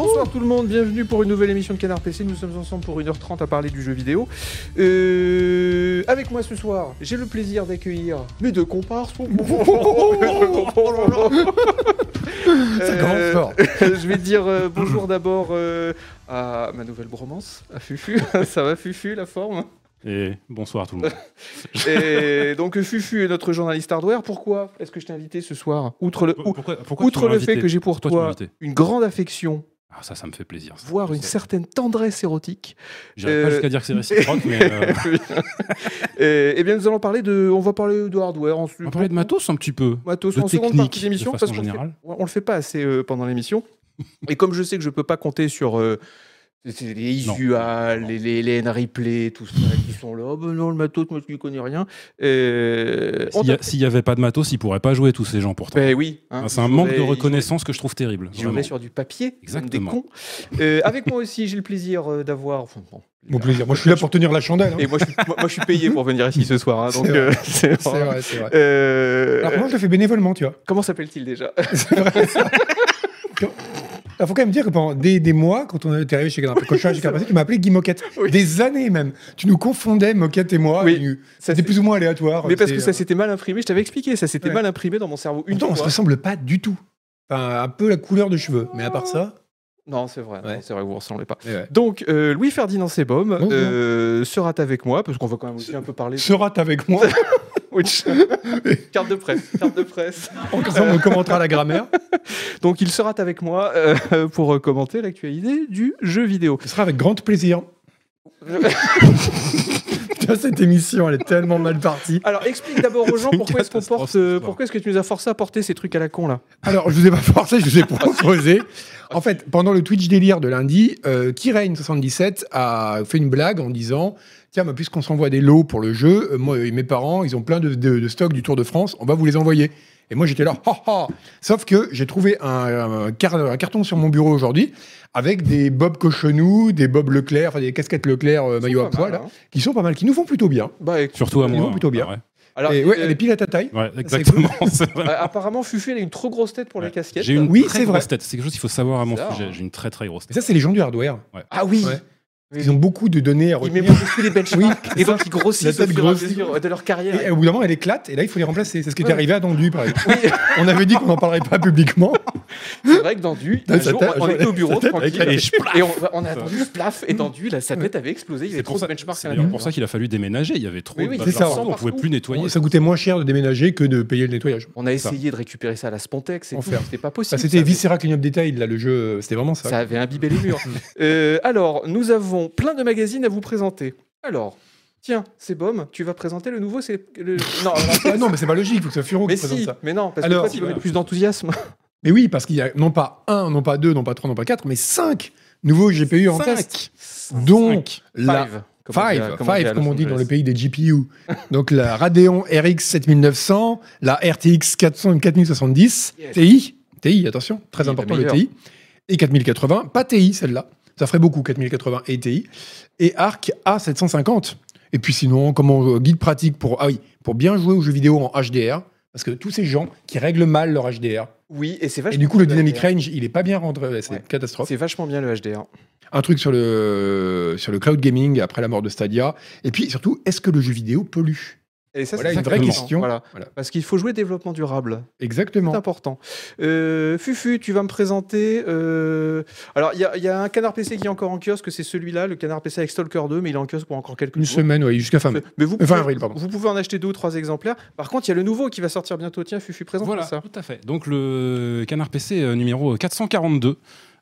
Bonsoir tout le monde, bienvenue pour une nouvelle émission de Canard PC. Nous sommes ensemble pour 1h30 à parler du jeu vidéo. Euh, avec moi ce soir, j'ai le plaisir d'accueillir mes deux comparses. Ça commence fort. je vais dire euh, bonjour d'abord euh, à ma nouvelle bromance, à Fufu. Ça va Fufu la forme Et bonsoir tout le monde. Et donc Fufu est notre journaliste hardware. Pourquoi est-ce que je t'ai invité ce soir? Outre le, ou- Pourquoi, pourquoi outre le fait que j'ai pour Pourquoi toi une grande affection, Ah, ça, ça me fait plaisir. Je une certaine tendresse érotique, pas euh, jusqu'à dire que c'est réciproque, mais euh, et, eh bien, nous allons parler de, on va parler de hardware. Ensuite, on va parler de matos un petit peu. matos de en seconde technique, partie d'émission parce qu'on on le fait pas assez euh, pendant l'émission. et comme je sais que je peux pas compter sur euh, c'est les Non. Isual, les, les, les N-Replay, tout ça, qui sont là, oh, ben non, le matos, moi je ne connais rien. Euh, S'il y a- t'a- S'il y avait pas de matos, ils pourraient pas jouer tous ces gens pourtant. Ben oui. hein, Ah, c'est un manque de reconnaissance que je trouve terrible. Ils joueraient sur du papier, Exactement. des cons. Euh, avec moi aussi, j'ai le plaisir euh, d'avoir. enfin, bon, Mon plaisir. Moi, je suis là pour tenir la chandelle. hein. Et moi je, suis, moi, moi, je suis payé pour venir ici ce soir. hein, donc, C'est vrai. euh, c'est C'est vrai. vrai, c'est vrai. Euh, Alors, moi, je le fais bénévolement, tu vois. comment s'appelle-t-il déjà? Il faut quand même dire que pendant des, des mois, quand on était arrivé chez Canard, quand je suis arrivé chez tu appelé Guy Moquette. Oui. Des années même. Tu nous confondais, Moquette et moi. Oui. C'était plus ou moins aléatoire. Mais parce que ça s'était mal imprimé, je t'avais expliqué, ça s'était Ouais. mal imprimé dans mon cerveau une Pourtant, on se fois. ressemble pas du tout. Enfin, un peu la couleur de cheveux. Mais à part ça. Non, c'est vrai, Ouais. c'est vrai, vous ne ressemblez pas. ouais. Donc, euh, Louis-Ferdinand Sebom Bonjour. euh, sera avec moi, parce qu'on va quand même aussi un peu parler. de- Sera avec moi. Oui, carte de presse, carte de presse. Encore ça, on me commentera la grammaire. Donc, il sera avec moi euh, pour euh, commenter l'actualité du jeu vidéo. Ce sera avec grand plaisir. Putain, cette émission, elle est tellement mal partie. Alors, explique d'abord aux gens pourquoi est-ce qu'on porte, euh, pourquoi est-ce que tu nous as forcé à porter ces trucs à la con là? Alors, je vous ai pas forcé, je vous ai proposé. En fait, pendant le Twitch délire de lundi, euh, Kirein77 a fait une blague en disant Tiens, bah, puisqu'on s'envoie des lots pour le jeu, euh, moi et mes parents, ils ont plein de, de, de stocks du Tour de France, on va vous les envoyer. Et moi, j'étais là, ha ha Sauf que j'ai trouvé un, un car- un carton sur mon bureau aujourd'hui avec des Bob Cochonou, des Bob Leclerc, enfin des casquettes Leclerc euh, maillot à poil, hein. qui sont pas mal, qui nous font plutôt bien. Bah, écoute, Surtout à Ils moi. vont plutôt bien. Ah ouais. Alors, et ouais, euh, elle est pile à ta taille. Ouais, exactement. euh, apparemment, Fufu, elle a une trop grosse tête pour les casquettes. J'ai une Oui, très vrai. grosse tête. C'est quelque chose qu'il faut savoir à mon sujet. hein. J'ai une très très grosse tête. ça, c'est les gens du hardware. Ah oui, Ouais. Oui, Ils ont beaucoup de données à Ils retenir. mémorisent tous les benchmarks Oui, et donc ils grossissent La au fur et à grossit. mesure de leur carrière. Et au bout d'un moment, elle éclate, et là, il faut les remplacer. C'est ce qui est arrivé à Dandu, par exemple. Oui, On avait dit qu'on n'en parlerait pas publiquement. c'est vrai que Dandu, un jour, tête, on était au bureau tranquille la- et, et on, on a attendu splaf et Dandu, là, sa tête avait explosé, il y avait C'est trop pour de ça, benchmarks à c'est pour ça qu'il a fallu déménager. Il y avait trop Oui, de ça. on pouvait plus nettoyer. Ça coûtait moins cher de déménager que de payer le nettoyage. On a essayé de récupérer ça à la Spontex et c'était pas Ça, possible. c'était ça Viscera Clean Up Detail, là, le jeu. C'était vraiment ça. Ça avait imbibé les murs. Euh, alors, nous avons plein de magazines à vous présenter. Alors, tiens, c'est Bom, tu vas présenter le nouveau. C'est le... Non, Ah non, mais c'est pas logique, il faut que ce Furo mais qui présente ça. mais non, parce Alors, que toi, tu euh, mettre plus d'enthousiasme. Mais oui, parce qu'il y a non pas un, non pas deux, non pas trois, non pas quatre, mais cinq nouveaux GPU en test. Dont Cinq. la Five, Five, comme on dit five, à comme Los on dit dans le pays des GPU. Donc la Radeon RX 7900, la RTX 400 4070, Yes. TI, TI, attention, très important le. TI, et 4080, pas TI celle-là, ça ferait beaucoup 4080 et TI, et Arc A750. Et puis sinon, comment euh, guide pratique pour, ah oui, pour bien jouer aux jeux vidéo en HDR, parce que tous ces gens qui règlent mal leur HDR, Oui, et c'est et vachement du coup le dynamic HDR. range, il est pas bien rentré, c'est Ouais. une catastrophe. C'est vachement bien le HDR. Un truc sur le, sur le cloud gaming après la mort de Stadia, et puis surtout, est-ce que le jeu vidéo pollue? Et ça, Voilà c'est une vraie question. Voilà. Voilà. Parce qu'il faut jouer développement durable. Exactement. C'est important. Euh, Fufu, tu vas me présenter. euh, Alors, il y, a- il y a un canard PC qui est encore en kiosque, c'est celui-là, le canard PC avec Stalker 2, mais il est en kiosque pour encore quelques Une jours. semaine, oui, jusqu'à fin mai. Mais vous Fin pouvez, avril, pardon. vous pouvez en acheter deux ou trois exemplaires. Par contre, il y a le nouveau qui va sortir bientôt. Tiens, Fufu, présente Voilà, ça. tout à fait. Donc le canard PC euh, numéro 442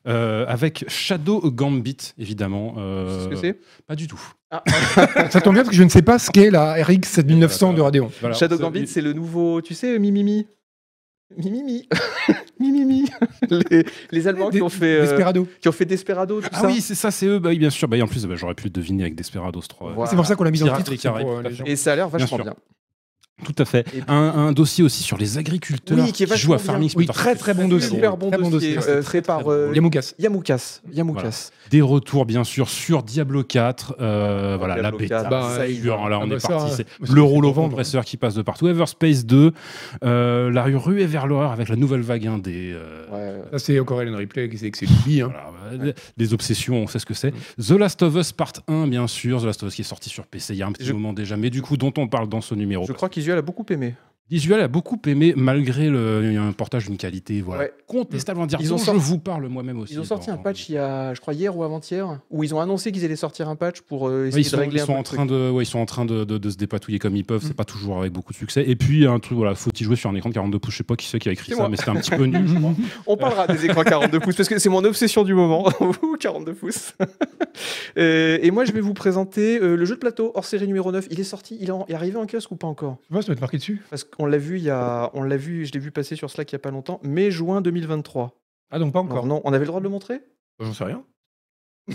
euh, avec Shadow Gambit, évidemment. euh, C'est ce que c'est? Pas du tout. Ah, Ça tombe bien parce que je ne sais pas ce qu'est la RX 7900 de Radeon. Voilà, Shadow Gambit, c'est le nouveau, tu sais, Mimimi. Mimimi. Mimimi. les, les Allemands qui ont fait, euh, Desperado. qui ont fait Desperado, tout Ah ça. oui, c'est ça, c'est eux. Bah oui, bien sûr. Bah, et en plus, bah, j'aurais pu le deviner avec Desperados 3. Voilà. C'est pour ça qu'on l'a mis dans le Pirates titre. pour, euh. Et ça a l'air vachement bien. Tout à fait. Un, un dossier aussi sur les agriculteurs Oui, qui est jouent à Farming. Oui, très très bon dossier. Super bon Très bon dossier, dossier. euh, fait par très euh. Yamoukas. Yamoukas. Yamoukas. Des retours, bien sûr, sur Diablo 4. euh, voilà, la bêta. 4, bah, est, là, on ah bah est ça, parti. euh, C'est c'est le le rouleau compresseur qui passe de partout. Everspace 2, euh, la rue ruée vers l'horreur avec la nouvelle vague indé. euh, Ouais. Ça, c'est encore Ellen Ripley qui sait que c'est. Hein. Voilà, ouais, les obsessions, on sait ce que c'est. The Last of Us Part 1, bien sûr. The Last of Us qui est sorti sur PC il y a un petit moment déjà, mais du coup, dont on parle dans ce numéro. Je crois qu'Isuel a beaucoup aimé. Visual a beaucoup aimé, malgré le, un portage d'une qualité voilà, Ouais. contestable. On va dire, Ils ont sorti- je vous parle moi-même aussi. Ils ont sorti un patch il y a, je crois, hier ou avant-hier, où ils ont annoncé qu'ils allaient sortir un patch pour euh, Ouais, essayer ils sont, de régler ils un sont peu en train de, ouais, ils sont en train de, de- de se dépatouiller comme ils peuvent. Mm. C'est pas toujours avec beaucoup de succès. Et puis un truc, voilà, faut y jouer sur un écran de 42 pouces. Je sais pas qui c'est qui a écrit ça, moi. mais c'était un petit peu nul. je crois. On parlera des écrans 42 pouces parce que c'est mon obsession du moment. Ouh, 42 pouces. Euh, et moi, je vais vous présenter euh, le jeu de plateau hors série numéro 9. Il est sorti, il est, en- il est arrivé en kiosque ou pas encore? Tu vois, ça doit être marqué dessus. Parce qu'on l'a vu, il y a, on l'a vu, je l'ai vu passer sur Slack il y a pas longtemps, mai-juin 2023. Ah, donc pas encore. non, on avait le droit de le montrer? J'en sais rien. Je-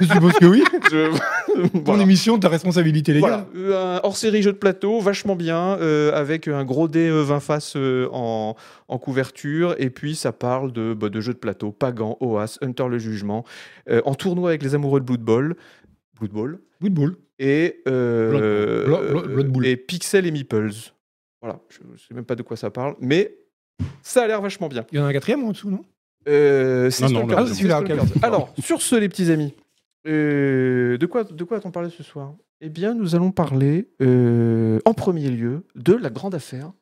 Je suppose que oui. Ton Voilà. émission, ta responsabilité légale. Voilà, euh, un hors-série jeu de plateau, vachement bien, euh, avec un gros dé euh, 20 faces euh, en, en couverture, et puis ça parle de, bah, de jeux de plateau, Pagan, Oas, Hunter le Jugement, euh, en tournoi avec les amoureux de Blood Bowl, Blood Bowl, Football. Et, euh, Blood et Pixel et Meeples. Voilà, je ne sais même pas de quoi ça parle, mais ça a l'air vachement bien. Il y en a un quatrième en dessous, non? Euh, c'est Non, non, celui-là, ok. Alors, sur ce, les petits amis, euh, de quoi, de quoi a-t-on parlé ce soir? Eh bien, nous allons parler, euh, en premier lieu, de la grande affaire.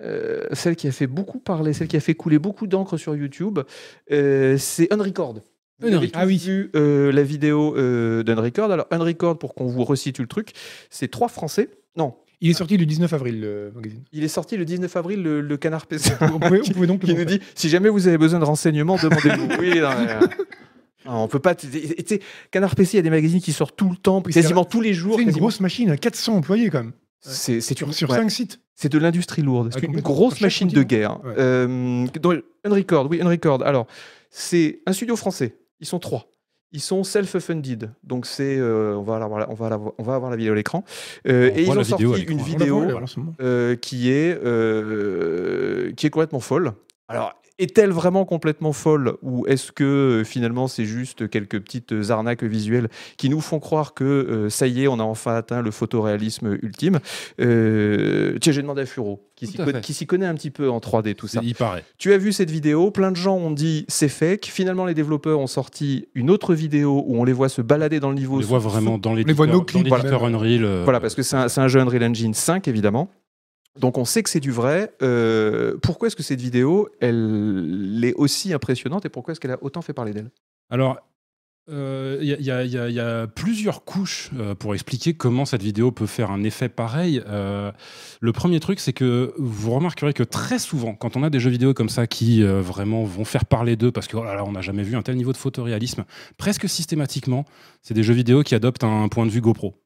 euh, celle qui a fait beaucoup parler, celle qui a fait couler beaucoup d'encre sur YouTube, euh, c'est Unrecord. Vous avez Ah oui. vu euh, la vidéo euh, d'Unrecord. Alors, Unrecord, pour qu'on vous resitue le truc, c'est trois Français. Non, Il est sorti le 19 avril, le magazine. il est sorti le 19 avril, le, le Canard PC. On pouvait, on pouvait donc qui nous dit si jamais vous avez besoin de renseignements, demandez-nous. oui, non, mais, euh, non, on peut pas. Tu sais, Canard PC, il y a des magazines qui sortent tout le temps, Oui, c'est quasiment tous les jours. C'est une quasiment. grosse machine à 400 employés quand même. C'est c'est Sur, ouais, 5 sites. c'est de l'industrie lourde. C'est Ouais, une grosse machine de guerre. Ouais. Euh, Unrecord, oui, Unrecord. Alors, c'est un studio français. Ils sont trois. Ils sont self-funded. Donc, c'est. euh, on, va avoir, on, va avoir, on va avoir la vidéo à l'écran. Euh, On et ils ont la sorti vidéo une la vidéo euh, qui, est, euh, qui est complètement folle. Alors, est-elle vraiment complètement folle ou est-ce que euh, finalement c'est juste quelques petites arnaques visuelles qui nous font croire que euh, ça y est, on a enfin atteint le photoréalisme ultime? Euh, Tiens, j'ai demandé à Furo, qui s'y à conna- fait. qui s'y connaît un petit peu en 3D, tout ça. Il paraît. Tu as vu cette vidéo, plein de gens ont dit c'est fake. Finalement, les développeurs ont sorti une autre vidéo où on les voit se balader dans le niveau. On les voit vraiment dans les voit l'éditeur no dans clip, l'éditeur voilà. Unreal. euh, voilà, parce que c'est un, c'est un jeu Unreal Engine 5, évidemment. Donc on sait que c'est du vrai. Euh, pourquoi est-ce que cette vidéo, elle est aussi impressionnante et pourquoi est-ce qu'elle a autant fait parler d'elle? Alors, euh, il y, a- il y a- plusieurs couches euh, pour expliquer comment cette vidéo peut faire un effet pareil. Euh, le premier truc, c'est que vous remarquerez que très souvent, quand on a des jeux vidéo comme ça qui euh, vraiment vont faire parler d'eux, parce que oh on n'a jamais vu un tel niveau de photoréalisme, presque systématiquement, c'est des jeux vidéo qui adoptent un point de vue GoPro.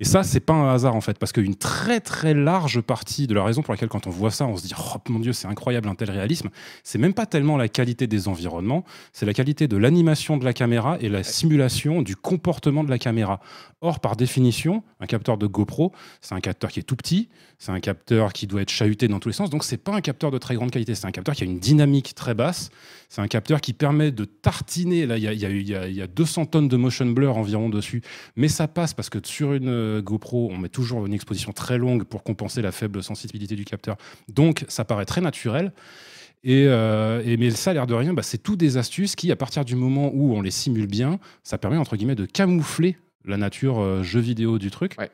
Et ça, c'est pas un hasard en fait, parce qu'une très très large partie de la raison pour laquelle quand on voit ça, on se dit oh mon dieu, c'est incroyable un tel réalisme, c'est même pas tellement la qualité des environnements, c'est la qualité de l'animation de la caméra et la simulation du comportement de la caméra. Or, par définition, un capteur de GoPro, c'est un capteur qui est tout petit, c'est un capteur qui doit être chahuté dans tous les sens, donc c'est pas un capteur de très grande qualité, c'est un capteur qui a une dynamique très basse, c'est un capteur qui permet de tartiner, là il y a, y a eu- il y a- il y a 200 tonnes de motion blur environ dessus, mais ça passe parce que sur une euh, GoPro, on met toujours une exposition très longue pour compenser la faible sensibilité du capteur, donc ça paraît très naturel. Et, euh, mais ça, l'air de rien, bah, c'est tout des astuces qui, à partir du moment où on les simule bien, ça permet entre guillemets de camoufler la nature euh, jeu vidéo du truc. Ouais.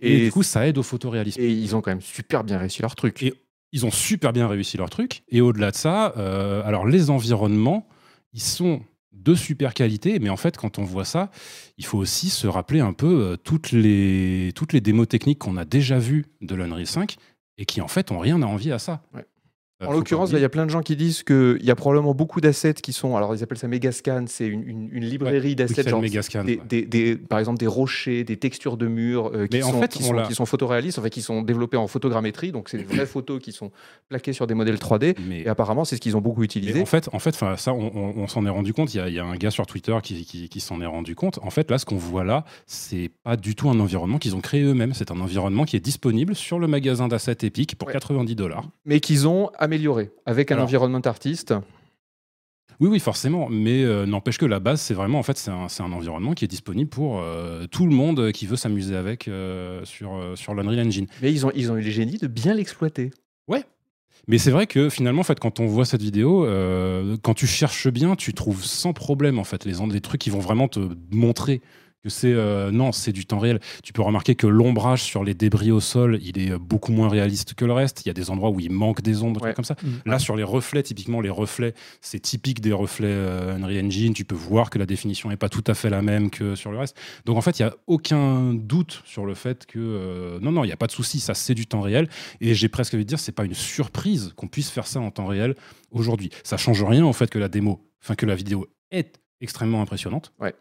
Et, Et- du coup, ça aide au photoréalisme. Et ils ont quand même super bien réussi leur truc. Et- Ils ont super bien réussi leur truc. Et au-delà de ça, euh, alors les environnements, ils sont de super qualité, mais en fait, quand on voit ça, il faut aussi se rappeler un peu euh, toutes, les, toutes les démos techniques qu'on a déjà vues de l'Unreal 5 et qui en fait ont rien à envier à ça. Ouais. Euh, En l'occurrence, là, il y a plein de gens qui disent qu'il y a probablement beaucoup d'assets qui sont. Alors, ils appellent ça Megascan, c'est une, une- une librairie d'assets. Genre Megascan, des, ouais. des- des- par exemple, des rochers, des textures de murs euh, qui, sont, fait, qui, on sont, l'a- qui sont photoréalistes, en fait, qui sont développés en photogrammétrie. Donc, c'est des vraies photos qui sont plaquées sur des modèles 3D. Mais- Et apparemment, c'est ce qu'ils ont beaucoup utilisé. en fait, en fait, ça, on, on- on s'en est rendu compte. Il y, a, il y a un gars sur Twitter qui, qui- qui s'en est rendu compte. En fait, là, ce qu'on voit là, c'est pas du tout un environnement qu'ils ont créé eux-mêmes. C'est un environnement qui est disponible sur le magasin d'assets Epic pour Ouais. 90 dollars. Mais qu'ils ont amélioré avec un Alors, environnement artiste. Oui, oui, forcément. Mais euh, n'empêche que la base, c'est vraiment, en fait, c'est un, c'est un environnement qui est disponible pour euh, tout le monde qui veut s'amuser avec euh, sur, euh, sur l'Unreal Engine. Mais ils ont, ils ont eu le génie de bien l'exploiter. Mais c'est vrai que finalement, en fait, quand on voit cette vidéo, euh, quand tu cherches bien, tu trouves sans problème en fait les, les trucs qui vont vraiment te montrer que c'est euh, non, c'est du temps réel. Tu peux remarquer que l'ombrage sur les débris au sol, il est beaucoup moins réaliste que le reste. Il y a des endroits où il manque des ombres, Ouais. comme ça. Mhm. Là, sur les reflets, typiquement les reflets, c'est typique des reflets euh, Unreal Engine. Tu peux voir que la définition n'est pas tout à fait la même que sur le reste. Donc en fait, il n'y a aucun doute sur le fait que euh, non, non, il n'y a pas de souci. Ça, c'est du temps réel. Et j'ai presque envie de dire, c'est pas une surprise qu'on puisse faire ça en temps réel aujourd'hui. Ça change rien au fait que la démo, enfin que la vidéo est extrêmement impressionnante. Ouais.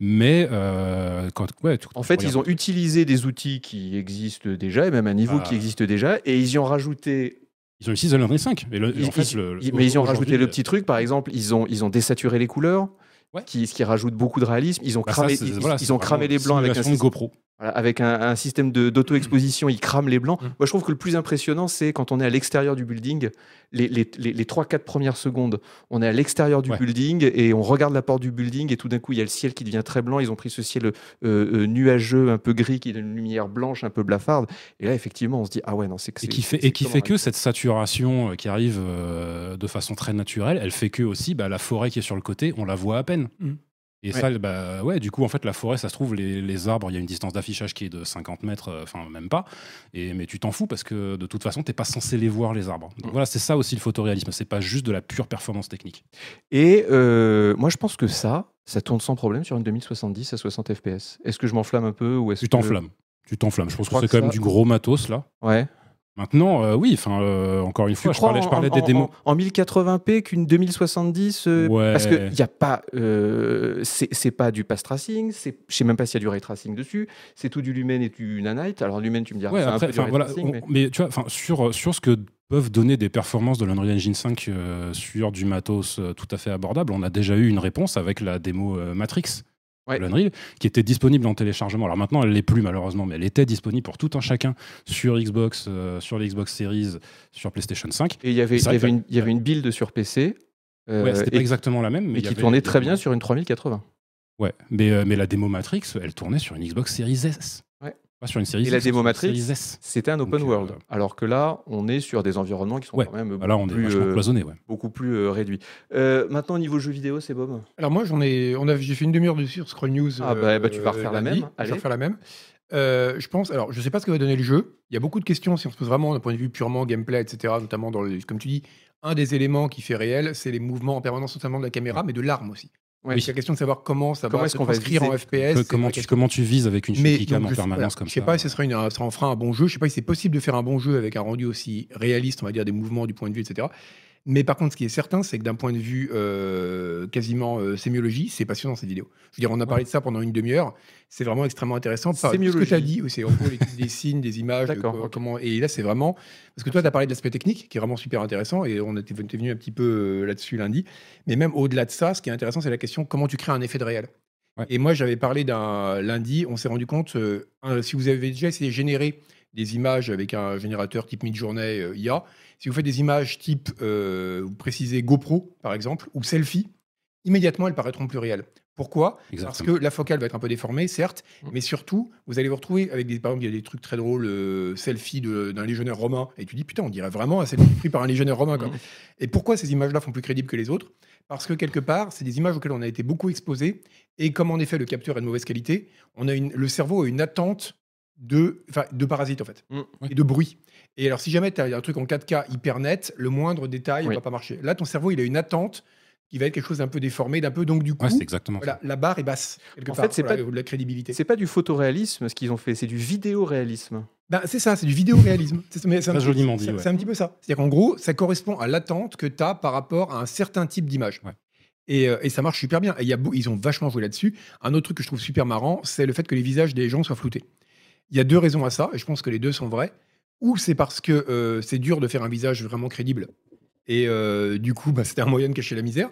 Mais euh, quand, ouais, tu- En fait, ils ont utilisé des outils qui existent déjà, et même un niveau Ah. qui existe déjà, et ils y ont rajouté ils ont utilisé l'Unreal 5. Et le- Ils- en fait, ils- le- ils- mais ils ont rajouté le petit truc, par exemple, ils ont, ils ont désaturé les couleurs, Ouais. qui, ce qui rajoute beaucoup de réalisme. Ils ont bah, ça, cramé, c'est- ils, voilà, ils ont cramé les blancs avec un, système, GoPro. Voilà, avec un, un système de- d'auto-exposition, ils crament les blancs. Mm. Moi, je trouve que le plus impressionnant, c'est quand on est à l'extérieur du building, les, les, les, les 3-4 premières secondes, on est à l'extérieur du Ouais. building et on regarde la porte du building et tout d'un coup, il y a le ciel qui devient très blanc. Ils ont pris ce ciel euh, euh, nuageux, un peu gris, qui donne une lumière blanche, un peu blafarde. Et là, effectivement, on se dit, ah ouais, non, c'est que Et qui fait, et qui fait que a- cette saturation euh, qui arrive euh, de façon très naturelle, elle fait que aussi bah, la forêt qui est sur le côté, on la voit à peine. Mhm. Et Ouais. ça, bah, ouais, du coup, en fait, la forêt, ça se trouve, les, les arbres, il y a une distance d'affichage qui est de 50 mètres, euh, enfin, même pas. Et, mais tu t'en fous parce que de toute façon, t'es pas censé les voir, les arbres. Donc Mhm. voilà, c'est ça aussi le photoréalisme. C'est pas juste de la pure performance technique. Et euh, moi, je pense que ça, ça tourne sans problème sur une 2070 à 60 FPS. Est-ce que je m'enflamme un peu ou est-ce Tu que- t'enflammes. Tu t'enflammes. Je pense que c'est quand même du gros matos, là. Ouais. Maintenant, euh, oui, enfin, euh, encore une Tu fois, je parlais, je parlais en, des démos. En, en 1080p qu'une 2070 euh, Ouais. Parce qu'il n'y a pas. c'est pas du pass tracing, je sais même pas s'il y a du ray tracing dessus, c'est tout du lumen et du nanite. Alors, lumen, tu me diras, Ouais, c'est un après, peu du enfin, ray voilà, tracing, on- mais- mais... tu vois, sur, sur ce que peuvent donner des performances de l'Unreal Engine 5 euh, sur du matos tout à fait abordable, on a déjà eu une réponse avec la démo Matrix Ouais. l'Unreal, qui était disponible en téléchargement. Alors maintenant, elle l'est plus malheureusement, mais elle était disponible pour tout un chacun sur Xbox, euh, sur les Xbox Series, sur PlayStation 5. Et il y avait, il y une, il y avait une build sur PC. euh, ouais, c'était pas exactement la même, mais qui avait- tournait très bien sur une 3080. Ouais, mais, euh, mais la démo Matrix, elle tournait sur une Xbox Series S. Pas sur une Series Et la démo Matrix. C'était un open Donc, world. euh, Alors que là, on est sur des environnements qui sont Ouais. quand même Bah là, on beaucoup est plus, euh, cloisonné, ouais. beaucoup plus euh, réduits. Euh, maintenant, au niveau jeux vidéo, c'est Bob? Alors moi, j'en ai, on a, j'ai fait une demi-heure dessus sur Scroll News. Ah bah, bah, tu vas refaire la même, Je vais refaire la même. Euh, je pense, alors je sais pas ce que va donner le jeu. Il y a beaucoup de questions si on se pose vraiment d'un point de vue purement gameplay, etc. Notamment dans le, comme tu dis, un des éléments qui fait réel, c'est les mouvements en permanence, notamment de la caméra, mais de l'arme aussi. Ouais. Donc, il y a la question de savoir comment ça Comment va est-ce se qu'on va transcrire en FPS. Comment, tu, comment tu vises avec une Mais donc, en je permanence voilà, comme je sais ça pas si ce sera une, ça en fera un bon jeu. Je sais pas si c'est possible de faire un bon jeu avec un rendu aussi réaliste, on va dire, des mouvements, du point de vue, etc. Mais par contre, ce qui est certain, c'est que d'un point de vue euh, quasiment euh, sémiologie, c'est passionnant cette vidéo. Je veux dire, on a parlé de ça pendant une demi-heure. C'est vraiment extrêmement intéressant. Par- tout Ce que Sémiologie. tu as dit, c'est en gros des signes, des images, de comment. Et là, c'est vraiment parce que toi, tu as parlé de l'aspect technique, qui est vraiment super intéressant, et on était venu un petit peu euh, là-dessus lundi. Mais même au-delà de ça, ce qui est intéressant, c'est la question comment tu crées un effet de réel? Ouais. Et moi, j'avais parlé d'un lundi, on s'est rendu compte, euh, si vous avez déjà essayé de générer des images avec un générateur type mid-journée euh, IA, si vous faites des images type, euh, vous précisez GoPro, par exemple, ou selfie, immédiatement, elles paraîtront plus réelles. Pourquoi? Parce que la focale va être un peu déformée, certes, Mm. mais surtout, vous allez vous retrouver avec des, par exemple, il y a des trucs très drôles, euh, selfie d'un légionnaire romain, et tu dis putain, on dirait vraiment un selfie pris par un légionnaire romain. quoi. Mm. Et pourquoi ces images-là font plus crédibles que les autres? Parce que quelque part, c'est des images auxquelles on a été beaucoup exposé, et comme en effet le capteur est de mauvaise qualité, on a une, le cerveau a une attente de, enfin, de parasites en fait, Mm. et de bruit. Et alors, si jamais tu as un truc en 4K hyper net, le moindre détail ne Oui. va pas marcher. Là, ton cerveau, il a une attente qui va être quelque chose d'un peu déformé, d'un peu. Donc, du coup, Ouais, c'est exactement voilà, la barre est basse. En part, fait, c'est voilà, pas- de la crédibilité. C'est pas du photoréalisme ce qu'ils ont fait, c'est du vidéoréalisme. Ben, c'est ça, c'est du vidéo-réalisme. C'est un Très petit- joliment dit, c'est- ouais. Un petit peu ça. C'est-à-dire qu'en gros, ça correspond à l'attente que tu as par rapport à un certain type d'image. Ouais. Et, euh, et ça marche super bien. Et il y a beau- ils ont vachement joué là-dessus. Un autre truc que je trouve super marrant, c'est le fait que les visages des gens soient floutés. Il y a deux raisons à ça, et je pense que les deux sont vraies. Ou c'est parce que euh, c'est dur de faire un visage vraiment crédible. Et euh, du coup, bah, c'était un moyen de cacher la misère.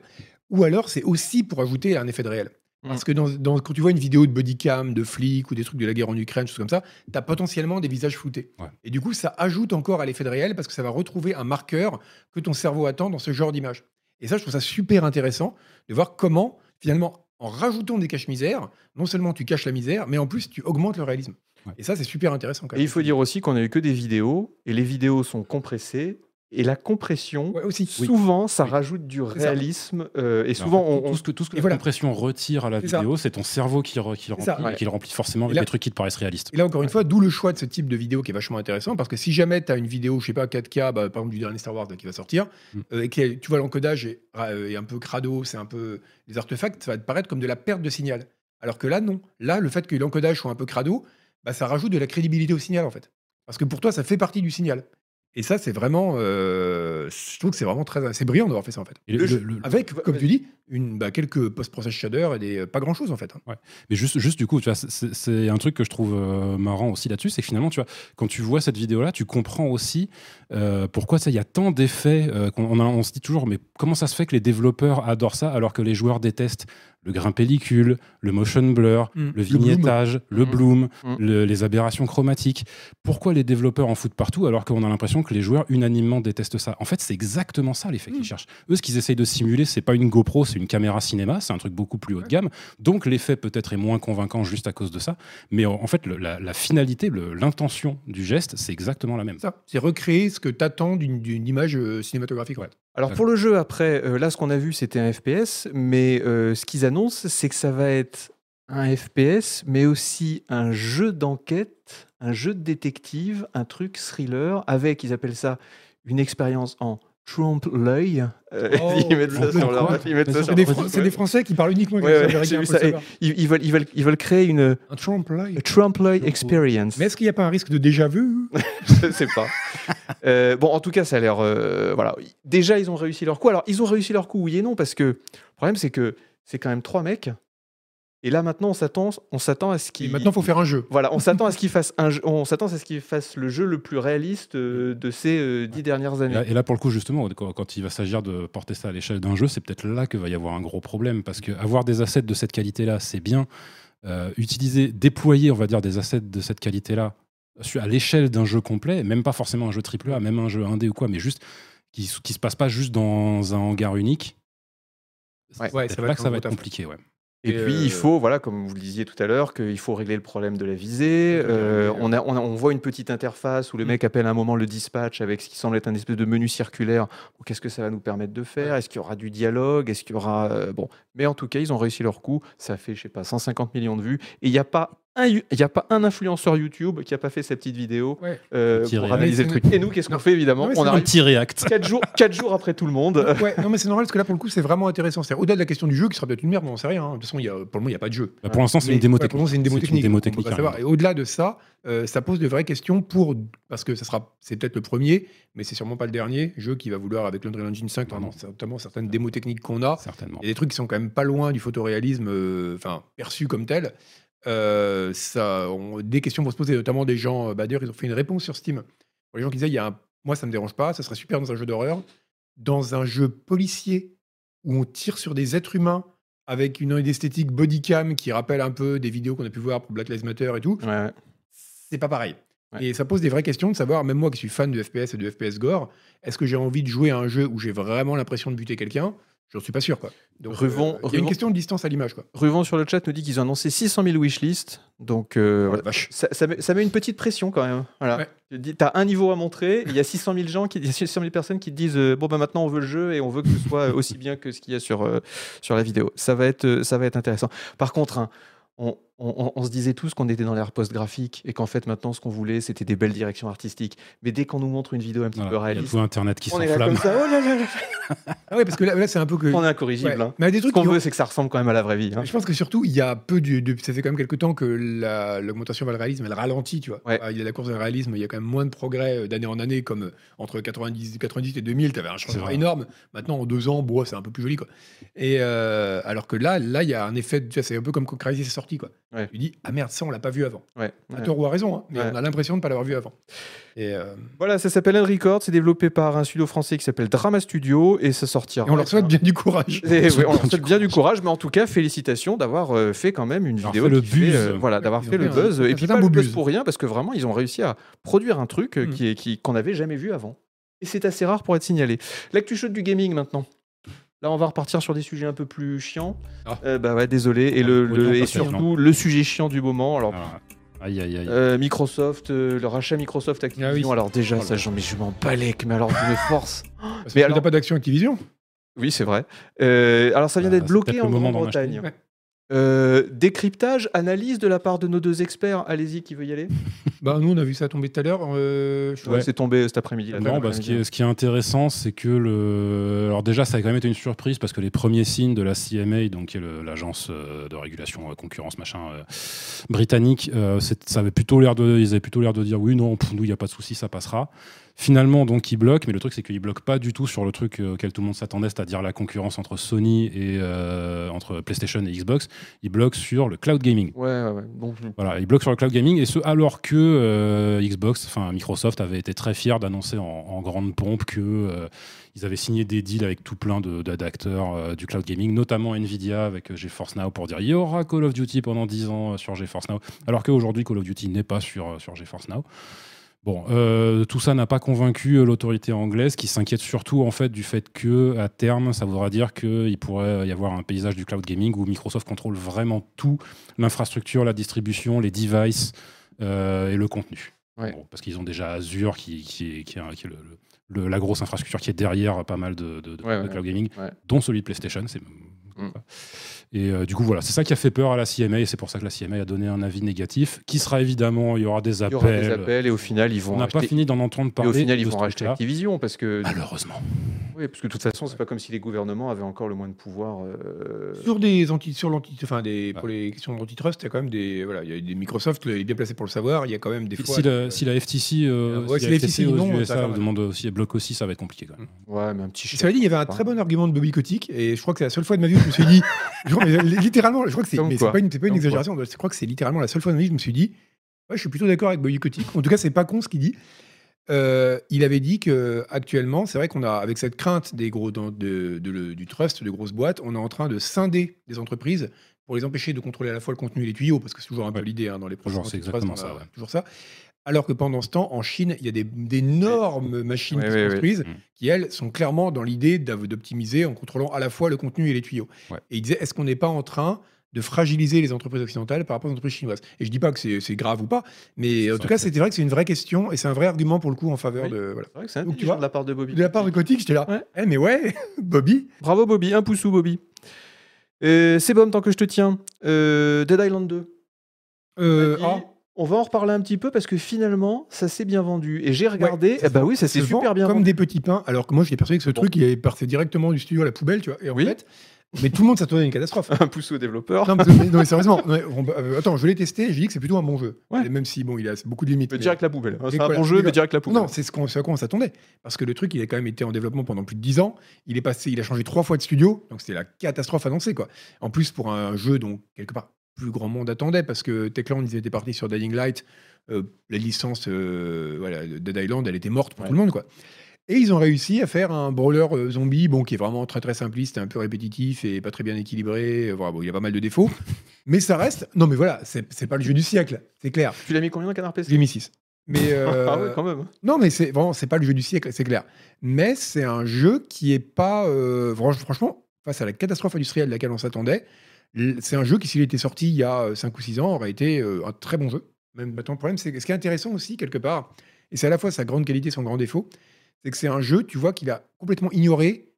Ou alors, c'est aussi pour ajouter un effet de réel. Parce que dans, dans- quand tu vois une vidéo de bodycam, de flics ou des trucs de la guerre en Ukraine, choses comme ça, tu as potentiellement des visages floutés. Ouais. Et du coup, ça ajoute encore à l'effet de réel parce que ça va retrouver un marqueur que ton cerveau attend dans ce genre d'image. Et ça, je trouve ça super intéressant de voir comment, finalement, en rajoutant des caches-misères, non seulement tu caches la misère, mais en plus, tu augmentes le réalisme. Ouais. Et ça, c'est super intéressant. Quand Et même. il faut dire aussi qu'on a eu que des vidéos, et les vidéos sont compressées, et la compression, Ouais, aussi. souvent, ça Oui. rajoute du réalisme, euh, et souvent, fait, on, tout, on- tout ce que, tout ce que Et la voilà. compression retire à la vidéo, c'est ton cerveau qui, le- qui le remplit, ouais. et qui le remplit forcément Et avec là- des trucs qui te paraissent réalistes. Et là, encore une fois, d'où le choix de ce type de vidéo qui est vachement intéressant, parce que si jamais tu as une vidéo, je sais pas, 4K, bah, par exemple du dernier Star Wars qui va sortir, Mm. euh, et que tu vois l'encodage est, euh, est un peu crado, c'est un peu des artefacts, ça va te paraître comme de la perte de signal. Alors que là, non. Là, le fait que l'encodage soit un peu crado, bah, ça rajoute de la crédibilité au signal, en fait. Parce que pour toi, ça fait partie du signal. Et ça, c'est vraiment. euh, je trouve que c'est vraiment très. C'est brillant d'avoir fait ça, en fait. Et le- Le le- jeu- le- Avec, comme tu dis, une, bah, quelques post-process shader et des, pas grand-chose, en fait. hein. Mais juste, juste du coup, tu vois, c'est- un truc que je trouve euh, marrant aussi là-dessus, c'est que finalement, tu vois, quand tu vois cette vidéo-là, tu comprends aussi euh, pourquoi ça, il y a tant d'effets. euh, qu'on- on, on se dit toujours, mais comment ça se fait que les développeurs adorent ça alors que les joueurs détestent le grain pellicule, le motion blur, Mm. le Le vignettage, le Mm. bloom, Mm. le- les aberrations chromatiques Pourquoi les développeurs en foutent partout alors qu'on a l'impression que les joueurs unanimement détestent ça? En fait, c'est exactement ça l'effet qu'ils cherchent. Eux, ce qu'ils essayent de simuler, c'est pas une GoPro, c'est une caméra cinéma, c'est un truc beaucoup plus haut de gamme. Donc l'effet peut-être est moins convaincant juste à cause de ça. Mais en fait, le- la, la finalité, l'intention du geste, c'est exactement la même. Ça, c'est recréer ce que tu attends d'une image euh, cinématographique. en fait. Alors pour le jeu, après, euh, là, ce qu'on a vu, c'était un FPS, mais euh, ce qu'ils annoncent, c'est que ça va être un FPS, mais aussi un jeu d'enquête, un jeu de détective, un truc thriller, avec, ils appellent ça, une expérience en trompe-l'œil. Euh, Oh, ils mettent ça sur leur... quoi Ils mettent ça C'est sur des, leur- Fran- c'est des Français qui parlent uniquement avec Ouais, ça. Ils, ils veulent, ils, veulent, ils veulent créer une Un Trump live. a trompe-l'œil experience. Mais est-ce qu'il n'y a pas un risque de déjà vu je sais pas. Euh, bon, en tout cas, ça a l'air. euh, voilà. Déjà, ils ont réussi leur coup. Alors, ils ont réussi leur coup, oui et non, parce que le problème, c'est que c'est quand même trois mecs. Et là, maintenant, on s'attend, on s'attend à ce Et qu'ils. Maintenant, faut faire un jeu. Voilà, on s'attend à ce qu'ils fassent un jeu- on s'attend à ce qu'ils fassent le jeu le plus réaliste euh, de ces euh, dix dernières Et années. là, et là, pour le coup, justement, quand, quand il va s'agir de porter ça à l'échelle d'un jeu, c'est peut-être là que va y avoir un gros problème. Parce que avoir des assets de cette qualité-là, c'est bien. Euh, utiliser, déployer, on va dire, des assets de cette qualité-là à l'échelle d'un jeu complet, même pas forcément un jeu AAA, même un jeu indé ou quoi, mais juste qui, qui se passe pas juste dans un hangar unique. Ouais. c'est Ouais, là être que ça va être compliqué. Ouais. Et, Et, puis, euh, il faut, voilà, comme vous le disiez tout à l'heure, qu'il faut régler le problème de la visée. Euh, on, a, on, a- on voit une petite interface où le Mm. mec appelle à un moment le dispatch avec ce qui semble être un espèce de menu circulaire. Bon, Qu'est-ce que ça va nous permettre de faire? Est-ce qu'il y aura du dialogue? Est-ce qu'il y aura. euh, bon. Mais en tout cas, ils ont réussi leur coup. Ça fait, je sais pas, 150 millions de vues. Et il n'y a pas. Un you- Il n'y a pas un influenceur YouTube qui a pas fait sa petite vidéo Ouais. euh, Petit pour réact. analyser le truc. Et nous, qu'est-ce qu'on fait évidemment Non, On c'est arrive petit react. 4 jours, quatre jours après tout le monde. Ouais, non, mais c'est normal parce que là, pour le coup, c'est vraiment intéressant. C'est au-delà de la question du jeu qui sera peut-être une merde, mais on sait rien. hein. De toute façon, y a, pour le moment, il n'y a pas de jeu. Bah, pour l'instant, c'est une démo technique. c'est une démo technique. démo carrément. Et au-delà de ça, euh, ça pose de vraies questions pour. Parce que ça sera, c'est peut-être le premier, mais c'est sûrement pas le dernier jeu qui va vouloir, avec l'Unreal Engine 5, Ah non. notamment, certaines démos techniques qu'on a, Certainement. Il y a des trucs qui sont quand même pas loin du photoréalisme, euh, enfin perçu comme tel. Euh, ça, on- des questions vont se poser, notamment des gens. euh, Bah, D'ailleurs, ils ont fait une réponse sur Steam. Pour les gens qui disaient, il y a un- moi, ça me dérange pas, ça serait super dans un jeu d'horreur, dans un jeu policier où on tire sur des êtres humains avec une esthétique bodycam qui rappelle un peu des vidéos qu'on a pu voir pour Black Lives Matter et tout. Ouais. C'est pas pareil. Ouais. Et ça pose des vraies questions de savoir, même moi qui suis fan de FPS et de FPS gore, est-ce que j'ai envie de jouer à un jeu où j'ai vraiment l'impression de buter quelqu'un J'en suis pas sûr, quoi. Donc, euh, il y a une question de distance à l'image, quoi. Ruvon sur le chat nous dit qu'ils ont annoncé 600 000 wishlists. Donc, euh, Oh, la voilà. vache. ça, ça met, ça met une petite pression quand même. Voilà. Ouais. Tu as un niveau à montrer. Il y a 600 000 gens, qui, il y a 600 000 personnes qui te disent euh, bon bah maintenant on veut le jeu et on veut que ce soit aussi bien que ce qu'il y a sur euh, sur la vidéo. Ça va être ça va être intéressant. Par contre, hein, on, on, on- on se disait tous qu'on était dans l'ère post-graphique et qu'en fait maintenant ce qu'on voulait c'était des belles directions artistiques. Mais dès qu'on nous montre une vidéo un petit peu Voilà, il y a réaliste, tout Internet qui s'enflamme. ça. Oh là là là. Ah ouais, parce que là, là, c'est un peu que. On est incorrigible. Ouais. hein. Mais des Ce trucs qu'on qui ont- veut c'est que ça ressemble quand même à la vraie vie. hein. Je pense que surtout, il y a peu de, de- ça fait quand même quelques temps que la- l'augmentation vers le réalisme, elle ralentit, tu vois. Ouais. Ah, Il y a la course vers le réalisme, il y a quand même moins de progrès euh, d'année en année, comme euh, entre 90, 90 et 2000, tu avais un changement énorme. Maintenant, en deux ans, bon, c'est un peu plus joli, quoi. Et euh, alors que là, là, il y a un effet, tu vois, c'est un peu comme quand Crysis est sorti, quoi. Ouais. Tu dis, ah merde, ça, on l'a pas vu avant. Ouais, À ouais. tort ou à raison, hein, mais Ouais. on a l'impression de ne pas l'avoir vu avant. Et, euh, Voilà, ça s'appelle Record, c'est développé par un studio français qui s'appelle Drama Studio et ça sortira. et on leur souhaite bien du courage. Et oui, on leur souhaite bien du courage, mais en tout cas, félicitations d'avoir euh, fait quand même une vidéo fait le fait, buzz. euh, voilà, d'avoir fait le un- buzz. un Et puis pas le buzz buzz. pour rien, parce que vraiment, ils ont réussi à produire un truc euh, Mm. qui est- qui- qu'on n'avait jamais vu avant. Et c'est assez rare pour être signalé. L'actu chaude du gaming maintenant. Là, on va repartir sur des sujets un peu plus chiants. Ah. Euh, bah ouais, désolé. Et, le, et surtout, le sujet chiant du moment. Alors, Ah, Aïe, aïe, aïe. euh, Microsoft, euh, le rachat Microsoft Activision. Ah oui. Alors déjà, Oh ça, j'en- mais je m'en balèque, mais alors d'une force. Parce Mais que alors- t'as pas d'action Activision? Oui, c'est vrai. Euh, alors ça vient Ah, d'être bloqué en Grande-Bretagne. Ouais. Euh, décryptage, analyse de la part de nos deux experts. Allez-y, qui veut y aller? Bah, nous, on a vu ça tomber tout à l'heure. euh, Ouais, C'est tombé cet après-midi. Non, cet bah, ce, qui est, ce qui est intéressant, c'est que le. Alors, déjà, ça a quand même été une surprise parce que les premiers signes de la CMA, donc qui est l'agence euh, de régulation euh, concurrence machin euh, britannique, euh, ça avait plutôt l'air de, ils avaient plutôt l'air de dire oui, non, pour nous, il n'y a pas de souci, ça passera. Finalement, donc, ils bloquent, mais le truc, c'est qu'ils bloquent pas du tout sur le truc euh, auquel tout le monde s'attendait, c'est-à-dire la concurrence entre Sony et euh, entre PlayStation et Xbox. Ils bloquent sur le cloud gaming. Ouais, ouais, ouais. Donc, Voilà, ils bloquent sur le cloud gaming et ce alors que euh, Xbox, enfin Microsoft avait été très fier d'annoncer en, en grande pompe que euh, ils avaient signé des deals avec tout plein de- de- d'acteurs du cloud gaming, notamment Nvidia avec GeForce Now pour dire il y aura Call of Duty pendant 10 ans sur GeForce Now, alors qu'aujourd'hui Call of Duty n'est pas sur, sur GeForce Now. Bon, euh, tout ça n'a pas convaincu euh, l'autorité anglaise qui s'inquiète surtout en fait du fait que à terme, ça voudra dire qu'il pourrait y avoir un paysage du cloud gaming où Microsoft contrôle vraiment tout, l'infrastructure, la distribution, les devices euh, et le contenu. Ouais. Bon, parce qu'ils ont déjà Azure qui, qui est, qui est un- qui est le- le- le- la grosse infrastructure qui est derrière pas mal de, de- de- Ouais, de ouais, cloud gaming, ouais. dont celui de PlayStation. C'est Mm. Et euh, du coup, voilà, c'est ça qui a fait peur à la CMA, et c'est pour ça que la CMA a donné un avis négatif, qui sera évidemment, il y aura des Il appels. y aura des appels et au final, ils vont On n'a pas racheter- fini d'en entendre et parler. au final, ils vont racheter. Activision parce que, Malheureusement. oui, parce que de toute façon, c'est pas comme si les gouvernements avaient encore le moins de pouvoir. euh, Sur des anti, sur l'anti, enfin des, Ah. pour les questions d'antitrust, il y a quand même des, voilà, il y a des Microsoft, il est bien placé pour le savoir. Il y a quand même des Si, fois. si la, si la FTC, euh, Ouais, si si la FTC, aux non, ça USA va mal. demande aussi, elle bloque aussi, ça va être compliqué quand même. Ouais, mais un petit Cela dit, il y avait un très bon argument de Bobby Kotick, et je crois que c'est la seule fois de ma vie où je me suis dit, je mais littéralement, je crois que c'est, mais pas une, c'est pas une Comme quoi. exagération, je crois que c'est littéralement la seule fois de ma vie où je me suis dit, ouais, je suis plutôt d'accord avec Kotick. En tout cas, c'est pas con ce qu'il dit. Euh, il avait dit que actuellement, c'est vrai qu'on a, avec cette crainte des gros, de, du trust, de grosses boîtes, on est en train de scinder des entreprises pour les empêcher de contrôler à la fois le contenu et les tuyaux, parce que c'est toujours un peu l'idée hein, dans les Toujours, processus c'est exactement ça, ouais. Toujours ça. Alors que pendant ce temps, en Chine, il y a des- d'énormes machines qui se construisent Mm. qui, elles, sont clairement dans l'idée d'av- d'optimiser en contrôlant à la fois le contenu et les tuyaux. Ouais. Et il disait, est-ce qu'on n'est pas en train de fragiliser les entreprises occidentales par rapport aux entreprises chinoises? Et je dis pas que c'est c'est grave ou pas, mais en tout cas, c'était vrai que c'est une vraie question et c'est un vrai argument pour le coup en faveur Oui. de... Voilà. C'est vrai que c'est Donc, tu intelligent vois, de la part de Bobby. De la part de Kotick, j'étais là, Ouais. eh mais ouais, Bobby, Bravo Bobby, un pouce sous Bobby. Euh, c'est bon, tant que je te tiens. Euh, Dead Island 2. euh, ah, On va en reparler un petit peu parce que finalement, ça s'est bien vendu. Et j'ai regardé, ça eh ben se oui, ça se s'est super bien comme vendu. des petits pains, alors que moi, j'étais persuadé que ce Bon. truc, il est passé directement du studio à la poubelle, tu vois, et en Oui. fait, mais tout le monde s'attendait à une catastrophe. Un pouce aux développeurs. Non, mais, non, mais sérieusement, ouais, on- euh, attends, je l'ai testé, j'ai dit que c'est plutôt un bon jeu. Ouais. Et Même si, bon, il a beaucoup de limites. Mais mais- direct la poubelle. hein. Mais C'est un bon jeu, mais direct la poubelle. Non, c'est ce à quoi on s'attendait. Parce que le truc, il est quand même été en développement pendant plus de 10 ans. Il est passé, il a changé trois fois de studio. Donc c'était la catastrophe annoncée, quoi. En plus, pour un jeu dont, quelque part, plus grand monde attendait, parce que Techland, ils étaient partis sur Dying Light. euh, la licence euh, voilà, de Dead Island, elle était morte pour Ouais. tout le monde, quoi. Et ils ont réussi à faire un brawler euh, zombie, bon, qui est vraiment très très simpliste, un peu répétitif et pas très bien équilibré. Voilà, bon, il y a pas mal de défauts. mais ça reste. Non, mais voilà, c'est, pas le jeu du siècle, c'est clair. Tu l'as mis combien dans Canard PC J'ai mis 6. Mais euh, Ah ouais, quand même. non, mais c'est vraiment, c'est pas le jeu du siècle, c'est clair. Mais c'est un jeu qui est pas, franch- franchement, face à la catastrophe industrielle à laquelle on s'attendait, c'est un jeu qui, s'il était sorti il y a 5 ou 6 ans, aurait été euh, un très bon jeu. Même maintenant, le problème, c'est ce qui est intéressant aussi, quelque part, et c'est à la fois sa grande qualité et son grand défaut, c'est que c'est un jeu, tu vois, qu'il a complètement ignoré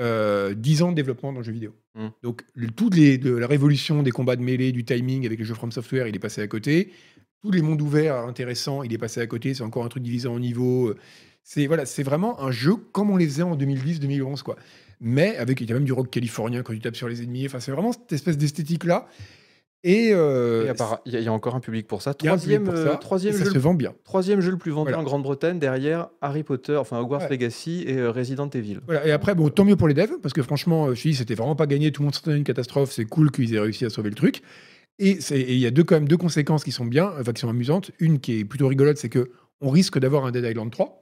euh, 10 ans de développement dans le jeu vidéo. Mm. Donc, le- toutes les, de la révolution des combats de mêlée, du timing avec le jeu From Software, il est passé à côté. Tous les mondes ouverts intéressants, il est passé à côté. C'est encore un truc divisé en niveaux. C'est voilà, c'est vraiment un jeu comme on les faisait en 2010-2011, quoi. Mais avec, il y a même du rock californien quand tu tapes sur les ennemis. Enfin, c'est vraiment cette espèce d'esthétique-là. Et, euh, Et appara- Il y, a- il y a encore un public pour ça. Troisième, pour euh, ça, troisième, et ça jeu, se vend bien. troisième jeu le plus vendu Voilà. en Grande-Bretagne, derrière Harry Potter, enfin Hogwarts Ouais. Legacy et euh, Resident Evil. Voilà, et après, bon, tant mieux pour les devs, parce que franchement, euh, je dis, c'était vraiment pas gagné, tout le monde s'attendait une catastrophe, c'est cool qu'ils aient réussi à sauver le truc. Et il y a deux, quand même deux conséquences qui sont bien, enfin qui sont amusantes. Une qui est plutôt rigolote, c'est que on risque d'avoir un Dead Island 3.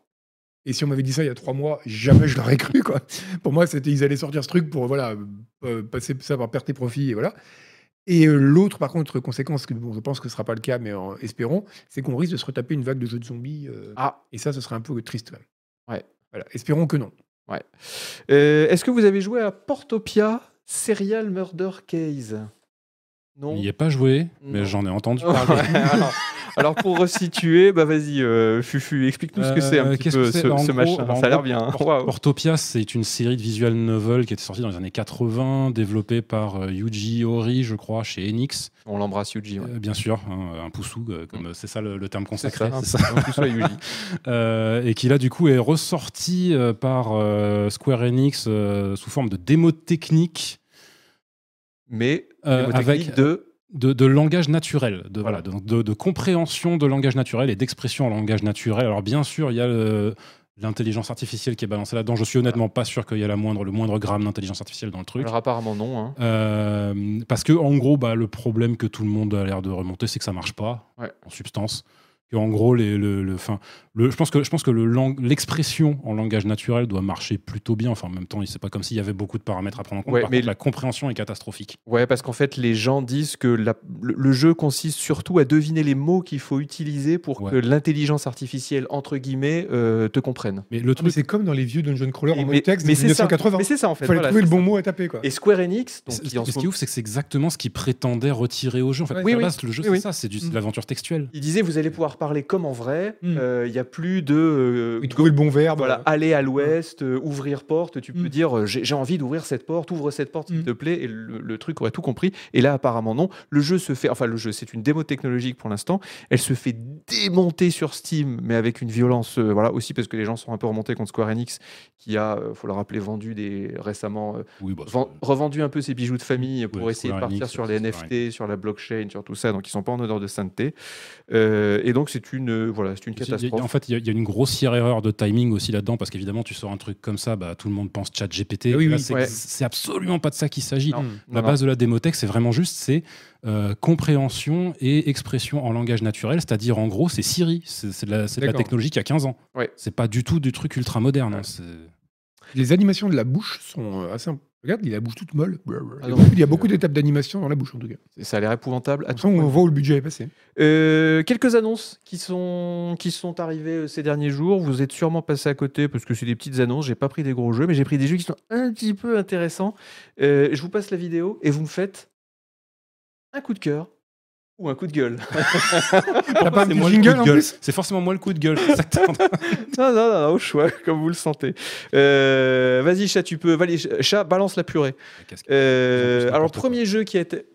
Et si on m'avait dit ça il y a trois mois, jamais je l'aurais cru. Quoi. Pour moi, c'était ils allaient sortir ce truc pour voilà, euh, passer ça par perte et profit. Et voilà. Et euh, l'autre, par contre, conséquence, que bon, je pense que ce sera pas le cas, mais en- espérons, c'est qu'on risque de se retaper une vague de jeux de zombies. euh, Ah, Et ça, ce serait un peu triste même. Ouais. Voilà. Espérons que non. Euh, Est-ce que vous avez joué à Portopia Serial Murder Case? Non. Il n'y est pas joué, mais j'en ai entendu parler. alors, alors, pour resituer, bah vas-y, euh, Fufu, explique-nous ce que c'est un Euh, petit qu'est-ce peu ce, Bah, ce gros- machin. bah, Ça a l'air bien. hein. Port-. Portopia, c'est une série de visual novels qui était sortie dans les années 80, développée par euh, Yuji Horii, je crois, chez Enix. On l'embrasse, Yuji. ouais. Euh, bien sûr, hein, un poussou, euh, comme euh, c'est ça le, le terme consacré. c'est ça. en plus, ouais, Yuji. Euh, et qui là du coup est ressorti euh, par euh, Square Enix euh, sous forme de démo technique Mais euh, avec de. de, de langage naturel, de, Voilà. voilà. de, compréhension de langage naturel et d'expression en langage naturel. Alors bien sûr, il y a le- l'intelligence artificielle qui est balancée là-dedans. Je suis honnêtement pas sûr qu'il y a la moindre, le moindre gramme d'intelligence artificielle dans le truc. Alors apparemment non. hein. Euh, parce que en gros, bah, le problème que tout le monde a l'air de remonter, c'est que ça marche pas Ouais. en substance. Que en gros, les, le, le, fin, le, je pense que je pense que le lang- l'expression en langage naturel doit marcher plutôt bien. Enfin, en même temps, c'est pas comme s'il y avait beaucoup de paramètres à prendre en compte. Ouais, Par mais contre, la compréhension est catastrophique. Ouais, parce qu'en fait, les gens disent que la- le, le jeu consiste surtout à deviner les mots qu'il faut utiliser pour Ouais. que l'intelligence artificielle, entre guillemets, euh, te comprenne. Mais le Ah, truc, c'est comme dans les vieux dungeon crawlers en mode mais texte de mais c'est ça. 1980. Mais c'est ça, en fait. Il fallait voilà, trouver le bon ça. mot à taper. Quoi. Et Square Enix, donc, Ce qui en ce ce qui est ouf, c'est que c'est exactement ce qu'ils prétendaient retirer au jeu. En fait, Oui, oui. base, le jeu, c'est oui. ça, c'est du- c'est Mm. de l'aventure textuelle. Il disait vous allez pouvoir parler comme en vrai. Mm. euh, Il y a plus de euh, trouver le bon verbe. voilà aller à l'ouest, euh, ouvrir porte. Tu peux Mm. dire euh, j'ai j'ai envie d'ouvrir cette porte, ouvre cette porte s'il Mm. te plaît. Et le, le truc aurait tout compris. Et là apparemment non. Le jeu se fait enfin le jeu c'est une démo technologique pour l'instant. Elle se fait démonter sur Steam, mais avec une violence euh, voilà aussi parce que les gens sont un peu remontés contre Square Enix qui a euh, faut le rappeler vendu des récemment euh, Oui, bah, revendu un peu ses bijoux de famille pour Ouais, essayer de partir Enix, sur les NFT, sur la blockchain, sur tout ça. Donc ils sont pas en odeur de sainteté. Euh, et donc c'est une euh, voilà, c'est une catastrophe. En fait, il y, a- il y a une grossière erreur de timing aussi là-dedans, parce qu'évidemment, tu sors un truc comme ça, bah, tout le monde pense chat GPT. Ah oui, oui. c'est Ouais. absolument pas de ça qu'il s'agit. La non, base de la démothèque, c'est vraiment juste c'est euh, compréhension et expression en langage naturel, c'est-à-dire en gros, c'est Siri. C'est de, la- de technologie qui a 15 ans. Ouais. C'est pas du tout du truc ultra moderne. hein, Ouais. Les animations de la bouche sont euh, assez. imp- Regarde, il a la bouche toute molle. Ah il, y a non. beaucoup, il y a beaucoup d'étapes d'animation dans la bouche, en tout cas. ça a l'air épouvantable. à tout on voit où le budget est passé. Euh, quelques annonces qui sont, qui sont arrivées euh, ces derniers jours. Vous êtes sûrement passé à côté parce que c'est des petites annonces. J'ai pas pris des gros jeux, mais j'ai pris des jeux qui sont un petit peu intéressants. Euh, je vous passe la vidéo et vous me faites un coup de cœur ou un coup de gueule. T'as pas un moi le jingle coup de en gueule. plus C'est forcément moi le coup de gueule. exactement. non, non, non, non, au choix, comme vous le sentez. Euh, Vas-y, chat, tu peux. Allez, chat, balance la purée. Euh, alors, premier jeu qui a été.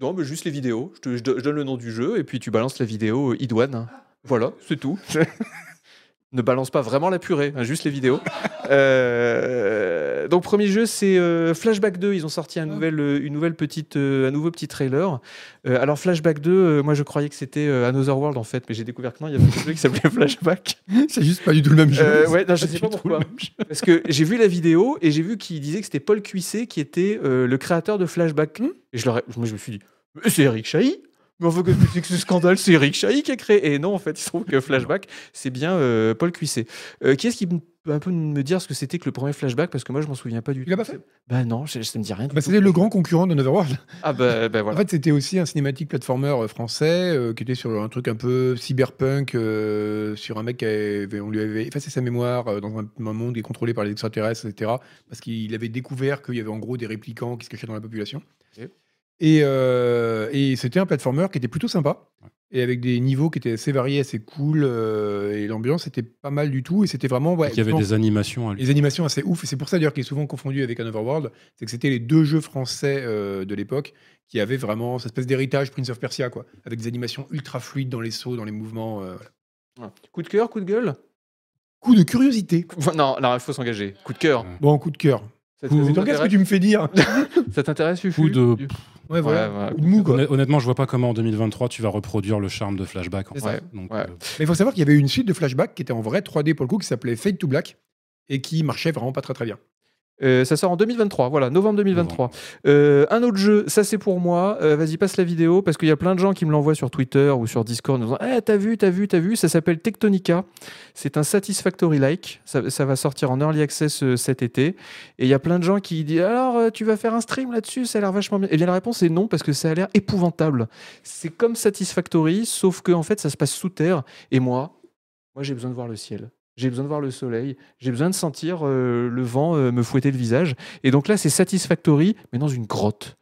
Non, mais juste les vidéos. Je, te- je do- je donne le nom du jeu et puis tu balances la vidéo euh, idoine. Voilà, c'est tout. Ne balance pas vraiment la purée, hein, juste les vidéos. Euh, donc premier jeu, c'est euh, Flashback 2. Ils ont sorti un nouvel, euh, une nouvelle petite, un nouveau petit trailer. Alors Flashback 2, euh, moi je croyais que c'était Another World en fait, mais j'ai découvert que non, il y avait un jeu qui s'appelait Flashback. C'est juste pas du tout le même jeu. Ouais, non, je sais pas pourquoi. Parce que j'ai vu la vidéo et j'ai vu qu'il disait que c'était Paul Cuisset qui était le créateur de Flashback. Hmm. Et je, leur ai- moi, je me suis dit, c'est Eric Chahi mais enfin, qu'est-ce que ce scandale C'est Eric Chahi qui a créé. Et non, en fait, il se trouve que Flashback, c'est bien euh, Paul Cuisset. Euh, qui est-ce qui peut un peu me dire ce que c'était que le premier Flashback? Parce que moi, je m'en souviens pas du tout. l'as pas fait? Bah non, ça, ça me dit rien. Bah. C'était le grand concurrent de Netherworld. Ah bah, bah, En voilà. fait, c'était aussi un cinématique platformer euh, français euh, qui était sur un truc un peu cyberpunk, sur un mec qui avait, on lui avait effacé sa mémoire dans un, un monde qui est contrôlé par les extraterrestres, etc. Parce qu'il avait découvert qu'il y avait en gros des réplicants qui se cachaient dans la population. Et, euh, et c'était un platformer qui était plutôt sympa. et avec des niveaux qui étaient assez variés, assez cool. euh, et l'ambiance était pas mal du tout. Et c'était vraiment. Ouais, Il y avait des animations. à lui. les animations assez ouf. Et c'est pour ça d'ailleurs qu'il est souvent confondu avec un Overworld. C'est que c'était les deux jeux français euh, de l'époque qui avaient vraiment cette espèce d'héritage Prince of Persia, quoi. Avec des animations ultra fluides dans les sauts, dans les mouvements. euh, voilà. Coup de cœur, coup de gueule? Coup de curiosité. Non, non, il faut s'engager. Coup de cœur. Bon, coup de cœur. Qu'est-ce que tu me fais dire? Ça t'intéresse, Coup de- Ouais, voilà. Ouais, ouais. Mou, quoi. Honn- Honnêtement, je vois pas comment en 2023 tu vas reproduire le charme de Flashback. en fait. Donc, euh, Mais il faut savoir qu'il y avait une suite de flashback qui était en vrai 3D pour le coup, qui s'appelait Fade to Black et qui marchait vraiment pas très très bien. Euh, ça sort en 2023, voilà, novembre 2023. Euh, un autre jeu, ça c'est pour moi. Euh, Vas-y, passe la vidéo parce qu'il y a plein de gens qui me l'envoient sur Twitter ou sur Discord en disant Eh, T'as vu, t'as vu, t'as vu Ça s'appelle Tectonica. C'est un Satisfactory-like. Ça, ça va sortir en early access cet été. Et il y a plein de gens qui disent Alors, tu vas faire un stream là-dessus Ça a l'air vachement bien. Et bien la réponse est non parce que ça a l'air épouvantable. C'est comme Satisfactory, sauf que en fait, ça se passe sous terre. Et moi, moi j'ai besoin de voir le ciel. J'ai besoin de voir le soleil, j'ai besoin de sentir euh, le vent euh, me fouetter le visage. Et donc là, c'est Satisfactory, mais dans une grotte.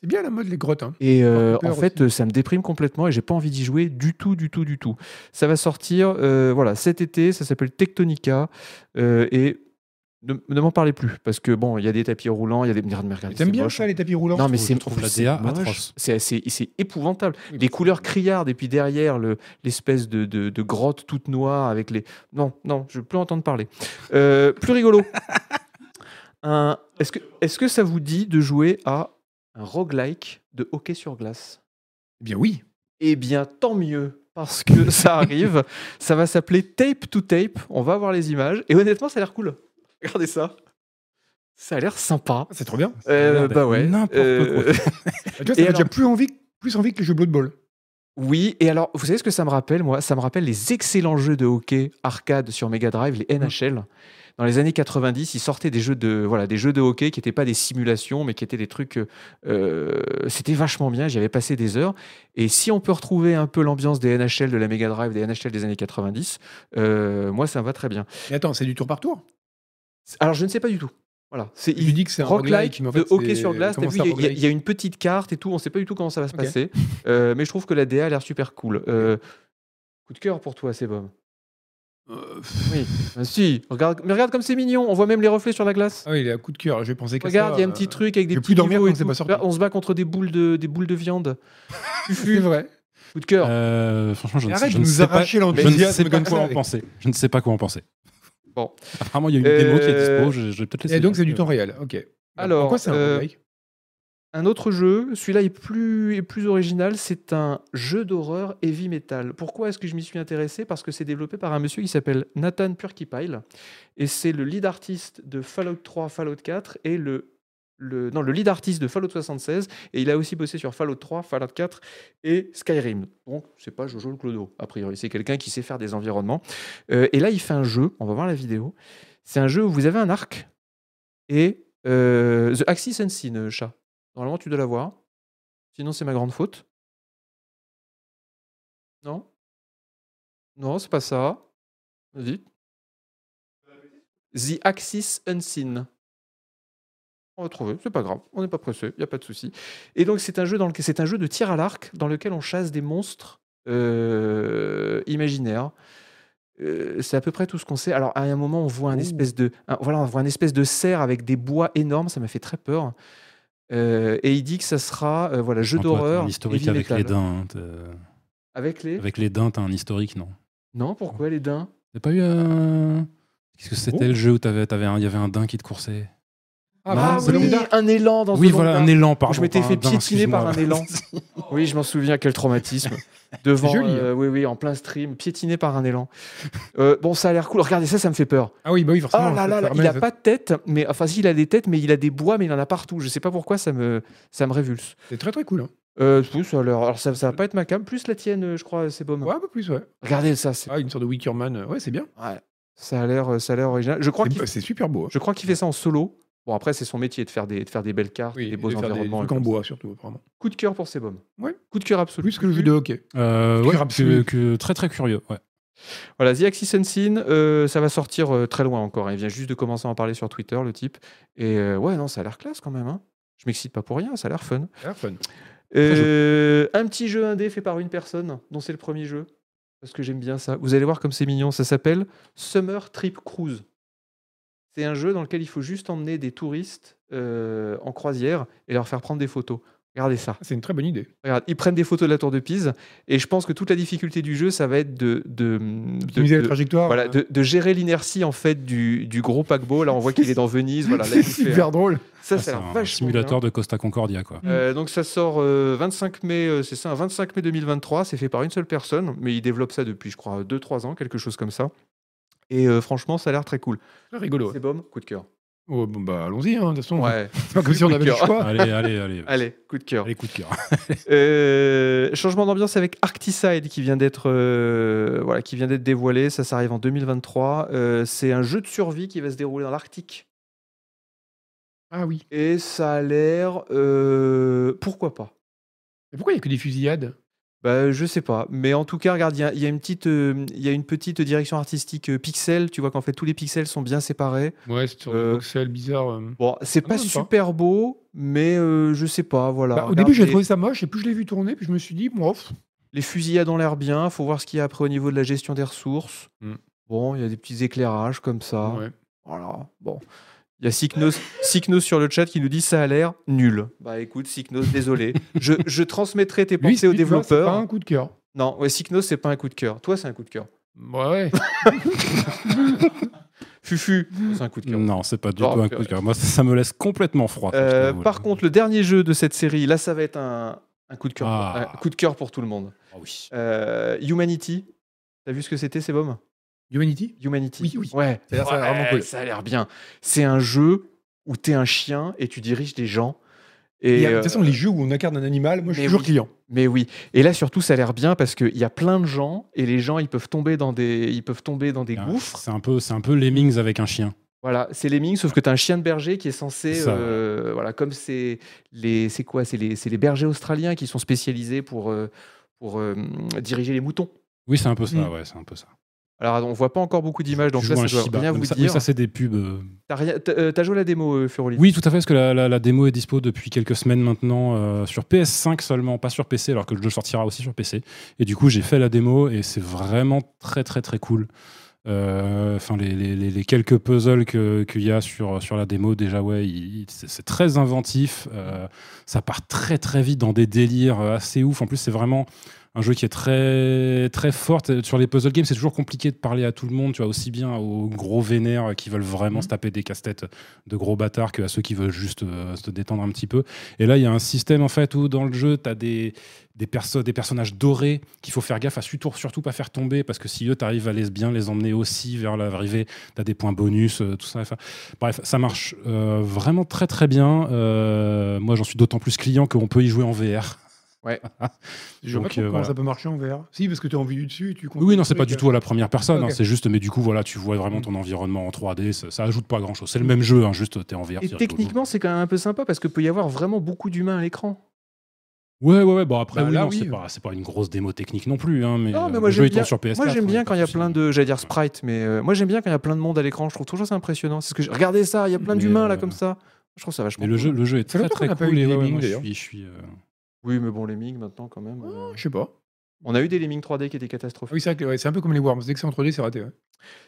C'est bien la mode les grottes. Hein. Et euh, en fait, aussi. ça me déprime complètement et j'ai pas envie d'y jouer du tout, du tout, du tout. Ça va sortir voilà, cet été, ça s'appelle Tectonica. et ne, ne m'en parlez plus, parce que bon, il y a des tapis roulants, il y a des. Mais regardez, T'aimes bien moche. ça les tapis roulants Non, mais c'est trouve la c'est DA moche. atroce. C'est c'est- c'est épouvantable. Oui, les couleurs criardes et puis derrière le- l'espèce de, de- de grotte toute noire avec les. Non, non, je veux plus entendre parler. Euh, plus rigolo. Un- Est-ce que, est que ça vous dit de jouer à un roguelike de hockey sur glace? Eh bien oui. Eh bien, tant mieux. Parce que ça arrive, ça va s'appeler Tape to Tape. On va voir les images. Et honnêtement, ça a l'air cool. Regardez ça. Ça a l'air sympa. Ah, C'est trop bien. Euh, bah ouais. n'importe Euh, Ah, tu vois, ça Et fait déjà alors- plus envie, plus envie que les jeux Blood Bowl. Oui, et alors, vous savez ce que ça me rappelle, moi? Ça me rappelle les excellents jeux de hockey arcade sur Mega Drive, les NHL. Dans les années 90, ils sortaient des jeux de, voilà, des jeux de hockey qui n'étaient pas des simulations, mais qui étaient des trucs. euh, euh, C'était vachement bien, j'y avais passé des heures. Et si on peut retrouver un peu l'ambiance des NHL de la Mega Drive, des NHL des années 90, euh, moi, ça me va très bien. Mais attends, c'est du tour par tour? Alors, je ne sais pas du tout. Voilà, c'est Tu dis que c'est un mais en fait, de hockey sur glace. Il y a- il y, il une petite carte et tout. On ne sait pas du tout comment ça va se passer. Euh, mais je trouve que la DA a l'air super cool. Euh, coup de cœur pour toi, c'est bon. Euh, Oui, Ah, si. Regarde, mais regarde comme c'est mignon. On voit même les reflets sur la glace. Ah oui, il est à coup de cœur. J'ai pensé que Regarde, il y a un petit truc avec des petits plus dormir niveaux et quand c'est tout. pas sorti. On se bat contre des boules de, des boules de viande. C'est vrai. Coup de cœur. euh, franchement, je ne sais, je de ne sais pas, je ne sais pas quoi en penser. Je ne sais pas quoi en penser. Bon. Apparemment, il y a une Euh, démo qui est dispo. Je, je vais peut-être laisser. Et donc c'est du temps réel. Ok. Alors, pourquoi c'est un euh, roguelike? Un autre jeu, celui-là est plus, est plus original, c'est un jeu d'horreur heavy metal. Pourquoi est-ce que je m'y suis intéressé? Parce que c'est développé par un monsieur qui s'appelle Nathan Purkipile, et c'est le lead artiste de Fallout 3, Fallout 4, et le, le, non, le lead artiste de Fallout 76, et il a aussi bossé sur Fallout 3, Fallout 4 et Skyrim. Donc, c'est pas Jojo le Clodo, a priori, c'est quelqu'un qui sait faire des environnements. Euh, et là, il fait un jeu, on va voir la vidéo, c'est un jeu où vous avez un arc, et euh, The Axis Unseen, euh, chat. Normalement, tu dois l'avoir. Sinon, c'est ma grande faute. Non? Non, c'est pas ça. Vas-y. The Axis Unseen. On va trouver, c'est pas grave, on n'est pas pressé, il n'y a pas de souci. Et donc c'est un jeu dans lequel c'est un jeu de tir à l'arc dans lequel on chasse des monstres euh, imaginaires. Euh, c'est à peu près tout ce qu'on sait. Alors à un moment on voit un Ouh. espèce de un- voilà on voit un espèce de cerf avec des bois énormes, ça m'a fait très peur. Euh, et il dit que ça sera voilà jeu d'horreur historique avec metal. les daims. hein, Avec les Avec les daims, t'as un historique, non? Non, pourquoi les daims? T'as pas eu un. Qu'est-ce que c'était Oh. le jeu où t'avais, t'avais un- il y avait un daim qui te coursait? Ah, Ah oui, Dark. un élan dans Oui, voilà, un élan, pardon. je m'étais fait piétiner par un élan. Oui, je m'en souviens, quel traumatisme. Devant, joli, euh, oui, oui, en plein stream, piétiné par un élan. Euh, bon, ça a l'air cool. Regardez ça, ça me fait peur. Ah oui, bah oui, Oh forcément. là ça là, là, permet il a pas de tête, mais enfin, si, il a des têtes, mais il a des bois, mais il en a partout. Je sais pas pourquoi ça me, ça me révulse. C'est très très cool. Hein. Euh, oui, ça a l'air- Alors, ça, ça va pas être ma cam. Plus la tienne, je crois, c'est bon. Ouais, un peu plus, ouais. Regardez ça, c'est- Ah, une sorte de Wickerman. Ouais, c'est bien. ouais, ça a l'air, ça a l'air original. Je crois C'est- qu'il, C'est super beau. hein. je crois qu'il fait ça en solo. Bon, après, c'est son métier de faire des, de faire des belles cartes, Oui, des et beaux de faire des environnements. et trucs en ça. bois, surtout, apparemment. Coup de cœur pour ces bombes. Ouais. Coup de cœur absolu. Plus que le jeu de hockey. Euh, ouais, absolu. que, que- très très curieux. Ouais. Voilà, The Axis Unseen, euh, ça va sortir euh, très loin encore. hein. Il vient juste de commencer à en parler sur Twitter, le type. Et euh, ouais, non, ça a l'air classe quand même. hein. Je m'excite pas pour rien, ça a l'air fun. C'est fun. Euh, un petit jeu indé fait par une personne, dont c'est le premier jeu. Parce que j'aime bien ça. Vous allez voir comme c'est mignon. Ça s'appelle Summer Trip Cruise. C'est un jeu dans lequel il faut juste emmener des touristes euh, en croisière et leur faire prendre des photos. Regardez ça. C'est une très bonne idée. Regarde, ils prennent des photos de la tour de Pise et je pense que toute la difficulté du jeu, ça va être de, de, la trajectoire. voilà, de, de gérer l'inertie en fait du, du gros paquebot. Là, on voit qu'il est dans Venise. Voilà, là, il c'est fait- super drôle. ça, Ah, c'est un vachement simulateur bien. de Costa Concordia, quoi. Euh, donc ça sort euh, 25 mai, euh, c'est ça, un 25 mai 2023. C'est fait par une seule personne, mais il développe ça depuis, je crois, 2-3 ans, quelque chose comme ça. Et euh, franchement, ça a l'air très cool. Très rigolo. C'est bon, coup de cœur. Oh, bon, bah, allons-y, hein, de toute façon. Ouais. C'est pas comme si on avait le choix. Allez, allez, allez. Allez, coup de cœur. Allez, coup de cœur. Euh, changement d'ambiance avec Arcticide qui vient d'être euh, voilà, qui vient d'être dévoilé. Ça, ça arrive en 2023. Euh, c'est un jeu de survie qui va se dérouler dans l'Arctique. Ah oui. Et ça a l'air. euh, pourquoi pas Mais pourquoi il n'y a que des fusillades? Bah, je sais pas, mais en tout cas, regarde, il y a- il y, a une petite, euh, il y a une petite direction artistique euh, pixel. Tu vois qu'en fait tous les pixels sont bien séparés. Ouais, c'est sur Euh, des voxels bizarres. euh. Bon, c'est pas même pas. super beau, mais euh, je sais pas. Voilà. Bah, au Regarde, début, j'ai trouvé ça moche, et plus je l'ai vu tourner, puis je me suis dit, bon, Les fusillades ont l'air bien. Faut voir ce qu'il y a après au niveau de la gestion des ressources. Mm. Bon, il y a des petits éclairages comme ça. ouais. Voilà. Bon. Il y a Siknos, Siknos sur le chat qui nous dit ça a l'air nul. Bah écoute, Siknos, désolé. je, je transmettrai tes Lui, pensées aux vois, c'est développeurs. pas un coup de cœur. Non, ouais, Siknos, c'est pas un coup de cœur. Toi, c'est un coup de cœur. Ouais, ouais. Fufu, c'est un coup de cœur. Non, c'est pas du Oh, tout un coup de cœur. Moi, ça, me laisse complètement froid. Euh, par contre, le dernier jeu de cette série, là, ça va être un, un coup de cœur. Ah. Un coup de cœur pour tout le monde. Ah oui. Euh, Humanity. T'as vu ce que c'était, c'est bon Humanity? Humanity. Oui, oui. Ouais, Ça a l'air- ça a l'air vraiment Ouais, cool. Ça a l'air bien. C'est un jeu où t'es un chien et tu diriges des gens. Et Et, euh, de euh, toute façon, les jeux où on incarne un animal, moi, je suis toujours oui. client. Mais oui. Et là, surtout, ça a l'air bien parce qu'il y a plein de gens et les gens, ils peuvent tomber dans des, ils peuvent tomber dans des Ah, gouffres. C'est un peu, c'est un peu Lemmings avec un chien. Voilà, c'est Lemmings, sauf que tu as un chien de berger qui est censé, euh, voilà, comme c'est les, c'est quoi, c'est les, c'est les bergers australiens qui sont spécialisés pour euh, pour euh, diriger les moutons. Oui, c'est un peu ça. Mm. Ouais, c'est un peu ça. Alors, on voit pas encore beaucoup d'images, donc Tu là, ça doit Shiba. rien Donc vous ça, oui, dire. ça, c'est des pubs. euh, T'as rien- t'as euh, t'as joué à la démo, euh, Oui, tout à fait, parce que la, la- la démo est dispo depuis quelques semaines maintenant euh, sur PS5 seulement, pas sur PC, alors que le jeu sortira aussi sur PC. Et du coup, j'ai fait la démo et c'est vraiment très très très cool. Euh, Enfin, les, les- les- les quelques puzzles que- qu'il y a sur, sur la démo, déjà, ouais, il- il- c'est c'est très inventif. Ça part très très vite dans des délires assez ouf. En plus, c'est vraiment un jeu qui est très très fort. Sur les puzzle games c'est toujours compliqué de parler à tout le monde tu vois aussi bien aux gros vénères qui veulent vraiment Mhm. se taper des casse-têtes de gros bâtards que à ceux qui veulent juste euh, se détendre un petit peu. Et là il y a un système en fait où dans le jeu tu as des des, perso des personnages dorés qu'il faut faire gaffe à surtout, surtout pas faire tomber parce que si eux t'arrives à les bien les emmener aussi vers l'arrivée tu as des points bonus euh, tout ça Enfin, bref ça marche euh, vraiment très très bien. Euh, moi j'en suis d'autant plus client qu'on peut y jouer en VR Je vois Donc, pas euh, comment voilà. ça peut marcher en VR. Si, parce que tu es en vue du dessus et tu Oui, oui, non, c'est pas du tout à la première personne. hein, c'est juste, mais du coup, voilà, tu vois vraiment ton environnement en 3D. Ça, ça ajoute pas grand chose. C'est le même jeu, hein, juste t'es en VR. Et techniquement, c'est quand même un peu sympa parce qu'il peut y avoir vraiment beaucoup d'humains à l'écran. Ouais, ouais, ouais. Bon, après, Bah, oui, oui. c'est pas, c'est pas une grosse démo technique non plus. Hein, mais, Non, mais euh, moi, le jeu j'aime étant bien- sur PS4. Moi, j'aime bien ouais, quand il y a plein de, j'allais dire Ouais. sprites, mais euh, moi, j'aime bien quand il y a plein de monde à l'écran. Je trouve toujours ça impressionnant. C'est ce que je- Regardez ça, il y a plein d'humains là euh, comme ça. Je trouve ça vachement. Mais le cool. jeu, le jeu est très très cool. et ouais, ouais, moi, je suis, je suis, euh, Oui, mais bon, les Lemmings maintenant quand même. euh, Je sais pas. On a eu des Lemmings 3D qui étaient Ah catastrophiques. Oui, c'est vrai que ouais, c'est un peu comme les Worms. Dès que c'est en 3D, c'est raté. ouais.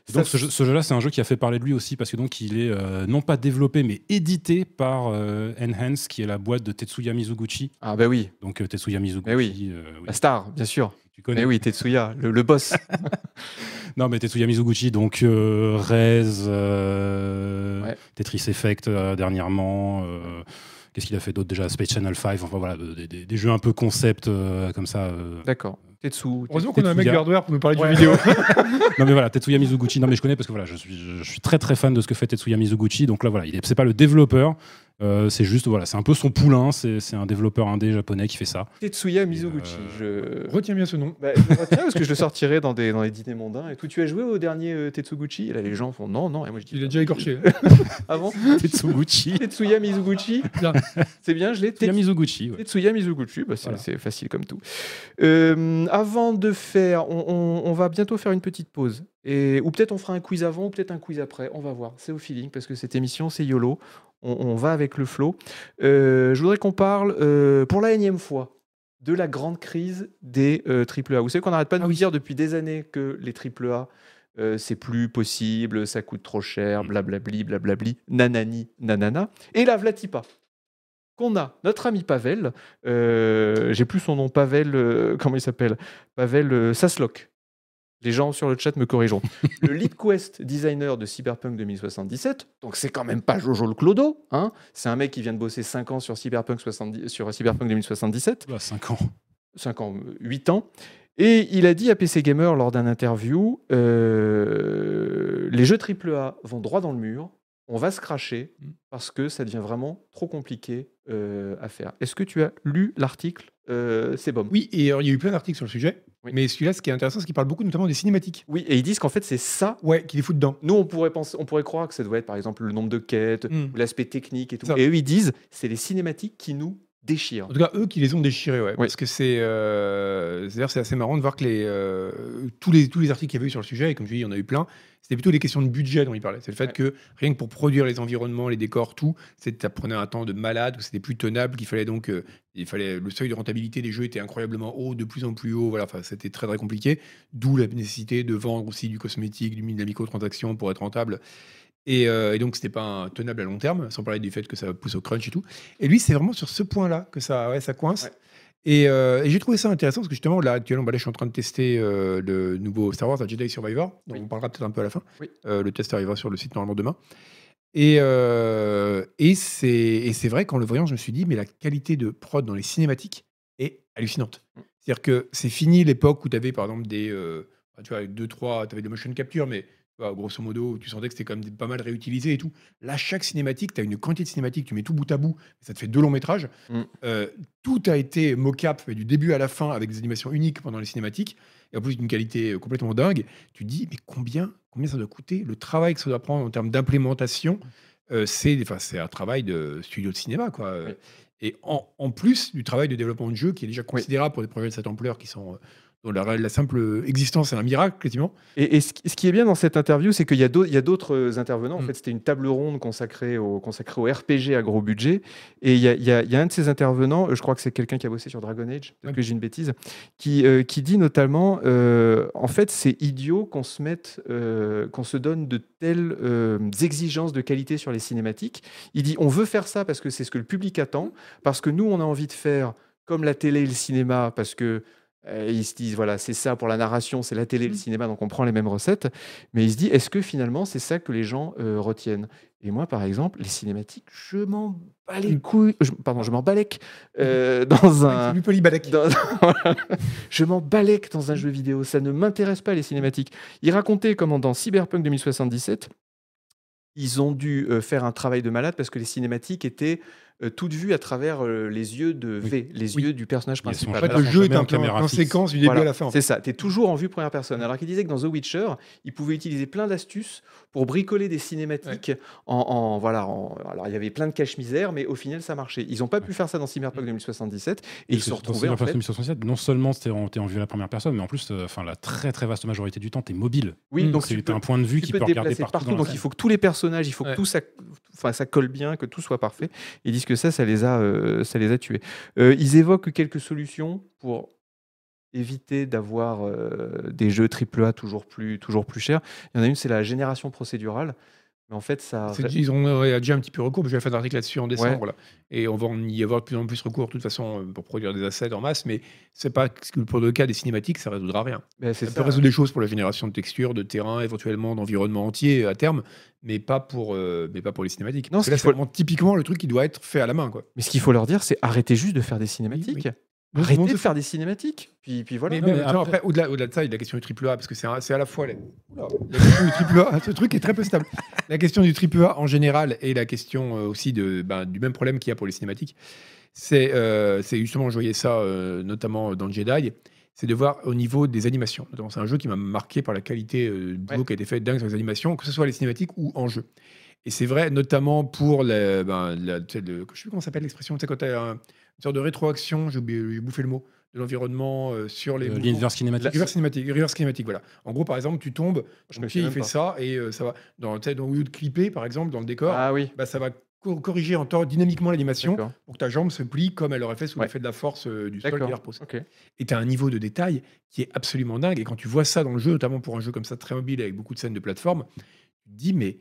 Et Donc ce, jeu- ce jeu-là, c'est un jeu qui a fait parler de lui aussi parce que donc il est euh, non pas développé mais édité par euh, Enhance, qui est la boîte de Tetsuya Mizuguchi. Ah bah oui, Donc euh, Tetsuya Mizuguchi, Mais oui. euh, oui, la star, bien sûr. tu connais. Mais oui, Tetsuya, le, le boss. Non, mais Tetsuya Mizuguchi, donc euh, Rez, euh, Ouais. Tetris Effect euh, dernièrement. euh, Qu'est-ce qu'il a fait d'autre déjà? Space Channel 5, enfin voilà, des, des- des jeux un peu concept euh, comme ça. euh. D'accord. Tetsu. Heureusement qu'on a un mec du hardware pour nous parler Ouais. du vidéo. Non mais voilà, Tetsuya Mizuguchi, non mais je connais parce que voilà, je suis, je suis très très fan de ce que fait Tetsuya Mizuguchi. Donc là voilà, il est, c'est pas le développeur, euh, c'est juste voilà, c'est un peu son poulain. C'est, c'est un développeur indé japonais qui fait ça. Tetsuya Mizuguchi. Euh, Je... Retiens bien ce nom. Bah, je le retiens parce que je le sortirai dans, des, dans les dîners mondains et tout. Tu as joué au dernier euh, Tetsuguchi? Et là, les gens font non, non. Et moi, je dis Il a déjà écorché. avant. Tetsuguchi. Tetsuya Mizuguchi. Bien. C'est bien, je l'ai. Tetsuya Mizuguchi. ouais. Tetsuya Mizuguchi, bah, c'est Voilà. facile comme tout. Euh, avant de faire, on, on- on va bientôt faire une petite pause. Et, ou peut-être on fera un quiz avant, ou peut-être un quiz après. On va voir. C'est au feeling, parce que cette émission, c'est YOLO. On, on va avec le flow. Euh, je voudrais qu'on parle euh, pour la énième fois de la grande crise des euh, AAA. Vous savez qu'on n'arrête pas de Ah nous oui. dire depuis des années que les AAA, euh, c'est plus possible, ça coûte trop cher, blablabli, blablabli, nanani, nanana. Et là, Vlatipa, qu'on a notre ami Pavel, euh, j'ai plus son nom, Pavel, euh, comment il s'appelle? Pavel Saslok. Les gens sur le chat me corrigeront. le lead quest designer de Cyberpunk 2077, donc c'est quand même pas Jojo le Clodo, hein c'est un mec qui vient de bosser 5 ans sur Cyberpunk, 70 sur Cyberpunk 2077. 5 ans. 5 ans, 8 ans. Et il a dit à PC Gamer lors d'un interview euh, les jeux AAA vont droit dans le mur, on va se cracher Mm. parce que ça devient vraiment trop compliqué euh, à faire. Est-ce que tu as lu l'article euh, C'est bon. Oui, et alors, il y a eu plein d'articles sur le sujet. Oui. Mais celui-là, ce qui est intéressant, c'est qu'il parle beaucoup notamment des cinématiques. Oui, et ils disent qu'en fait, c'est ça. Ouais, qu'il les fout dedans. Nous, on pourrait, penser, on pourrait croire que ça doit être, par exemple, le nombre de quêtes, Mm. l'aspect technique et tout. Ça. Et eux, ils disent c'est les cinématiques qui nous déchirent. En tout cas, eux qui les ont déchirés, ouais. Oui. Parce que c'est. euh, c'est-à-dire, c'est assez marrant de voir que les, euh, tous, les, tous les articles qu'il y avait eu sur le sujet, et comme je dis, il y en a eu plein, c'était plutôt des questions de budget dont ils parlaient. C'est le fait Ouais. que rien que pour produire les environnements, les décors, tout, ça prenait un temps de malade, que c'était plus tenable, qu'il fallait donc. euh, il fallait, le seuil de rentabilité des jeux était incroyablement haut, de plus en plus haut. Voilà, enfin, c'était très très compliqué. D'où la nécessité de vendre aussi du cosmétique, du, de la microtransaction pour être rentable. Et, euh, et donc, c'était pas tenable à long terme, sans parler du fait que ça pousse au crunch et tout. Et lui, c'est vraiment sur ce point-là que ça, ouais, ça coince. Ouais. Et, euh, et j'ai trouvé ça intéressant parce que justement, là, actuellement, bah, là, je suis en train de tester euh, le nouveau Star Wars, la Jedi Survivor, dont Oui. on parlera peut-être un peu à la fin. Oui. Euh, le test arrivera sur le site normalement demain. Et, et c'est vrai qu'en le voyant, je me suis dit, mais la qualité de prod dans les cinématiques est hallucinante. Mm. C'est-à-dire que c'est fini l'époque où tu avais par exemple des. tu vois, avec deux, trois, tu avais des motion capture, mais vois, grosso modo, tu sentais que c'était quand même pas mal réutilisé et tout. Là, chaque cinématique, tu as une quantité de cinématiques, tu mets tout bout à bout, ça te fait deux longs métrages. Mm. Euh, tout a été mocap du début à la fin avec des animations uniques pendant les cinématiques, et en plus d'une qualité euh, complètement dingue. Tu te dis, mais combien, combien ça doit coûter? Le travail que ça doit prendre en termes d'implémentation, euh, c'est enfin, c'est un travail de studio de cinéma. Quoi. Et en, en plus du travail de développement de jeu qui est déjà considérable pour des projets de cette ampleur qui sont. La, la simple existence est un miracle, quasiment. Et, et ce, qui- est bien dans cette interview, c'est qu'il y a d'autres euh, intervenants. En Mm. fait, c'était une table ronde consacrée au, consacrée au RPG à gros budget. Et il y a, il y a- il y a un de ces intervenants, euh, je crois que c'est quelqu'un qui a bossé sur Dragon Age, peut-être que j'ai une bêtise, qui, euh, qui dit notamment euh, en fait, c'est idiot qu'on se mette, euh, qu'on se donne de telles exigences de qualité sur les cinématiques. Il dit on veut faire ça parce que c'est ce que le public attend, parce que nous, on a envie de faire comme la télé et le cinéma, parce que ils se disent, voilà, c'est ça pour la narration, c'est la télé le Mhm. cinéma, donc on prend les mêmes recettes. Mais il se dit, est-ce que finalement, c'est ça que les gens euh, retiennent? Et moi, par exemple, les cinématiques, je m'en bats les Mhm. couilles. je- pardon, je m'en balèque euh, dans un. Polybalèque. dans- voilà. je m'en balèque dans un jeu vidéo. Ça ne m'intéresse pas, les cinématiques. Il racontait comment dans Cyberpunk 2077, ils ont dû euh, faire un travail de malade parce que les cinématiques étaient euh, toutes vues à travers euh, les yeux de V, les Oui. yeux du personnage Ils sont principal. En fait, le jeu est un en plan, séquence du début Voilà, à la fin. en C'est ça, tu es toujours en vue première personne. Alors qu'il disait que dans The Witcher, il pouvait utiliser plein d'astuces pour bricoler des cinématiques en, en- voilà, en- alors il y avait plein de cache-misère, mais au final ça marchait. Ils n'ont pas pu faire ça dans Cyberpunk 2077 et ils se sont retrouvés en fait. 1967, non seulement c'était en, t'es en vue à la première personne, mais en plus, euh, enfin la très très vaste majorité du temps, tu es mobile. Oui, Mm. donc c'est un point de vue tu qui peut regarder partout. partout, donc il faut que tous les personnages, il faut que tout ça, enfin ça colle bien, que tout soit parfait. Ils disent que ça, ça les a, euh, ça les a tués. Euh, ils évoquent quelques solutions pour éviter d'avoir euh, des jeux AAA toujours toujours plus chers. Il y en a une, c'est la génération procédurale. Mais en fait, ça. Ils ont euh, déjà un petit peu recours, que j'avais fait un article là-dessus en décembre, là. et on va en y avoir de plus en plus recours de toute façon euh, pour produire des assets en masse, mais c'est pas que pour le cas des cinématiques, ça résoudra rien. Ben, Ça ça. peut résoudre des choses pour la génération de textures, de terrain, éventuellement d'environnement entier à terme, mais pas pour, euh, mais pas pour les cinématiques. Non, ce c'est faut- typiquement le truc qui doit être fait à la main, quoi. Mais ce qu'il faut leur dire, c'est arrêtez juste de faire des cinématiques. Arrêtez de faire des cinématiques. Puis, puis voilà. Mais après- après, au-delà, au-delà de ça, il y a la question du triple A, parce que c'est, un- c'est à la fois la, Oula, la question du triple A, ce truc est très peu stable. La question du triple A en général et la question euh, aussi de, ben, du même problème qu'il y a pour les cinématiques, c'est, euh, c'est justement, je voyais ça euh, notamment dans Jedi, c'est de voir au niveau des animations. Notamment, c'est un jeu qui m'a marqué par la qualité euh, du boulot Ouais. qui a été fait dingue sur les animations, que ce soit les cinématiques ou en jeu. Et c'est vrai notamment pour les, ben, la, le- je sais plus comment ça s'appelle l'expression, tu sais, quand tu as une sorte de rétroaction, j'ai bouffé le mot, de l'environnement euh, sur les Euh. L'inverse cinématique. Reverse cinématique, cinématique, voilà. En gros, par exemple, tu tombes, Je ton pied il fait pas. ça et euh, ça va. Dans, dans, de clipper, par exemple, dans le décor, Ah oui. bah, ça va co- corriger en temps dynamiquement l'animation pour que ta jambe se plie comme elle aurait fait sous Ouais. l'effet de la force euh, du sol qui la repousse. Ok. Et tu as un niveau de détail qui est absolument dingue. Et quand tu vois ça dans le jeu, notamment pour un jeu comme ça, très mobile, avec beaucoup de scènes de plateforme, tu te dis, mais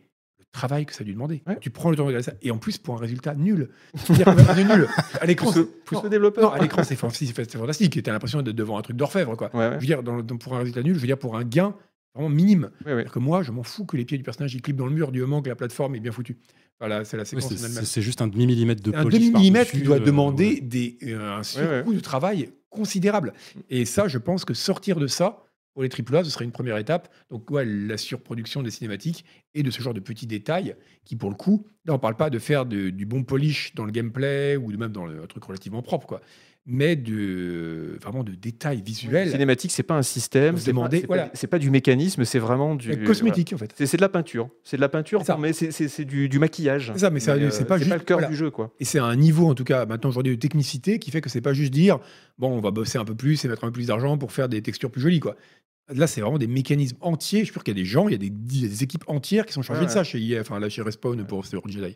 travail que ça a dû demander. Ouais. Tu prends le temps de regarder ça. Et en plus, pour un résultat nul. Nul. À l'écran, Pousse pousse non, le développeur. non, à l'écran, c'est fan- c'est c'est fantastique. Tu as l'impression d'être devant un truc d'orfèvre. Quoi. Ouais, ouais. Je veux dire, dans, dans- pour un résultat nul, je veux dire, pour un gain vraiment minime. Ouais, ouais. C'est-à-dire que moi, je m'en fous que les pieds du personnage ils clipent dans le mur du moment que la plateforme est bien foutue. Voilà, c'est la séquence c'est- juste un demi-millimètre de Un polish demi-millimètre, par-dessus, tu dois euh, demander ouais. des, euh, un ouais. surcoût de travail considérable. Et ça, je pense que sortir de ça, pour les AAA, ce serait une première étape. Donc, ouais, la surproduction des cinématiques et de ce genre de petits détails qui, pour le coup, là, on parle pas de faire du bon polish dans le gameplay ou même dans le, un truc relativement propre, quoi. Mais de, vraiment de détails visuels. Cinématique, c'est pas un système. C'est pas, pas- voilà. c'est pas du mécanisme, c'est vraiment du. euh, cosmétique, en fait. C'est de la peinture. C'est de la peinture, ça. mais c'est- du, du maquillage. C'est ça, mais ça- euh, c'est pas juste- le cœur voilà. du jeu, quoi. Et c'est un niveau, en tout cas, maintenant aujourd'hui, de technicité qui fait que c'est pas juste dire, bon, on va bosser un peu plus et mettre un peu plus d'argent pour faire des textures plus jolies, quoi. Là, c'est vraiment des mécanismes entiers. Je suis sûr qu'il y a des gens, il y a des, il y a des équipes entières qui sont chargées Ouais, de ça chez EA, enfin là, chez Respawn pour Star Wars Jedi.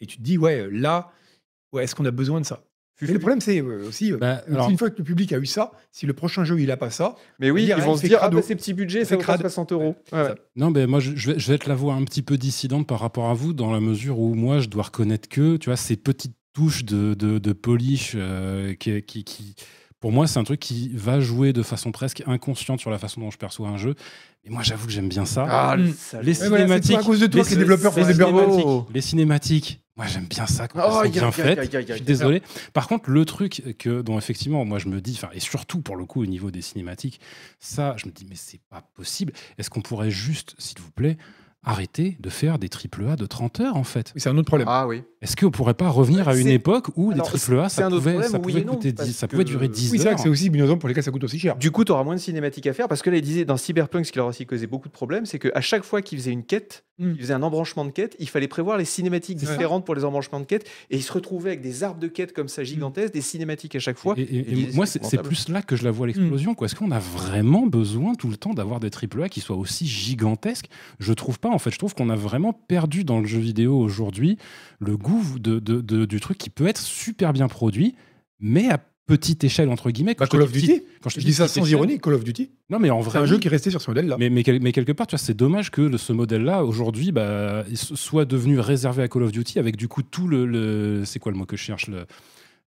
Et tu te dis, ouais, là, ouais, est-ce qu'on a besoin de ça? Mais le problème, c'est euh, aussi, euh, Bah, si alors- une fois que le public a eu ça, si le prochain jeu, il a pas ça, Mais oui, ils vont il se dire, ah bah, ces petits budgets, ça crade. 60 euros. Ouais, ouais. Non, ben moi, je, je vais, je vais être la voix un petit peu dissidente par rapport à vous, dans la mesure où moi, je dois reconnaître que, tu vois, ces petites touches de, de, de polish euh, qui, qui, qui- pour moi, c'est un truc qui va jouer de façon presque inconsciente sur la façon dont je perçois un jeu. Et moi, j'avoue que j'aime bien ça. Ah, Mm. salaud. les Ouais, voilà, c'est cinématiques, pas à cause de toi les- que les développeurs font des cinématiques, les cinématiques, moi, j'aime bien ça quand Oh, aïe, bien aïe, Je suis désolé. Par contre, le truc que, dont effectivement, moi, je me dis, et surtout pour le coup, au niveau des cinématiques, ça, je me dis, mais c'est pas possible. Est-ce qu'on pourrait juste, s'il vous plaît, arrêter de faire des triple A de 30 heures, en fait Oui, c'est un autre problème. Ah oui. Est-ce qu'on pourrait pas revenir à une c'est- époque où Alors, des triple A, c'est ça pouvait, problème, ça oui pouvait, coûter parce 10, ça que- pouvait durer 10 oui, c'est vrai que heures c'est aussi une raison pour lesquelles ça coûte aussi cher. Du coup, tu auras moins de cinématiques à faire parce que là, ils disaient dans Cyberpunk, ce qui leur a aussi causé beaucoup de problèmes, c'est qu'à chaque fois qu'ils faisaient une quête, Mm. ils faisaient un embranchement de quête, il fallait prévoir les cinématiques C'est différentes pour les embranchements de quête et ils se retrouvaient avec des arbres de quête comme ça gigantesques, des cinématiques à chaque fois. Et, et- et Ils disaient, moi, c'est c'est c'est plus là que je la vois l'explosion. Est-ce qu'on a vraiment besoin tout le temps d'avoir des AAA qui soient aussi gigantesques? Je trouve pas. En fait, je trouve qu'on a vraiment perdu dans le jeu vidéo aujourd'hui le goût de, de- de- du truc qui peut être super bien produit, mais à petite échelle entre guillemets. Quand Bah, Call of Duty, petite- quand je te je dis ça sans échelle- ironie, Call of Duty, Non, mais en c'est vrai, un jeu qui est resté sur ce modèle-là. Mais, mais, quel- mais quelque part, tu vois, c'est dommage que le- ce modèle-là, aujourd'hui, bah, soit devenu réservé à Call of Duty, avec du coup tout le. le- c'est quoi le mot que je cherche le-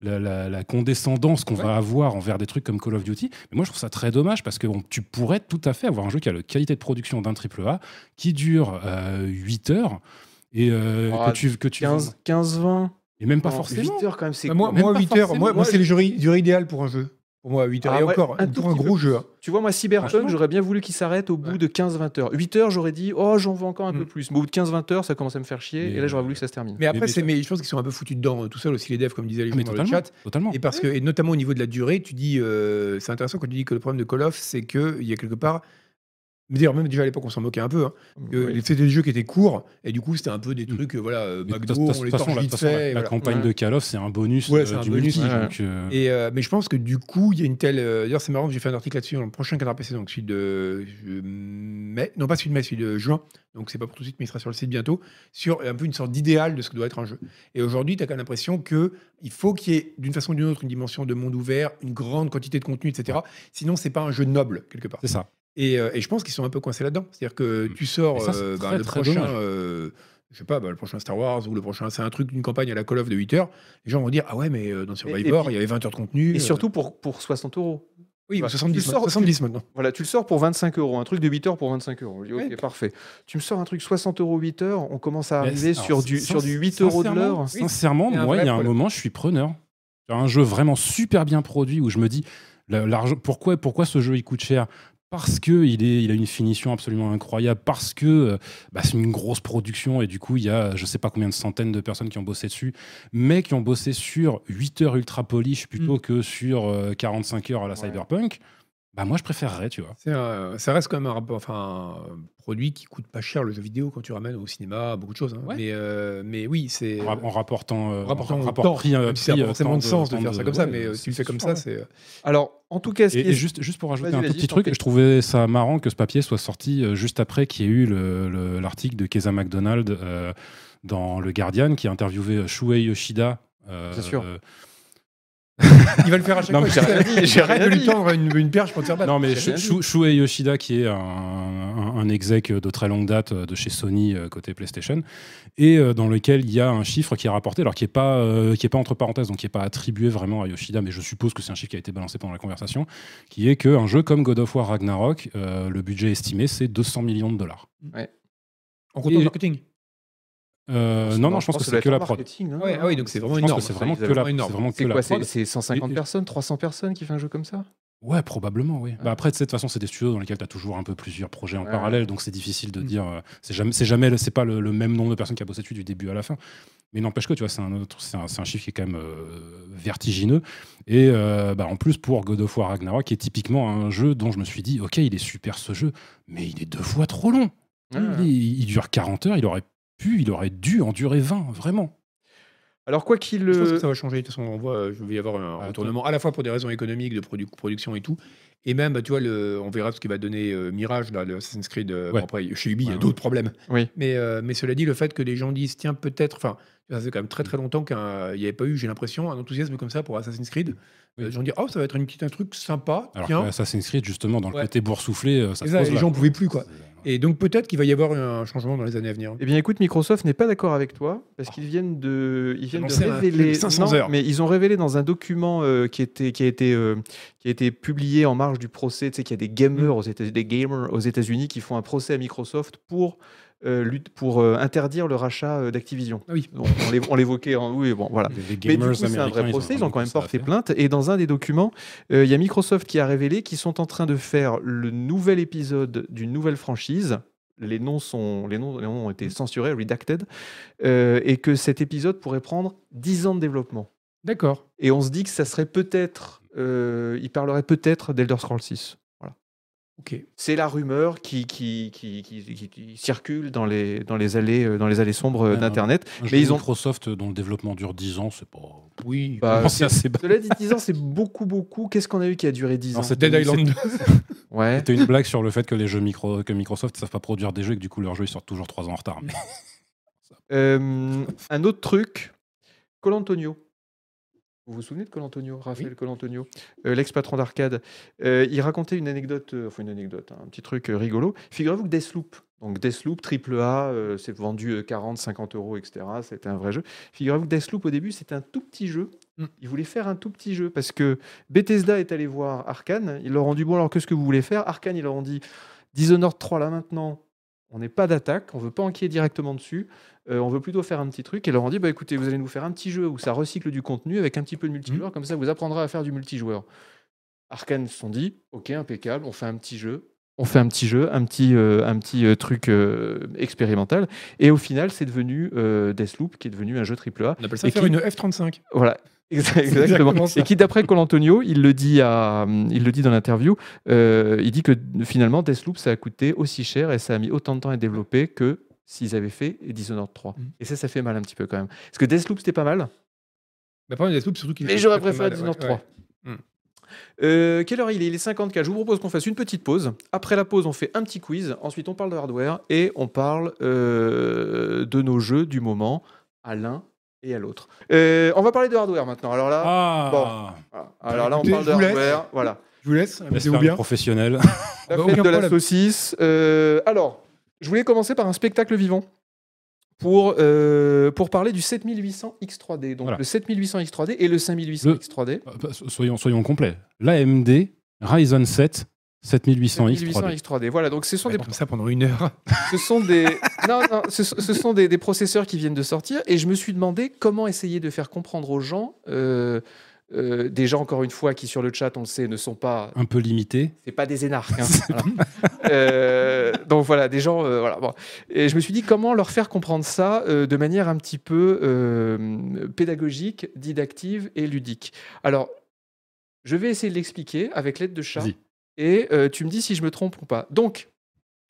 la, la- la condescendance qu'on va avoir envers des trucs comme Call of Duty. Mais moi, je trouve ça très dommage parce que on- tu pourrais tout à fait avoir un jeu qui a la qualité de production d'un AAA, qui dure euh, 8 heures. Et euh, Ah, que tu, que tu 15, 15, 20. et même pas Non, forcément. 8 heures quand même, c'est Bah, moi, moi pas 8 heures, forcément. moi, moi, Moi, c'est le durée, durée idéale pour un jeu. Pour moi, 8 heures. Ah et ouais, encore, un tout pour un gros peu jeu. Tu vois, moi, Cyberpunk, j'aurais bien voulu qu'il s'arrête au bout Ouais. de 15-20 heures. 8 heures, j'aurais dit, oh, j'en veux encore un peu Mm. plus. Mais au bout de 15-20 heures, ça commence à me faire chier. Mais, et là, j'aurais voulu que ça se termine. Mais après, c'est, je pense qu'ils sont un peu foutus dedans, euh, tout seul aussi les devs, comme disaient les gens mais dans le totalement. chat. totalement. Et parce que, et notamment au niveau de la durée, tu dis, euh, c'est intéressant quand tu dis que le problème de Call of, c'est qu'il y a quelque part. Mais D'ailleurs, même déjà à l'époque, on s'en moquait un peu. Hein, que. C'était des jeux qui étaient courts, et du coup, c'était un peu des Mm. trucs, euh, voilà, euh, McDo, on les torche vite la, fait. la voilà. campagne Ouais. de Call of, c'est un bonus Ouais, euh, c'est un du bonus, multi. ouais. donc, euh, Et, euh, mais je pense que du coup, il y a une telle. D'ailleurs, c'est marrant que j'ai fait un article là-dessus dans le prochain Canard PC, donc celui de mai. Non, pas celui de mai, celui de juin. Donc, c'est pas pour tout de suite, mais il sera sur le site bientôt. Sur un peu une sorte d'idéal de ce que doit être un jeu. Et aujourd'hui, tu as quand même l'impression qu'il faut qu'il y ait, d'une façon ou d'une autre, une dimension de monde ouvert, une grande quantité de contenu, etc. Sinon, c'est pas un jeu noble, quelque part. c'est ça. Et, euh, et je pense qu'ils sont un peu coincés là-dedans. C'est-à-dire que tu sors ça, euh, très, le prochain. euh, je sais pas, bah, le prochain Star Wars ou le prochain, c'est un truc d'une campagne à la Call of de 8 heures. Les gens vont dire Ah ouais, mais euh, dans Survivor, il y avait 20 heures de contenu. Et euh, surtout pour, pour 60 euros. oui, Bah, 70, tu sors- 70 maintenant. Voilà, tu le sors pour 25 euros, un truc de 8 heures pour 25 euros. Je dis, ok, parfait. Tu me sors un truc 60 euros 8 heures, on commence à arriver alors, sur du, sur du 8 euros de l'heure. Sincèrement, moi, il y a un problème. moment, je suis preneur. Un jeu vraiment super bien produit où je me dis, l'argent, pourquoi, pourquoi ce jeu il coûte cher? Parce que il, est, il a une finition absolument incroyable, parce que euh, bah, c'est une grosse production et du coup il y a je sais pas combien de centaines de personnes qui ont bossé dessus, mais qui ont bossé sur 8 heures ultra polish plutôt que sur euh, 45 heures à la Ouais. Cyberpunk. Bah moi je préférerais, tu vois. C'est un- ça reste quand même un, rapport, enfin, un produit qui coûte pas cher le jeu vidéo quand tu ramènes au cinéma, beaucoup de choses. hein. Ouais. Mais, euh, mais oui, c'est. En, ra- en rapportant, euh, en rapportant en au rapport temps, prix, euh, même si ça n'a pas euh, forcément temps de sens de temps faire ça comme ça, ouais, mais euh, si tu le fais comme sûr, ça, ouais. c'est. Alors, en tout cas, ce Et, qui et est- juste, juste pour rajouter Vas-y, un tout vas-y, petit je t'en truc, prie. je trouvais ça marrant que ce papier soit sorti euh, juste après qu'il y ait eu le- le- l'article de Keza McDonald euh, dans Le Guardian qui a interviewé Shuei Yoshida. euh, Bien sûr. euh, Il va le faire à chaque Non, fois. j'ai rien dit, j'ai Arrête rien de lui tendre une, une perche pour te faire battre. non, mais Shu- Shu- Shuei Yoshida, qui est un, un, un exec de très longue date euh, de chez Sony euh, côté PlayStation, et euh, dans lequel il y a un chiffre qui est rapporté, alors qui n'est pas, euh, qui est pas entre parenthèses, donc qui n'est pas attribué vraiment à Yoshida, mais je suppose que c'est un chiffre qui a été balancé pendant la conversation, qui est qu'un jeu comme God of War Ragnarok, euh, le budget estimé, c'est 200 millions de dollars. En comptant Et- marketing. Euh, non, non, je pense que c'est que la prod. hein. Ouais, ah oui, donc c'est vraiment Je pense énorme. que c'est vraiment que la, c'est vraiment que la quoi C'est prod. c'est 150 Et- personnes, 300 personnes qui font un jeu comme ça? Ouais, probablement, oui. Bah après, de toute façon, c'est des studios dans lesquels tu as toujours un peu plusieurs projets en Ouais. parallèle, donc c'est difficile de Mm. dire. euh, c'est jamais, c'est jamais, c'est pas le, le même nombre de personnes qui a bossé dessus du début à la fin. Mais n'empêche que, tu vois, c'est un, autre, c'est un, chiffre qui est quand même euh, vertigineux. Et euh, bah, en plus, pour God of War Ragnarok, qui est typiquement un jeu dont je me suis dit, ok, il est super ce jeu, mais il est deux fois trop long. Ouais. Il, il dure 40 heures, il aurait pu, il aurait dû en durer 20, vraiment. Alors, quoi qu'il. Je pense que euh, ça va changer. De toute façon, on voit, je vais y avoir un retournement à la fois pour des raisons économiques, de produ- production et tout. Et même, bah, tu vois, le, on verra ce qu'il va donner euh, Mirage, là, le Assassin's Creed. euh, Ouais. bon, après, chez Ubi, il y a Ouais, d'autres problèmes. Oui. Mais, euh, mais cela dit, le fait que les gens disent, tiens, peut-être. Enfin, ça fait quand même très très longtemps qu'il n'y avait pas eu, j'ai l'impression, un enthousiasme comme ça pour Assassin's Creed. Oui. Euh, les gens disent, oh, ça va être une petite, un truc sympa. Alors tiens. Assassin's Creed, justement, dans le Ouais. côté boursouflé, euh, ça Et se ça, pose les là, gens quoi. pouvaient plus, quoi. Et donc peut-être qu'il va y avoir un changement dans les années à venir. Eh bien, écoute, Microsoft n'est pas d'accord avec toi parce qu'ils viennent de, ils viennent de révéler. 500 non, heures. mais ils ont révélé dans un document euh, qui était, qui a été, euh, qui a été publié en marge du procès. Tu sais qu'il y a des gamers aux États, des gamers aux États-Unis qui font un procès à Microsoft pour euh, lutte, pour euh, interdire le rachat euh, d'Activision. Ah oui. On, on l'é- on l'évoquait. En, oui, bon, voilà. Les Mais du coup, c'est un vrai procès. Ils ont quand même porté faire. plainte. Et dans un des documents, euh, il y a Microsoft qui a révélé qu'ils sont en train de faire le nouvel épisode d'une nouvelle franchise. Les noms, sont, les, noms, les noms ont été censurés, redacted, et que cet épisode pourrait prendre 10 ans de développement. D'accord. Et on se dit que ça serait peut-être, il parlerait peut-être d'Elder Scrolls 6. Voilà. Ok. C'est la rumeur qui, qui, qui, qui- circule dans les, dans les allées, euh, dans les allées sombres Ouais, d'Internet. Mais ils ont- Microsoft dont le développement dure 10 ans, c'est pas. Oui. Bah, c'est assez bas. Cela dit, 10 ans, c'est beaucoup, beaucoup. Qu'est-ce qu'on a eu qui a duré 10 Non, ans c'est- Dead Island 2. Ouais. C'était une blague sur le fait que les jeux micro, que Microsoft ne savent pas produire des jeux et que du coup leurs jeux ils sortent toujours 3 ans en retard. Mais Euh, un autre truc, Colantonio. Vous vous souvenez de Colantonio, Raphaël Colantonio, euh, l'ex-patron d'arcade Euh, Il racontait une anecdote, euh, enfin une anecdote, hein, un petit truc rigolo. Figurez-vous que Deathloop, donc Deathloop triple A, c'est vendu euh, 40, 50 euros, etc. C'était un vrai jeu. Figurez-vous que Deathloop au début c'était un tout petit jeu. Mm. Ils voulaient faire un tout petit jeu parce que Bethesda est allé voir Arkane. Ils leur ont dit bon alors qu'est-ce que vous voulez faire? Arkane ils leur ont dit Dishonored 3 là maintenant. On n'est pas d'attaque, on veut pas enquiller directement dessus. Euh, on veut plutôt faire un petit truc et leur ont dit bah écoutez vous allez nous faire un petit jeu où ça recycle du contenu avec un petit peu de multijoueur comme ça vous apprendrez à faire du multijoueur. Arkane se sont dit ok impeccable on fait un petit jeu on fait un petit jeu un petit euh, un petit euh, truc euh, expérimental et au final c'est devenu Deathloop qui est devenu un jeu AAA On appelle ça Et faire qui- une F-35. voilà. Exa- exactement. Et qui, d'après Colantonio, il le dit à, il le dit dans l'interview, il dit que finalement Deathloop ça a coûté aussi cher et ça a mis autant de temps à développer que s'ils avaient fait Dishonored 3. Mhm. Et ça, ça fait mal un petit peu quand même. Parce que Deathloop c'était pas mal, Mais pas Deathloop, surtout qu'il mais j'aurais préféré mal, Dishonored ouais, 3. ouais. Hmm. Euh, quelle heure il est? Il est 54. Je vous propose qu'on fasse une petite pause. Après la pause, on fait un petit quiz. Ensuite, on parle de hardware et on parle euh, de nos jeux du moment à l'un et à l'autre. Euh, on va parler de hardware maintenant. Alors là, Ah voilà. alors là, on parle de hardware. Voilà. Je vous laisse, Laisse amusez-vous faire les bien. professionnels. La Bah, fête de la problème. saucisse. Euh, alors, je voulais commencer par un spectacle vivant pour, euh, pour parler du 7800 X3D. Donc Voilà. le 7800 X3D et le 5800 Le- X3D. Euh, Soyons, soyons complets. L'AMD Ryzen 7 7800X 7800 3D. X3D. Voilà, donc ce sont des, Comme ça pendant une heure. ce sont des, non, non, ce, ce sont des, des processeurs qui viennent de sortir et je me suis demandé comment essayer de faire comprendre aux gens, euh, euh, des gens encore une fois qui sur le chat, on le sait, ne sont pas Un peu limité. c'est pas des énarques. hein, voilà. Euh, donc voilà, des gens. euh, voilà, bon. Et je me suis dit comment leur faire comprendre ça de manière un petit peu pédagogique, didactive et ludique? Alors, je vais essayer de l'expliquer avec l'aide de chat et tu me dis si je me trompe ou pas. Donc,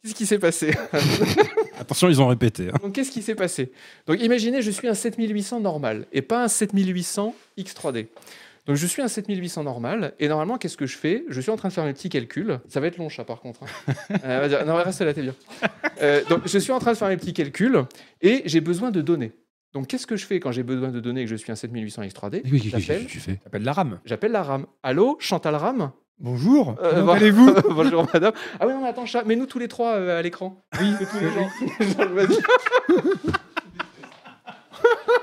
qu'est-ce qui s'est passé? Attention, ils ont répété. hein. Donc, qu'est-ce qui s'est passé? Donc, imaginez, je suis un 7800 normal et pas un 7800 X3D. Donc je suis un 7800 normal, et normalement, qu'est-ce que je fais? Je suis en train de faire mes petits calculs. Ça va être long, chat, par contre. hein. Euh, dire- non, reste là, t'es bien. Euh, donc je suis en train de faire mes petits calculs, et j'ai besoin de données. Donc qu'est-ce que je fais quand j'ai besoin de données et que je suis un 7800 X3D Oui, J'appelle. tu fais. Ça s'appelle la RAM. J'appelle la RAM. Allô, Chantal RAM Bonjour, Euh, comment allez-vous? Bonjour madame. Ah oui, non, mais attends, chat, mets-nous tous les trois euh, à l'écran. Oui, tous les gens.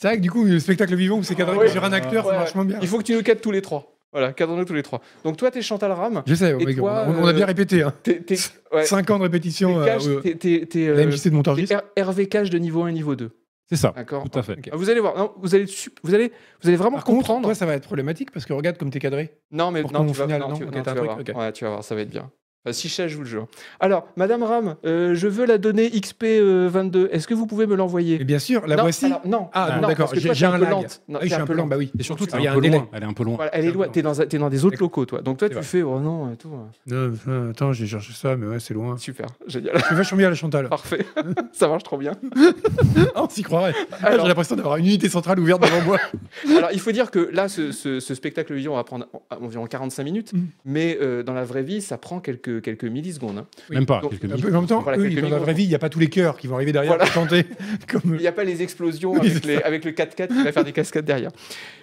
C'est vrai que du coup, le spectacle vivant où c'est cadré Ouais. sur un acteur, Ouais, c'est vachement bien. Il faut que tu nous cadres tous les trois. Voilà, cadre-nous tous les trois. Donc toi, t'es Chantal RAM. Je sais, Et mec, toi, on, on a bien euh, répété. Hein. T'es, t'es, ouais, 5 ans de répétition. t'es euh, euh, la euh, MJC de Montargis. t'es R- Hervé Cash de niveau 1 et niveau 2. C'est ça, D'accord tout à fait. Ah, Vous allez voir, non, vous, allez, vous, allez, vous allez vraiment Par contre, comprendre. toi, ça va être problématique parce que regarde comme t'es cadré. non, mais pour non, tu vas, final, non, non, tu, ok, non, t'as tu un vas truc, voir. ok. Ouais, tu vas voir, ça va être bien. Enfin, si chat joue le jeu. Alors, Madame Ram, euh, je veux la donnée XP22. Est-ce que vous pouvez me l'envoyer? Bien sûr, la non, voici. alors, non, Ah, non, non, d'accord, j'ai t'es un peu lag. lente. Non, Ah oui, je suis un peu lent, bah oui. Et surtout, Donc, t'es il y a un un peu délai. loin. Elle est un peu loin. Voilà, elle est loin. T'es dans, dans des autres locaux, toi. Donc toi, tu vrai. fais, oh non, et tout. Non, euh, attends, j'ai cherché ça, mais ouais, c'est loin. Super, génial. Je suis vachement bien la Chantal. Parfait. ça marche trop bien. Ah, on s'y croirait. Ah, Alors, J'ai l'impression d'avoir une unité centrale ouverte devant moi. alors, il faut dire que là, ce, spectacle vidéo va prendre en- environ 45 minutes, Mm. mais euh, dans la vraie vie, ça prend quelques, quelques millisecondes. hein. Oui. Même pas, Donc, quelques peu, en même temps, Voilà, eux, quelques dans la vraie vie, il n'y a pas tous les chœurs qui vont arriver derrière Voilà. pour chanter. Comme... Il n'y a pas les explosions Oui, avec, c'est les- avec le 4x4 qui va faire des cascades derrière.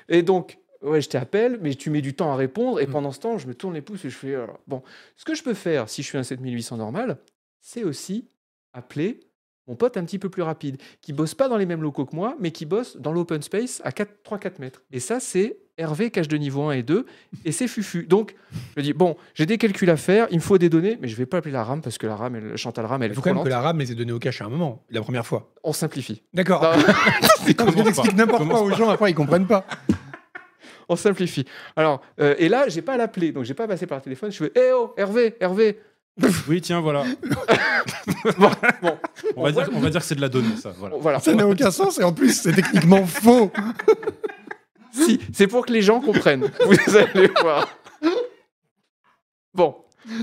Et donc, ouais, je t'appelle, mais tu mets du temps à répondre, et Mm. pendant ce temps, je me tourne les pouces et je fais, euh, bon, ce que je peux faire si je suis un 7800 normal, c'est aussi appeler mon pote un petit peu plus rapide, qui bosse pas dans les mêmes locaux que moi, mais qui bosse dans l'open space à 3-4 mètres. Et ça, c'est Hervé, cache de niveau 1 et 2, et c'est Fufu. Donc, je dis, bon, j'ai des calculs à faire, il me faut des données, mais je vais pas appeler la RAM, parce que la RAM, elle, Chantal RAM, elle Il est quand même que la RAM les ait donnés au cache à un moment, la première fois. On simplifie. D'accord. Non, Non, parce que Commence t'expliques pas. n'importe quoi aux gens, après ils comprennent pas. On simplifie. Alors, euh, et là, j'ai pas à l'appeler, donc j'ai pas passé par le téléphone. Je fais, eh oh, Hervé, Hervé. Oui, tiens, voilà. Bon, bon, On va, dire, on va dire que c'est de la donnée, ça. Voilà. voilà. Ça n'a aucun sens et en plus c'est techniquement faux. Si, c'est pour que les gens comprennent. Vous allez voir. Bon,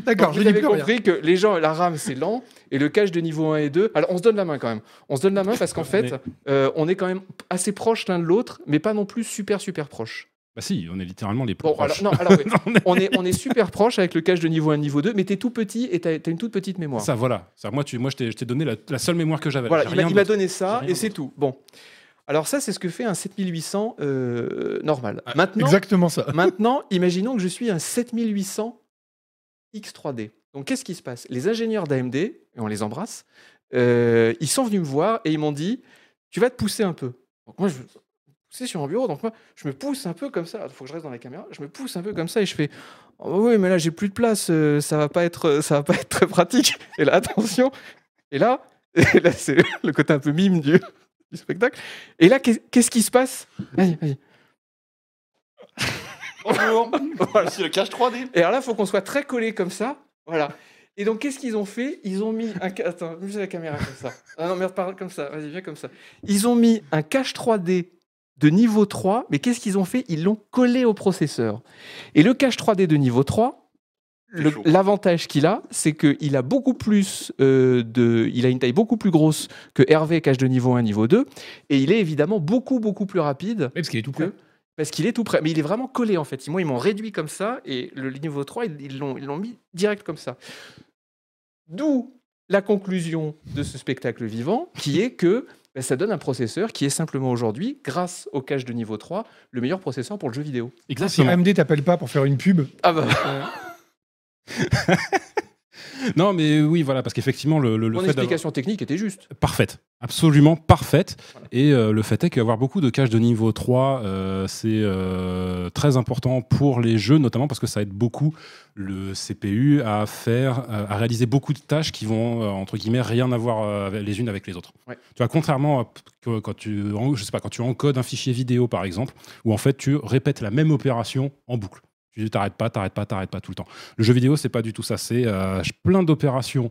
D'accord, rien. compris que les gens, la RAM, c'est lent, et le cache de niveau 1 et 2. Alors, on se donne la main quand même. On se donne la main parce qu'en fait, euh, on est quand même assez proches l'un de l'autre, mais pas non plus super, super proches. Bah si, on est littéralement les plus Bon, proches. alors, non, alors, oui. On est- on, est, super proches avec le cache de niveau 1 niveau 2, mais t'es tout petit et t'as as une toute petite mémoire. Ça, voilà. Ça, moi, tu, moi, je t'ai je t'ai donné la, la seule mémoire que j'avais. Voilà, J'ai il m'a- donné ça J'ai et c'est tout. Bon. Alors ça, c'est ce que fait un 7800 euh, normal. Ah, Maintenant, Exactement ça. maintenant, imaginons que je suis un 7800 X3D. Donc qu'est-ce qui se passe? Les ingénieurs d'AMD, et on les embrasse, euh, ils sont venus me voir et ils m'ont dit, tu vas te pousser un peu. Donc moi, je veux pousser sur un bureau, donc moi, je me pousse un peu comme ça. Il faut que je reste dans la caméra. Je me pousse un peu comme ça et je fais, oh, oui, mais là, j'ai plus de place, euh, ça va pas être, ça va pas être très pratique. Et là, attention. Et là, et là c'est le côté un peu mime du, du spectacle. Et là, qu'est- qu'est-ce qui se passe? Vas-y, vas-y. Bonjour. Voilà. C'est le cache 3D. Et alors là, il faut qu'on soit très collé comme ça. Voilà. Et donc, qu'est-ce qu'ils ont fait? Ils ont mis un. ca- Attends, mets la caméra comme ça. Ah non, merde, parle comme ça. Vas-y, viens comme ça. Ils ont mis un cache 3D de niveau 3, mais qu'est-ce qu'ils ont fait? Ils l'ont collé au processeur. Et le cache 3D de niveau 3, C'est le- chaud. L'avantage qu'il a, c'est qu'il a beaucoup plus euh, de. Il a une taille beaucoup plus grosse que Hervé cache de niveau 1, niveau 2. Et il est évidemment beaucoup, beaucoup plus rapide Oui, parce qu'il est tout prêt. que- parce qu'il est tout près. Mais il est vraiment collé en fait. Moi, ils m'ont réduit comme ça et le niveau 3, ils l'ont ils l'ont mis direct comme ça. D'où la conclusion de ce spectacle vivant, qui est que ben, ça donne un processeur qui est simplement aujourd'hui, grâce au cache de niveau 3, le meilleur processeur pour le jeu vidéo. Si Exactement. AMD t'appelle pas pour faire une pub, Ah bah, Non, mais oui, voilà, parce qu'effectivement, le, le, mon explication technique était juste. Parfaite, absolument parfaite. Voilà. Et euh, le fait est qu'avoir beaucoup de caches de niveau 3, euh, c'est euh, très important pour les jeux, notamment parce que ça aide beaucoup le CPU à faire, à réaliser beaucoup de tâches qui vont, entre guillemets, rien avoir les unes avec les autres. Ouais. Tu vois, contrairement à quand tu, je sais pas, quand tu encodes un fichier vidéo, par exemple, où en fait tu répètes la même opération en boucle. Tu t'arrêtes pas, t'arrêtes pas, t'arrêtes pas tout le temps. Le jeu vidéo, c'est pas du tout ça. C'est euh, plein d'opérations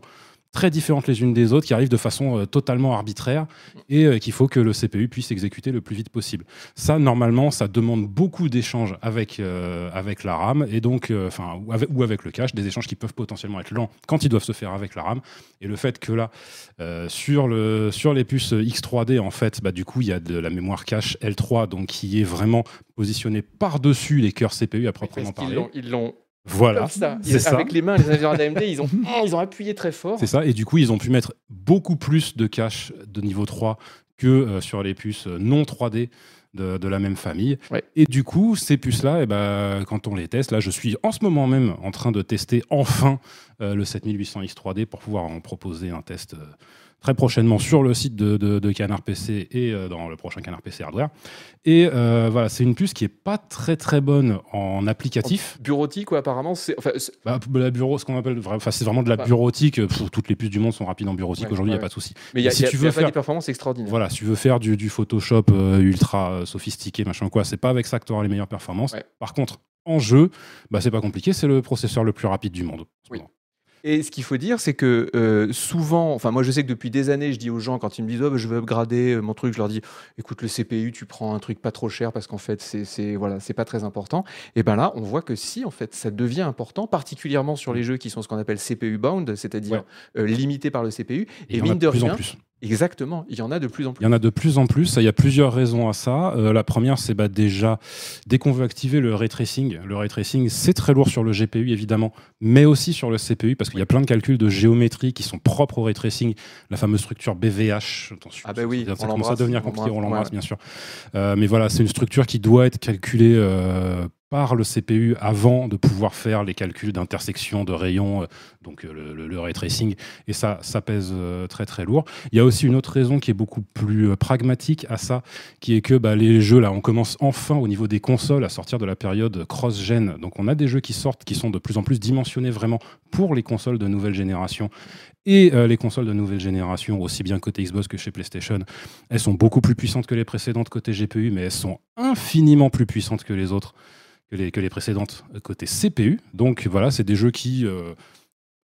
très différentes les unes des autres, qui arrivent de façon euh, totalement arbitraire et euh, qu'il faut que le CPU puisse exécuter le plus vite possible. Ça, normalement, ça demande beaucoup d'échanges avec, euh, avec la RAM et donc, enfin, ou, avec, ou avec le cache, des échanges qui peuvent potentiellement être lents quand ils doivent se faire avec la RAM. Et le fait que là, sur, le, sur les puces X3D, en fait, bah, du coup, il y a de la mémoire cache L3, donc qui est vraiment positionnée par-dessus les cœurs CPU à proprement parler. Ils l'ont Voilà, comme ça. c'est Ils- ça. Avec les mains, les ingénieurs d'AMD, ils ont, ils ont appuyé très fort. C'est ça. Et du coup, ils ont pu mettre beaucoup plus de cache de niveau 3 que euh, sur les puces euh, non 3D de, de la même famille. Ouais. Et du coup, ces puces-là, eh ben, quand on les teste, là, je suis en ce moment même en train de tester enfin euh, le 7800X 3D pour pouvoir en proposer un test. euh, Très prochainement sur le site de, de- de Canard PC et euh, dans le prochain Canard PC Hardware. Et euh, voilà, c'est une puce qui est pas très très bonne en applicatif. Bureautique, quoi, apparemment. C'est, enfin, c'est- Bah, la bureau, ce qu'on appelle, enfin, c'est vraiment de la Ouais. bureautique. Pff, toutes les puces du monde sont rapides en bureautique. Ouais, Aujourd'hui, il ouais, n'y a pas de souci. mais il y a, si il y a- tu y veux a faire- des performances extraordinaires. Voilà, si tu veux faire du, du Photoshop euh, ultra euh, sophistiqué, machin quoi, c'est pas avec ça que tu auras les meilleures performances. Par contre, en jeu, bah, c'est pas compliqué, c'est le processeur le plus rapide du monde. Oui. Et ce qu'il faut dire, c'est que euh, souvent, enfin moi je sais que depuis des années, je dis aux gens quand ils me disent oh, bah, je veux upgrader euh, mon truc, je leur dis écoute le CPU, tu prends un truc pas trop cher parce qu'en fait c'est voilà c'est pas très important. Et ben là, on voit que si en fait ça devient important, particulièrement sur les jeux qui sont ce qu'on appelle CPU bound, c'est-à-dire euh, limités par le CPU. Et Et, mine de plus rien, en plus. Exactement, il y en a de plus en plus. Il y en a de plus en plus. Il y a plusieurs raisons à ça. Euh, la première, c'est bah, déjà, dès qu'on veut activer le ray tracing, le ray tracing, c'est très lourd sur le GPU, évidemment, mais aussi sur le CPU, parce qu'il y a plein de calculs de géométrie qui sont propres au ray tracing. La fameuse structure BVH. Attention, Ah bah oui, ça commence à devenir compliqué, on l'embrasse, l'embrasse, ouais. bien sûr. Euh, mais voilà, c'est une structure qui doit être calculée euh, par le CPU avant de pouvoir faire les calculs d'intersection, de rayons, euh, donc euh, le, ray tracing. Et ça, ça pèse euh, très très lourd. Il y a aussi une autre raison qui est beaucoup plus pragmatique à ça, qui est que bah, les jeux, là, on commence enfin au niveau des consoles à sortir de la période cross-gen. Donc on a des jeux qui sortent qui sont de plus en plus dimensionnés vraiment pour les consoles de nouvelle génération. Et les consoles de nouvelle génération, aussi bien côté Xbox que chez PlayStation, elles sont beaucoup plus puissantes que les précédentes côté GPU, mais elles sont infiniment plus puissantes que les autres, que les, que les précédentes côté CPU. Donc voilà, c'est des jeux qui euh,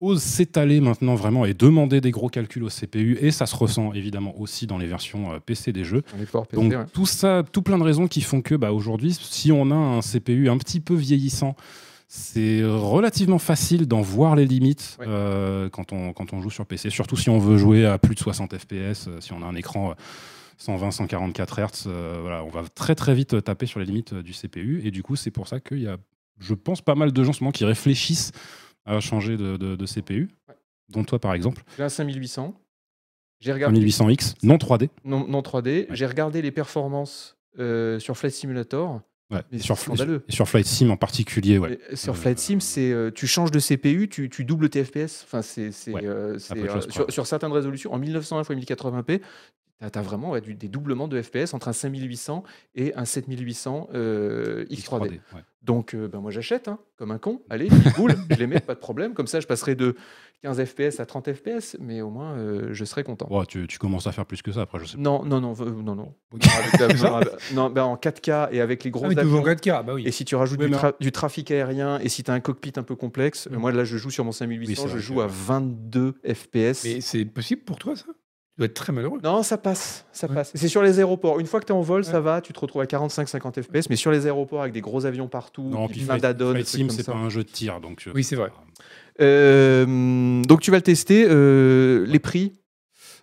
osent s'étaler maintenant vraiment et demander des gros calculs au CPU, et ça se ressent évidemment aussi dans les versions euh, PC des jeux. Dans les ports PC, Donc ouais. tout ça, tout plein de raisons qui font que bah, aujourd'hui, si on a un CPU un petit peu vieillissant, c'est relativement facile d'en voir les limites Ouais. euh, quand, on, quand on joue sur PC, surtout si on veut jouer à plus de 60 FPS, si on a un écran 120-144 Hz, euh, voilà, on va très très vite taper sur les limites euh, du CPU, et du coup c'est pour ça qu'il y a, je pense, pas mal de gens en ce moment qui réfléchissent à changer de, de- de CPU, Ouais. dont toi par exemple, J'ai un 5800. J'ai regardé 1800X, non 3D. non, non 3D. J'ai regardé les performances euh, sur Flight Simulator. Ouais. Et sur, c'est scandaleux. et sur Flight Sim en particulier, ouais. Sur Euh, Flight Sim, c'est euh, tu changes de CPU, tu, tu doubles tes FPS. Enfin, c'est Ouais, euh, euh, sur certaines résolutions en 1920 x 1080p. Tu as vraiment ouais, du- des doublements de FPS entre un 5800 et un 7800 euh, X3D. ouais. Donc, euh, ben moi j'achète, hein, comme un con. Allez, petite boule, je les mets, pas de problème. Comme ça, je passerai de 15 FPS à 30 FPS, mais au moins, euh, je serai content. Ouais, tu, tu commences à faire plus que ça après, je sais pas. Non, non, non, euh, non, non. Non, ben en 4K et avec les gros Ah, tu avions. joues en 4K, bah oui. Et si tu rajoutes Oui, du, mais tra- du trafic aérien et si tu as un cockpit un peu complexe, Mm. moi là je joue sur mon 5800, Oui, c'est je joue à 22 FPS. Mais c'est possible pour toi, ça? Tu dois être très malheureux. Non, ça passe, ça Ouais. passe. C'est sur les aéroports. Une fois que tu es en vol, ça Ouais. va, tu te retrouves à 45-50 FPS, mais sur les aéroports avec des gros avions partout, Non, puis plein d'add-ons, Sim, c'est pas un jeu de tir, donc. euh, Oui, c'est vrai. Euh, donc tu vas le tester. euh, les prix?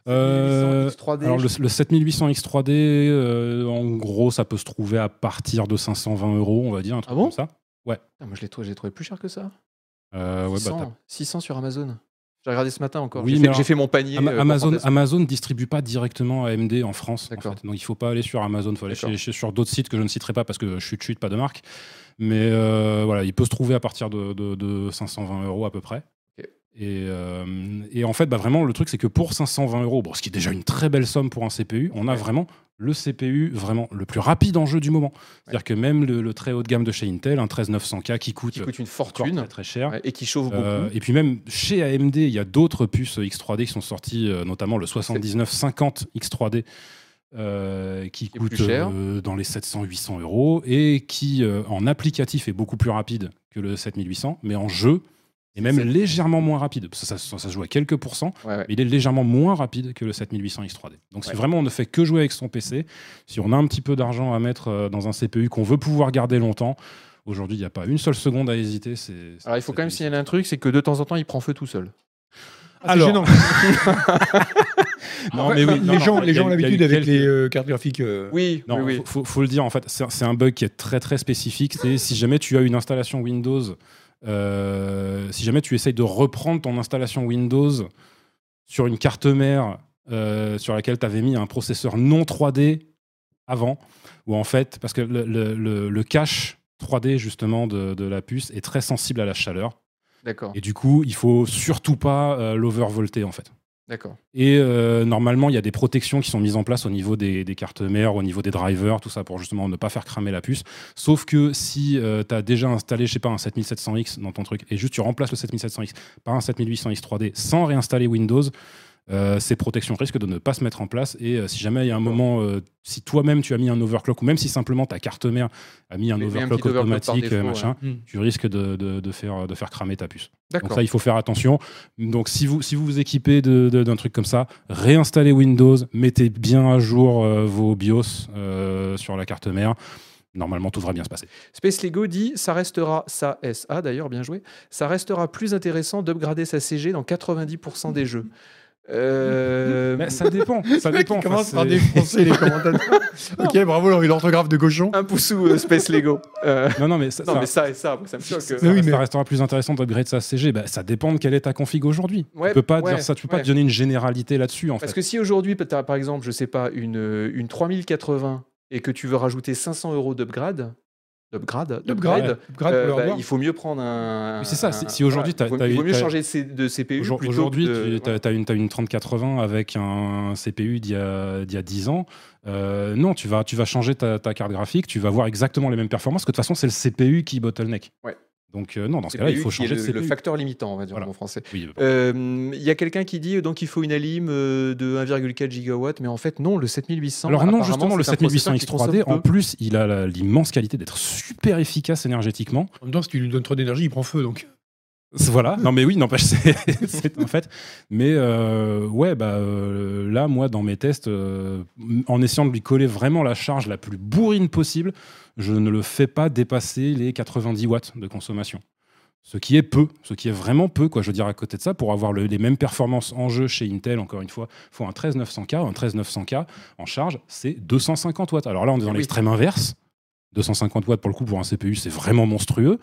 Euh, 1800 X3D, alors le, je- le 7800 X3D, euh, en gros, ça peut se trouver à partir de 520 euros, on va dire, un truc Ah bon? comme ça. Putain, moi je l'ai trouvé, plus cher que ça. Euh, ouais, bah, 600, t'as- 600 sur Amazon. J'ai regardé ce matin encore. Oui, j'ai mais fait, alors, j'ai fait mon panier. Ama- euh, Amazon, Amazon distribue pas directement AMD en France. en fait. Donc il faut pas aller sur Amazon, il faut aller D'accord. chez- chez- sur d'autres sites que je ne citerai pas parce que je suis chute, pas de marque. Mais euh, voilà, il peut se trouver à partir de, de- de 520 euros à peu près. Et, euh, et en fait, bah, vraiment, le truc, c'est que pour 520 euros, bon, ce qui est déjà une très belle somme pour un CPU, on a vraiment le CPU vraiment le plus rapide en jeu du moment. C'est-à-dire que même le, le très haut de gamme de chez Intel, un 13900K qui coûte, qui coûte une fortune très, très cher, ouais, et qui chauffe beaucoup. euh, et puis même chez AMD, il y a d'autres puces X3D qui sont sorties, euh, notamment le 7950 X3D. euh, qui coûte cher. dans les 700-800 euros et qui en applicatif est beaucoup plus rapide que le 7800 mais en jeu Et même légèrement moins rapide. Ça, ça, ça se joue à quelques pourcents, Ouais, ouais. mais il est légèrement moins rapide que le 7800X 3D. Donc si vraiment on ne fait que jouer avec son PC, si on a un petit peu d'argent à mettre euh, dans un CPU qu'on veut pouvoir garder longtemps, aujourd'hui il n'y a pas une seule seconde à hésiter. c'est- Alors il faut quand même signaler un truc, c'est que de temps en temps, il prend feu tout seul. Ah, c'est Alors- gênant. Non, En mais fait, oui, non, les non, gens, les a- gens ont l'habitude avec quelques- les euh, cartes graphiques. euh, Oui, Non, oui, oui. faut, faut- faut le dire en fait, c'est un bug qui est très très spécifique. C'est si jamais tu as une installation Windows, euh, si jamais tu essayes de reprendre ton installation Windows sur une carte mère euh, sur laquelle tu avais mis un processeur non 3D avant, ou en fait, parce que le, le- le- le cache 3D justement de, de la puce est très sensible à la chaleur, D'accord, et du coup, il faut surtout pas euh, l'overvolter en fait. D'accord. Et euh, normalement, il y a des protections qui sont mises en place au niveau des, cartes mères, au niveau des drivers, tout ça pour justement ne pas faire cramer la puce. Sauf que si tu as déjà installé, je sais pas, un 7700X dans ton truc et juste tu remplaces le 7700X par un 7800X 3D sans réinstaller Windows, euh, ces protections risquent de ne pas se mettre en place. Et euh, si jamais il y a un moment, euh, si toi-même tu as mis un overclock ou même si simplement ta carte mère a mis un Mais- mais un overclock automatique, défaut, machin, ouais. Tu risques de, de- de faire, de faire cramer ta puce. Donc ça, il faut faire attention. Donc si vous si vous, vous équipez de- de- d'un truc comme ça, réinstallez Windows, mettez bien à jour euh, vos BIOS euh, sur la carte mère. Normalement, tout devrait bien se passer. Space Lego dit ça restera, ça SA d'ailleurs, bien joué, ça restera plus intéressant d'upgrader sa CG dans 90% des jeux. Euh, Mais ça dépend. Ça dépend. il commence Enfin, par défoncer les commentateurs. ok, bravo, alors, l'orthographe de cochon. Un poussou euh, Space Lego. Euh, Non, non, mais ça, non, ça- mais ça et ça, ça me choque. ça- Mais oui, ça mais- restera plus intéressant d'upgrade sa CG. Bah, ça dépend de quelle est ta config aujourd'hui. Ouais, tu peux pas ouais, dire ça. Tu peux ouais. pas te donner une généralité là-dessus en Parce fait. que si aujourd'hui, tu as par exemple, je sais pas, une, euh, une 3080 et que tu veux rajouter 500 euros d'upgrade, Upgrade, d'upgrade, upgrade euh, bah, il faut mieux prendre un. C'est ça, un- si- aujourd'hui, voilà, t'as- il vaut- mieux changer de, CPU. Aujourd'hui, de- tu as, une, t'as une 3080 avec un CPU d'il y y a 10 ans. Euh, non, tu vas, tu vas changer ta, ta carte graphique, tu vas voir exactement les mêmes performances, que de toute façon, c'est le CPU qui bottleneck. Ouais. Donc, euh, non, dans ce cas-là, il faut changer de le, CPU. le facteur limitant, on va dire Voilà. en français. Oui, Euh, Il y a quelqu'un qui dit euh, donc il faut une alim euh, de 1,4 gigawatt, mais en fait non, le 7800. Alors non, justement, le c'est un processeur 7800X qui consomme 3D, en plus, il a l'immense qualité d'être super efficace énergétiquement. En même temps, si tu lui donnes trop d'énergie, il prend feu. Donc. Voilà, non mais oui, n'empêche, c'est un fait. Mais euh, ouais, bah, euh, là, moi, dans mes tests, euh, en essayant de lui coller vraiment la charge la plus bourrine possible, je ne le fais pas dépasser les 90 watts de consommation. Ce qui est peu, ce qui est vraiment peu, quoi. Je veux dire, à côté de ça, pour avoir le- les mêmes performances en jeu chez Intel, encore une fois, il faut un 13900K. Un 13900K en charge, c'est 250 watts. Alors là, on est dans Oui. l'extrême inverse. 250 watts pour le coup pour un CPU, c'est vraiment monstrueux.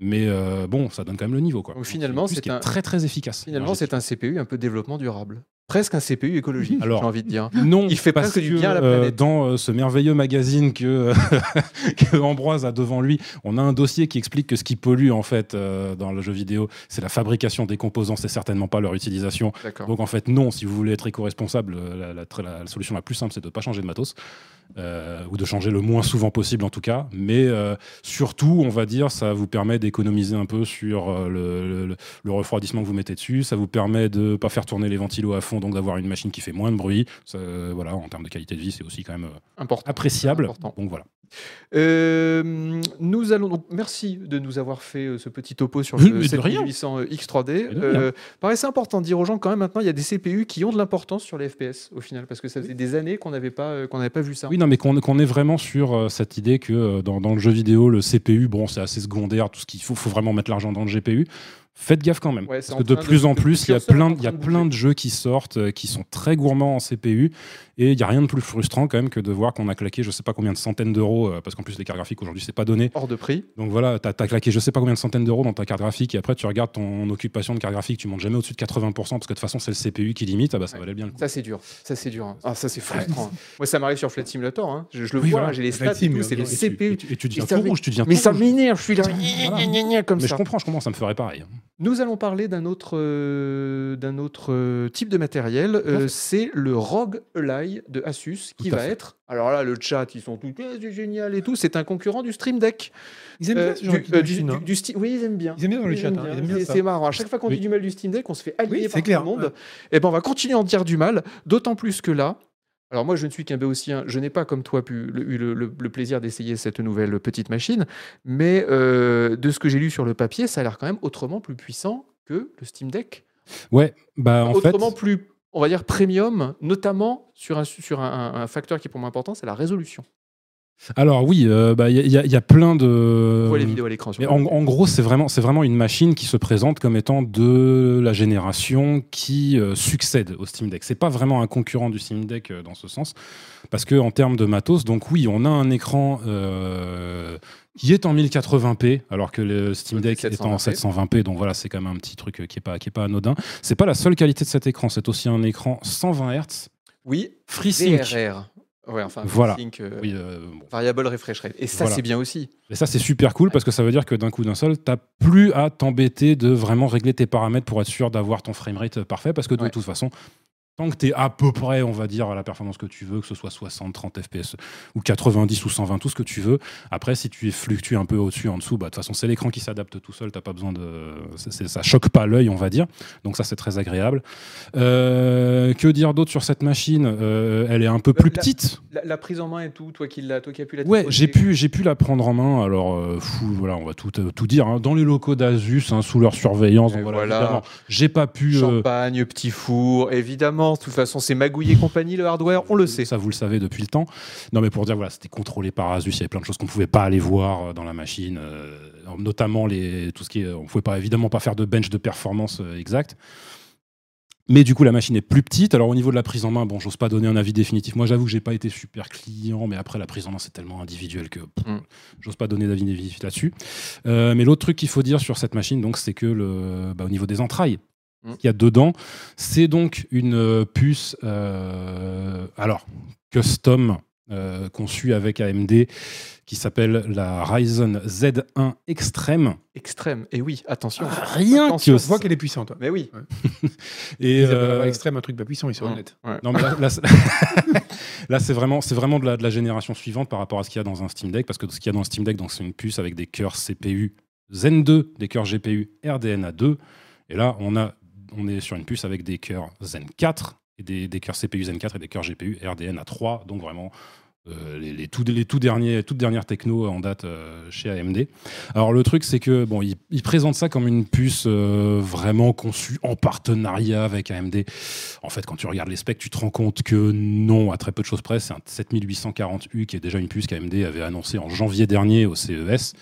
Mais euh, bon, ça donne quand même le niveau. Quoi. Donc Donc, finalement, c'est un- très très efficace. Finalement, c'est un CPU un peu développement durable. Presque un CPU écologique, j'ai envie de dire. Non, Il fait presque du bien à la euh, planète. dans euh, ce merveilleux magazine que, que Ambroise a devant lui, on a un dossier qui explique que ce qui pollue en fait euh, dans le jeu vidéo, c'est la fabrication des composants, c'est certainement pas leur utilisation. Donc en fait, non, si vous voulez être éco-responsable, euh, la, solution la plus simple, c'est de ne pas changer de matos, euh, ou de changer le moins souvent possible en tout cas. Mais euh, surtout, on va dire, ça vous permet d'économiser un peu sur euh, le, le- le refroidissement que vous mettez dessus, ça vous permet de pas faire tourner les ventilos à fond, donc d'avoir une machine qui fait moins de bruit. Ça, euh, voilà, en termes de qualité de vie, c'est aussi quand même euh, Important. appréciable. Important. Donc voilà. Euh, nous allons donc merci de nous avoir fait ce petit topo sur Mais le de rien. 7800 X3D. Mais de Euh, paraissait important de dire aux gens quand même maintenant il y a des CPU qui ont de l'importance sur les FPS au final parce que ça faisait des années qu'on n'avait pas qu'on n'avait pas vu ça. Oui, non, mais qu'on qu'on est vraiment sur cette idée que dans, dans le jeu vidéo, le CPU, bon, c'est assez secondaire, tout ce qu'il faut, faut vraiment mettre l'argent dans le GPU. Faites gaffe quand même. Ouais, parce que de plus en plus, il y a plein, il y a de jeux qui sortent, euh, qui sont très gourmands en CPU. Et il n'y a rien de plus frustrant quand même que de voir qu'on a claqué je sais pas combien de centaines d'euros, euh, parce qu'en plus les cartes graphiques aujourd'hui c'est pas donné. Hors de prix. Donc voilà, tu as, claqué je sais pas combien de centaines d'euros dans ta carte graphique et après tu regardes ton occupation de carte graphique, tu montes jamais au-dessus de 80% parce que de toute façon c'est le CPU qui limite, ah bah ça Ouais. valait bien le coup. Ça c'est dur. Ça c'est dur. hein. Ah ça c'est frustrant. hein. Moi ça m'arrive sur Flight Simulator. hein. Je, je le Oui, vois, voilà. hein, j'ai les stats. C'est tu- CPU. Et tu, deviens ça tout rouge, tu deviens Mais ça m'énerve. Je suis là Voilà. gna, gna, gna, comme Mais je ça. comprends, je comprends, ça me ferait pareil. Nous allons parler d'un autre, euh, d'un autre euh, type de matériel. c'est le ROG De Asus qui Tout va être. Alors là, le chat, ils sont tous. Eh, c'est génial et tout. C'est un concurrent du Stream Deck. Ils aiment Euh, bien ce genre du, de euh, du- machine, du- hein. du Steam- Oui, ils aiment bien. Ils aiment bien dans le chat, hein, C'est- marrant. À chaque fois qu'on Oui. dit du mal du Steam Deck, on se fait allier Oui, par c'est tout clair, le monde. ouais. Et ben, on va continuer à en dire du mal. D'autant plus que là. Alors moi, je ne suis qu'un béotien. Je n'ai pas, comme toi, pu, eu le, le- le plaisir d'essayer cette nouvelle petite machine. Mais euh, de ce que j'ai lu sur le papier, ça a l'air quand même autrement plus puissant que le Steam Deck. Ouais, bah en Autrement fait, plus, on va dire, premium, notamment sur un, facteur qui est pour moi important, c'est la résolution. Alors oui, euh, bah, il y, a- il y a- il y a plein de. On voit les vidéos à l'écran. en, en gros, c'est vraiment, c'est vraiment une machine qui se présente comme étant de la génération qui euh, succède au Steam Deck. C'est pas vraiment un concurrent du Steam Deck euh, dans ce sens, parce que en termes de matos, donc oui, on a un écran qui est en 1080p, alors que le Steam Deck est est en 720p. 720p. Donc voilà, c'est quand même un petit truc qui est pas, qui est pas anodin. C'est pas la seule qualité de cet écran. C'est aussi un écran 120 Hz, Oui, FreeSync. VRR. Ouais, enfin, Voilà. Euh, Oui, euh, bon. Variable refresh rate. Et ça, Voilà. c'est bien aussi. Et ça, c'est super cool parce que ça veut dire que d'un coup d'un seul, t'as plus à t'embêter de vraiment régler tes paramètres pour être sûr d'avoir ton framerate parfait parce que de Ouais. toute façon, tant que tu es à peu près, on va dire, à la performance que tu veux, que ce soit 60, 30 FPS ou 90 ou 120, tout ce que tu veux, après, si tu fluctues un peu au-dessus, en dessous, bah, de toute façon, c'est l'écran qui s'adapte tout seul, t'as pas besoin de. c'est- ça choque pas l'œil, on va dire. Donc, ça, c'est très agréable. Euh, que dire d'autre sur cette machine? Euh, Elle est un peu plus La- petite. La, la prise en main et tout, toi qui, l'as- toi qui as pu la Ouais, j'ai pu, j'ai pu la prendre en main. Alors, euh, fou, voilà, on va tout, tout dire. hein. Dans les locaux d'Asus, hein, sous leur surveillance. Voilà, voilà. j'ai pas pu. Champagne, petit four, évidemment. De toute façon, c'est Magouille et compagnie, le hardware, on le sait. Ça, vous le savez depuis le temps. Non, mais pour dire, voilà, c'était contrôlé par Asus. Il y avait plein de choses qu'on pouvait pas aller voir euh, dans la machine, euh, notamment les, tout ce qui est. On pouvait pas, évidemment pas faire de bench de performance euh, exact. Mais du coup, la machine est plus petite. Alors, au niveau de la prise en main, bon, j'ose pas donner un avis définitif. Moi, j'avoue que j'ai pas été super client, mais après, la prise en main, c'est tellement individuel que pff, Mm. j'ose pas donner d'avis définitif là-dessus. Euh, mais l'autre truc qu'il faut dire sur cette machine, donc, c'est que le, bah, au niveau des entrailles, Mm. ce qu'il y a dedans, c'est donc une euh, puce, euh, alors, custom, euh, conçue avec AMD, qui s'appelle la Ryzen Z1 Extreme. Extrême. Et oui, attention. Rien Attention, que On voit qu'elle est puissante. toi. Mais oui. Et, euh, à l'extrême un truc pas puissant, ils sont Mm. honnêtes. Non, mais là, là, c'est- là, c'est vraiment, c'est vraiment de la, de la génération suivante par rapport à ce qu'il y a dans un Steam Deck, parce que ce qu'il y a dans un Steam Deck, donc c'est une puce avec des cœurs CPU Zen 2, des cœurs GPU RDNA 2, et là, on a, on est sur une puce avec des cœurs Zen 4 et des, cœurs CPU Zen 4 et des cœurs GPU RDNA 3, donc vraiment. euh, les, les tout, derniers, toutes dernières techno en date euh, chez AMD. Alors le truc c'est que bon, ils ils présentent ça comme une puce euh, vraiment conçue en partenariat avec AMD. En fait, quand tu regardes les specs, tu te rends compte que non, à très peu de choses près, c'est un 7840U qui est déjà une puce qu'AMD avait annoncée en janvier dernier au CES.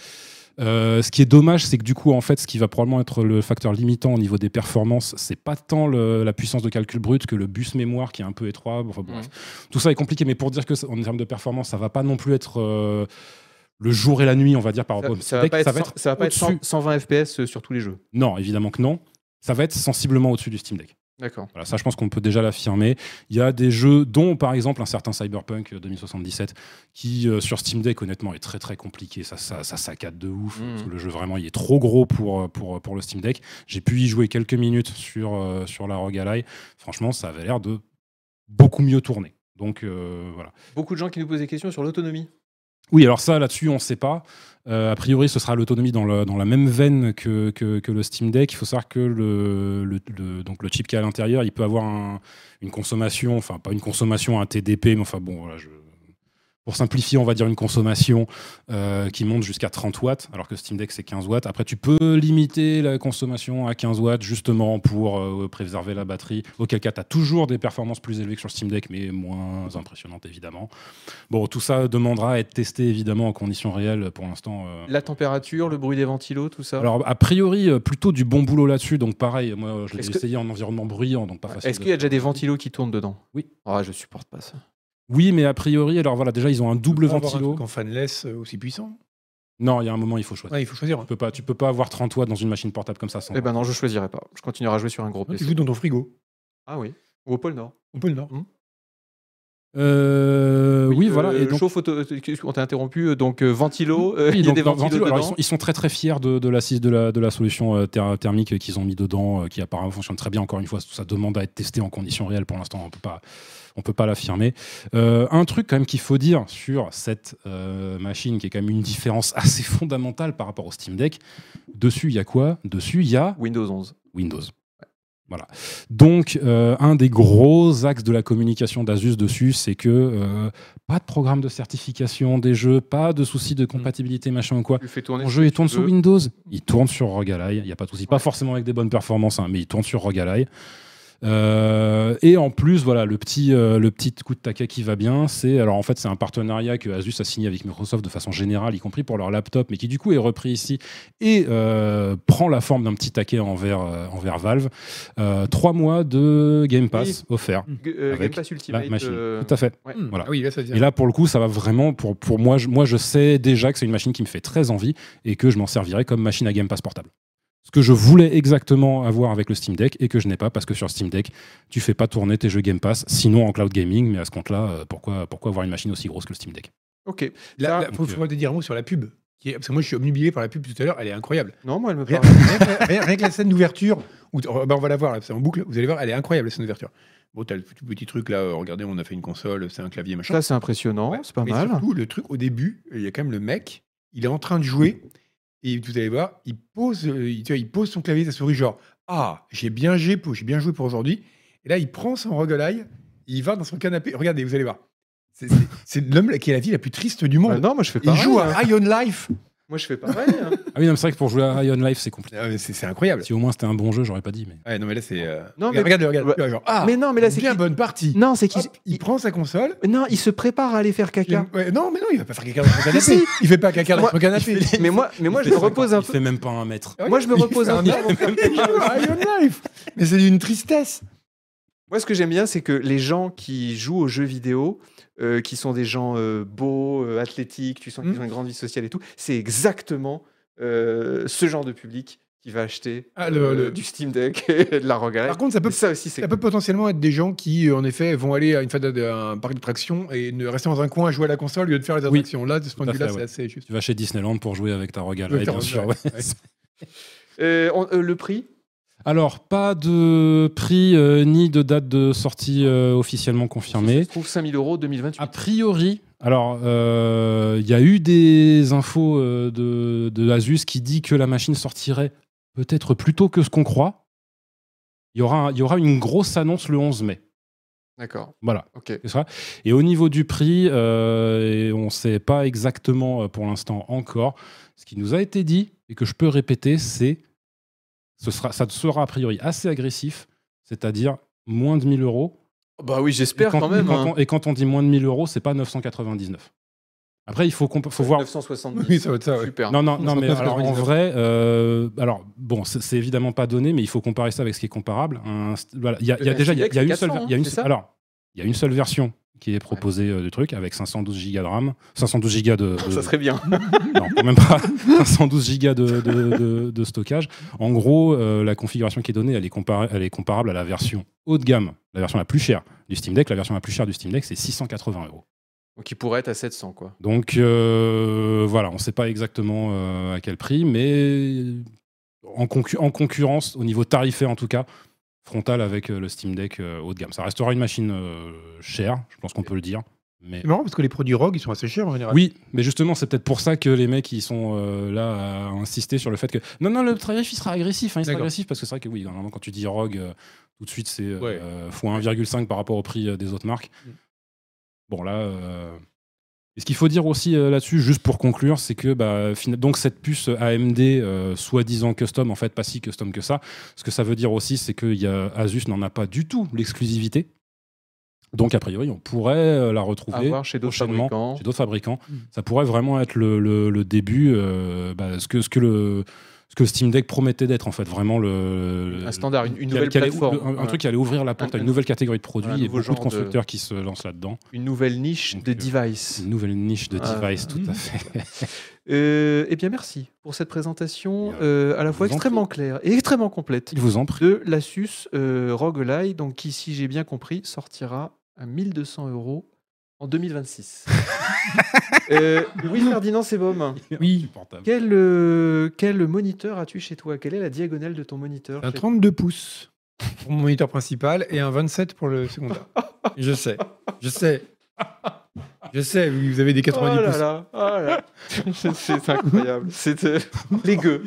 Euh, ce qui est dommage, c'est que du coup, en fait, ce qui va probablement être le facteur limitant au niveau des performances, c'est pas tant le- la puissance de calcul brut que le bus mémoire qui est un peu étroit. Enfin. Tout ça est compliqué, mais pour dire que ça- en termes de performance, ça va pas non plus être euh, le jour et la nuit, on va dire, par Ça, rapport au ça va pas être, ça va pas être au-dessus. 100 120 FPS sur tous les jeux. Non, évidemment que non. Ça va être sensiblement au-dessus du Steam Deck. D'accord. Voilà, ça, je pense qu'on peut déjà l'affirmer. Il y a des jeux, dont par exemple un certain Cyberpunk 2077, qui euh, sur Steam Deck, honnêtement, est très très compliqué. Ça, ça, ça saccade de ouf. Que le jeu, vraiment, il est trop gros pour, euh, pour, pour le Steam Deck. J'ai pu y jouer quelques minutes sur, euh, sur la ROG Ally. Franchement, ça avait l'air de beaucoup mieux tourner. Donc euh, voilà. Beaucoup de gens qui nous posent des questions sur l'autonomie. Oui, alors ça, là-dessus, on ne sait pas. Euh, a priori, ce sera l'autonomie dans, la même veine que, le Steam Deck. Il faut savoir que le, donc le chip qui est à l'intérieur, il peut avoir un- une consommation, enfin pas une consommation, un TDP, mais enfin bon, voilà, pour simplifier, on va dire une consommation euh, qui monte jusqu'à 30 watts, alors que Steam Deck c'est 15 watts. Après, tu peux limiter la consommation à 15 watts justement pour euh, préserver la batterie. Auquel cas, tu as toujours des performances plus élevées que sur Steam Deck, mais moins impressionnantes évidemment. Bon, tout ça demandera à être testé évidemment en conditions réelles pour l'instant. euh. La température, le bruit des ventilos, tout ça? Alors, a priori, plutôt du bon boulot là-dessus. Donc, pareil, moi, je l'ai que- essayé en environnement bruyant, donc pas facile. Est-ce de- qu'il y a déjà des ventilos qui tournent dedans? Oui. Ah, je supporte pas ça. Oui, mais a priori, alors voilà, déjà, ils ont un double On peut avoir un ventilo. truc en fanless euh, aussi puissant. Non, il y a un moment, il faut choisir. Ouais, il faut choisir. Tu peux pas, tu peux pas avoir 30 watts dans une machine portable comme ça sans. Eh ben non, je choisirai pas. Je continuerai à jouer sur un gros Tu PC. joues dans ton frigo. Ah oui. Ou au pôle Nord. On peut le nord. Euh, oui, voilà. euh, Et donc, chauffe auto- euh, On t'a interrompu. euh, Donc euh, ventilo. euh, Oui, il y a donc, des ventilos ventilo, alors, ils, sont, ils sont très très fiers de, de, la, de, la, de la solution euh, ther- thermique qu'ils ont mis dedans, euh, qui apparemment fonctionne très bien. Encore une fois, tout ça demande à être testé en conditions réelles. Pour l'instant, on peut pas, on peut pas l'affirmer. Euh, un truc quand même qu'il faut dire sur cette euh, machine, qui est quand même une différence assez fondamentale par rapport au Steam Deck. Dessus, il y a quoi? Dessus, il y a Windows 11. Windows. Voilà. Donc, euh, un des gros axes de la communication d'Asus dessus, c'est que euh, pas de programme de certification des jeux, pas de soucis de compatibilité, machin ou quoi. Ce jeu, il tourne sur. Windows, il tourne sur Rogue Ally, il n'y a pas de souci. Pas forcément avec des bonnes performances, hein, mais il tourne sur. Euh, et en plus, voilà, le petit, euh, le petit coup de taquet qui va bien, c'est alors en fait c'est un partenariat que Asus a signé avec Microsoft de façon générale, y compris pour leur laptop, mais qui du coup est repris ici et euh, prend la forme d'un petit taquet envers, euh, envers Valve. Euh, trois mois de Game Pass. G- euh, Avec Game Pass la Ultimate. machine. euh, Tout à fait. ouais. Voilà. Ah oui, là, ça devient. Et là, pour le coup, ça va vraiment, pour, pour moi, je, moi, je sais déjà que c'est une machine qui me fait très envie et que je m'en servirai comme machine à Game Pass portable. Ce que je voulais exactement avoir avec le Steam Deck et que je n'ai pas parce que sur Steam Deck, tu fais pas tourner tes jeux Game Pass, sinon en cloud gaming, mais à ce compte-là, euh, pourquoi, pourquoi avoir une machine aussi grosse que le Steam Deck? Ok. Là, là, faut, faut te dire un mot sur la pub. qui est- Parce que moi, je suis obnubilé par la pub tout à l'heure. Elle est incroyable. Non, moi, elle me Rien, parle. rien que- rien- rien que la scène d'ouverture, où- oh, bah, on va la voir, c'est en boucle. Vous allez voir, elle est incroyable la scène d'ouverture. Bon, t'as le petit, petit truc là. euh, regardez, on a fait une console, c'est un clavier machin. Ça, c'est impressionnant. Ouais. C'est pas Mais mal. surtout, le truc au début, il y a quand même le mec, il est en train de jouer et vous allez voir, il pose, euh, il, tu vois, il pose son clavier, sa souris, genre ah j'ai bien joué pour, j'ai bien joué pour aujourd'hui. Et là, il prend son roguelike, il va dans son canapé. Regardez, vous allez voir. C'est- l'homme qui a la vie la plus triste du Bah monde. non, moi, je fais il pareil. joue hein. à Ion Life. Moi, je fais pareil. hein. Ah oui, non, mais c'est vrai que pour jouer à Ion Life, c'est compliqué. Ah, mais C'est c'est incroyable. Si au moins c'était un bon jeu, j'aurais pas dit. Mais... Ouais, non, mais là, c'est. euh, Non, regarde, mais- regarde, regarde, tu vois, genre, ah, Mais non, mais là, c'est bien qu'il- bonne partie. Non, c'est qu'il Hop, il prend sa console. non, il se prépare à aller faire caca. Ouais, non, mais non, il va pas faire caca dans son canapé. Si. Il fait pas caca dans Moi, son canapé. Mais moi, mais moi, je me repose un Il peu. fait même pas un mètre. Moi, je me Il repose fait un peu. il Life. Mais c'est d'une tristesse. Moi, ce que j'aime bien, c'est que les gens qui jouent aux jeux vidéo, euh, qui sont des gens euh, beaux, euh, athlétiques, tu sens qu'ils ont une grande vie sociale et tout, c'est exactement euh, ce genre de public qui va acheter Ah, le- euh, le- du Steam Deck et de la Rogue Ally. Par contre, ça peut, ça aussi, ça peut potentiellement être des gens qui, en effet, vont aller à une fête d'un parc d'attractions et ne rester dans un coin à jouer à la console au lieu de faire les Oui, attractions. Là, de ce point de vue-là, c'est assez juste. Tu vas chez Disneyland pour jouer avec ta t'as bien sûr. ouais. ouais. Euh, on- euh, le prix? Alors, pas de prix euh, ni de date de sortie euh, officiellement confirmée. Je trouve 5000 euros 2028. A priori, alors euh, il y a eu des infos euh, de, de Asus qui dit que la machine sortirait peut-être plus tôt que ce qu'on croit. Il y, aura, un- il y aura une grosse annonce le 11 mai. D'accord. Voilà. Ok. ça. Et au niveau du prix, euh, et on ne sait pas exactement euh, pour l'instant encore. Ce qui nous a été dit, et que je peux répéter, c'est ce sera, ça sera a priori assez agressif, c'est-à-dire moins de 1000 euros Bah oui, et j'espère quand, quand même. et quand hein. on, et quand on dit moins de 1000 euros, c'est pas 999. Après, il faut, comp- faut voir. 970. Oui, ça va être ça, ouais. Super. Non, non, non, mais 999. alors, en vrai, euh, alors bon, c'est c'est évidemment pas donné, mais il faut comparer ça avec ce qui est comparable. Un st- voilà, il y a, il y a déjà, il y a, il y a Steam une seule, il y a une 400, seule- hein, alors, il y a une seule version qui est proposée euh, du truc avec 512 Go de RAM, 512 Go de, de- Ça serait bien. non, quand même pas 512 Go de, de- de- de stockage. En gros, euh, la configuration qui est donnée, elle est, elle est comparable à la version haut de gamme, la version la plus chère du Steam Deck. La version la plus chère du Steam Deck, c'est 680 euros. Donc il pourrait être à 700, quoi. Donc euh, voilà, on ne sait pas exactement euh, à quel prix, mais en, concu- en concurrence, au niveau tarifaire en tout cas, frontal avec euh, le Steam Deck euh, haut de gamme. Ça restera une machine euh, chère, je pense qu'on peut le dire. Mais... C'est marrant parce que les produits ROG, ils sont assez chers en général. Oui, mais justement, c'est peut-être pour ça que les mecs ils sont euh, là à insister sur le fait que non, non, le tarif il sera agressif, hein, il sera agressif parce que c'est vrai que oui, normalement quand tu dis ROG, euh, tout de suite c'est euh, Ouais. euh, fois 1,5 par rapport au prix des autres marques. Mm. Bon là, euh, et ce qu'il faut dire aussi euh, là-dessus, juste pour conclure, c'est que bah, donc cette puce AMD euh, soi-disant custom, en fait pas si custom que ça. Ce que ça veut dire aussi, c'est que y a, Asus n'en a pas du tout l'exclusivité. Donc a priori, on pourrait euh, la retrouver chez d'autres prochainement fabricants. chez d'autres fabricants. Mm. Ça pourrait vraiment être le, le- le début, euh, bah, ce, que, ce, que le, ce que Steam Deck promettait d'être, en fait, vraiment le. Un standard, une- nouvelle allait- plateforme. un, truc qui allait ouvrir la porte Un- à une un- nouvelle catégorie de produits et beaucoup de constructeurs qui se lancent là-dedans. Une nouvelle niche Donc, de euh, device. Une nouvelle niche de Ah. device, tout à fait. Euh, eh bien, merci pour cette présentation euh, à la fois extrêmement claire et extrêmement complète Il vous en prie. de l'Asus euh, ROG Ally, donc qui, si j'ai bien compris, sortira à 1200 euros en 2026. Euh, oui, Ferdinand Sebom, Oui. Quel, euh, quel moniteur as-tu chez toi? Quelle est la diagonale de ton moniteur? Un chez- 32 pouces pour mon moniteur principal et un 27 pour le secondaire. je sais, je sais. Je sais, vous avez des 90 oh là pouces. là, oh là c'est incroyable. C'est euh, les gueux,